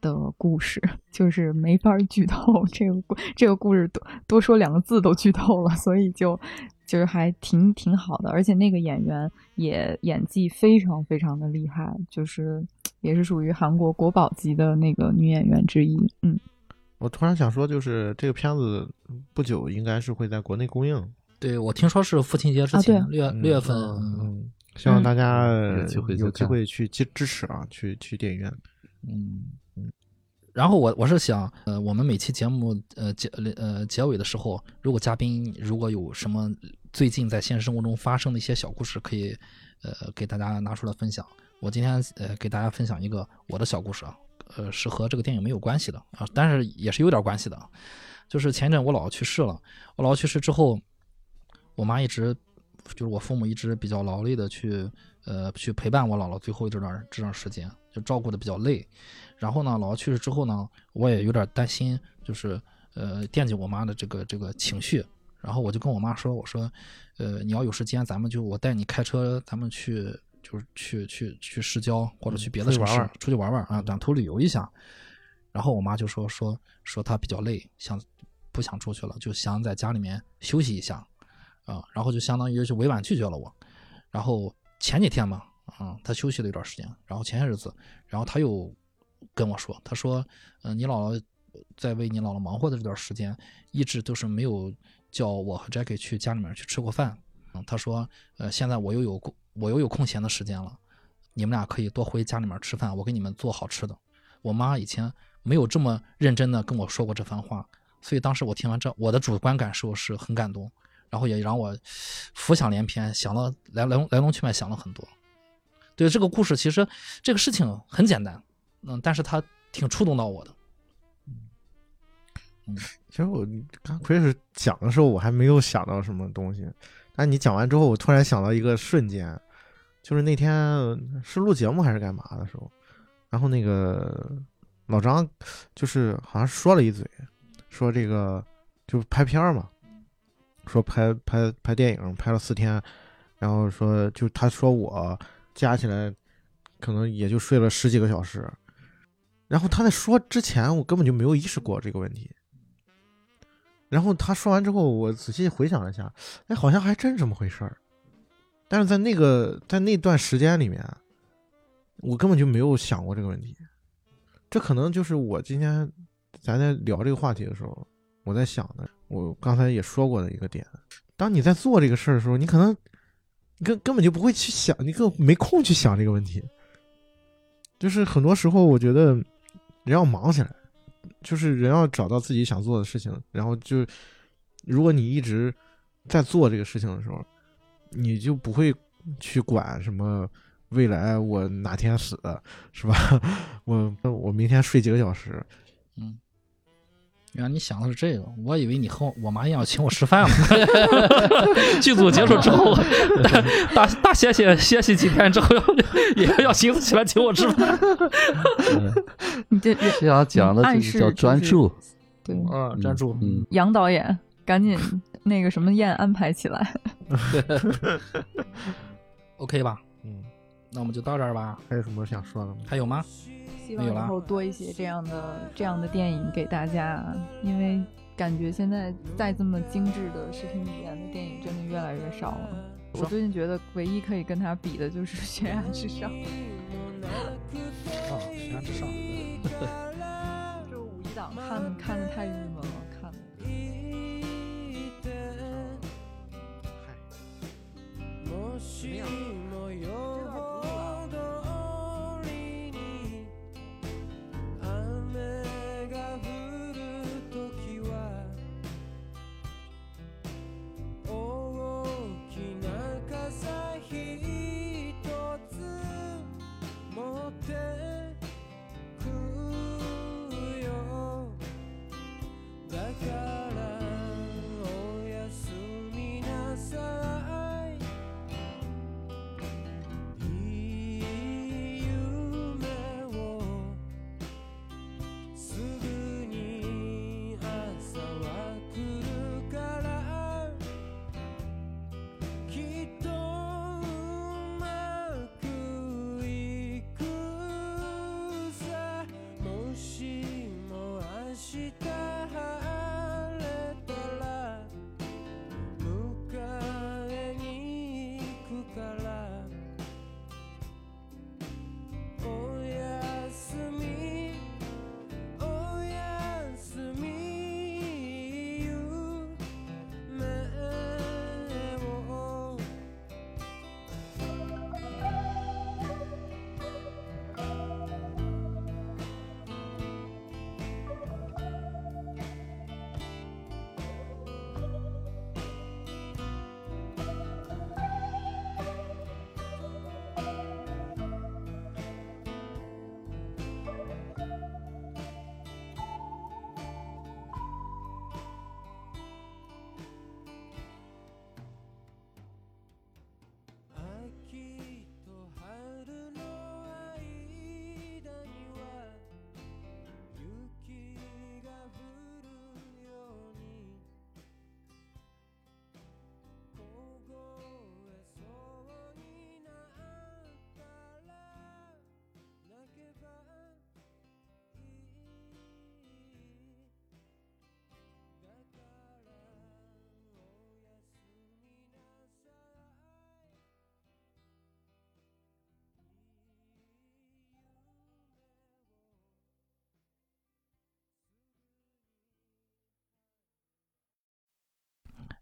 的故事，就是没法儿剧透这个故这个故事多多说两个字都剧透了，所以就就是还挺挺好的，而且那个演员也演技非常非常的厉害，就是也是属于韩国国宝级的那个女演员之一，嗯。我突然想说，就是这个片子不久应该是会在国内公映，对我听说是父亲节之啊前，对六月六月份，嗯，嗯嗯希望大家有机会去有机会去支支持啊，去去电影院。嗯嗯。然后我我是想，呃，我们每期节目呃结呃结尾的时候，如果嘉宾如果有什么最近在现实生活中发生的一些小故事，可以呃给大家拿出来分享。我今天呃给大家分享一个我的小故事啊，呃是和这个电影没有关系的啊，但是也是有点关系的。就是前一阵我姥姥去世了，我姥姥去世之后，我妈一直就是我父母一直比较劳累的去呃去陪伴我姥姥最后这段这段时间，就照顾的比较累。然后呢，姥姥去世之后呢，我也有点担心，就是呃惦记我妈的这个这个情绪。然后我就跟我妈说，我说，呃，你要有时间，咱们就我带你开车，咱们去就是去去去市郊或者去别的城市出去玩玩出去玩玩啊，短途旅游一下。然后我妈就说说说她比较累，想不想出去了，就想在家里面休息一下啊，然后就相当于就委婉拒绝了我。然后前几天嘛，啊，她休息了一段时间，然后前些日子，然后她又跟我说，她说，嗯、你姥姥在为你姥姥忙活的这段时间，一直都是没有叫我和 Jackie 去家里面去吃过饭。嗯，她说，呃，现在我又有空，我又有空闲的时间了，你们俩可以多回家里面吃饭，我给你们做好吃的。我妈以前没有这么认真的跟我说过这番话，所以当时我听完这，我的主观感受是很感动，然后也让我浮想联翩，想了来来来龙去脉，想了很多。对这个故事，其实这个事情很简单，嗯，但是它挺触动到我的。其实我刚开始讲的时候，我还没有想到什么东西，但你讲完之后，我突然想到一个瞬间，就是那天是录节目还是干嘛的时候，然后那个老张就是好像说了一嘴，说这个就拍片儿嘛，说拍拍拍电影拍了四天，然后说就他说我加起来可能也就睡了十几个小时，然后他在说之前，我根本就没有意识过这个问题。然后他说完之后，我仔细回想了一下，哎，好像还真这么回事儿。但是在那个在那段时间里面，我根本就没有想过这个问题。这可能就是我今天咱在聊这个话题的时候，我在想的。我刚才也说过的一个点，当你在做这个事儿的时候，你可能根根本就不会去想，你更没空去想这个问题。就是很多时候，我觉得人要忙起来。就是人要找到自己想做的事情，然后就，如果你一直在做这个事情的时候，你就不会去管什么未来我哪天死，是吧？我我明天睡几个小时，嗯，原来你想的是这个，我以为你和我妈一样请我吃饭呢。剧组结束之后，大大大歇歇歇息几天之后要，也要寻思起来请我吃饭。你这这要讲的就是叫专注，对嗯，专注。嗯，杨导演赶紧那个什么宴安排起来。OK 吧？嗯，那我们就到这儿吧。还有什么想说的吗？还有吗？希没有啦望以后多一些这样的这样的电影给大家，因为感觉现在再这么精致的视听语言的电影真的越来越少了。我最近觉得唯一可以跟他比的就是《悬崖之上》，啊，悬崖之上。这五一档看的看的太郁闷了，もしも予報通りに雨が降るときは大きな傘ひとつ持ってくよ。だからおやすみなさい。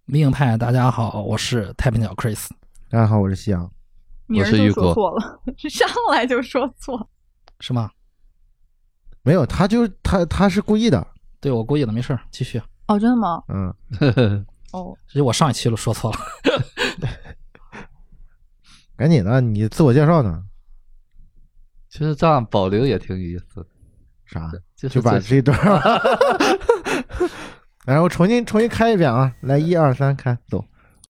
迷影派，大家好，我是太平鸟 Chris。大家好，我是夕阳。名儿就说是雨果错了，上来就说错。是吗？没有，他就他他是故意的。对我故意的，没事儿，继续。哦，真的吗？嗯，哦，其实我上一期都说错了。赶紧的，你自我介绍呢？其实这样保留也挺有意思的，啥？就是就把这段儿，然后重新重新开一遍啊！来，一二三，开走。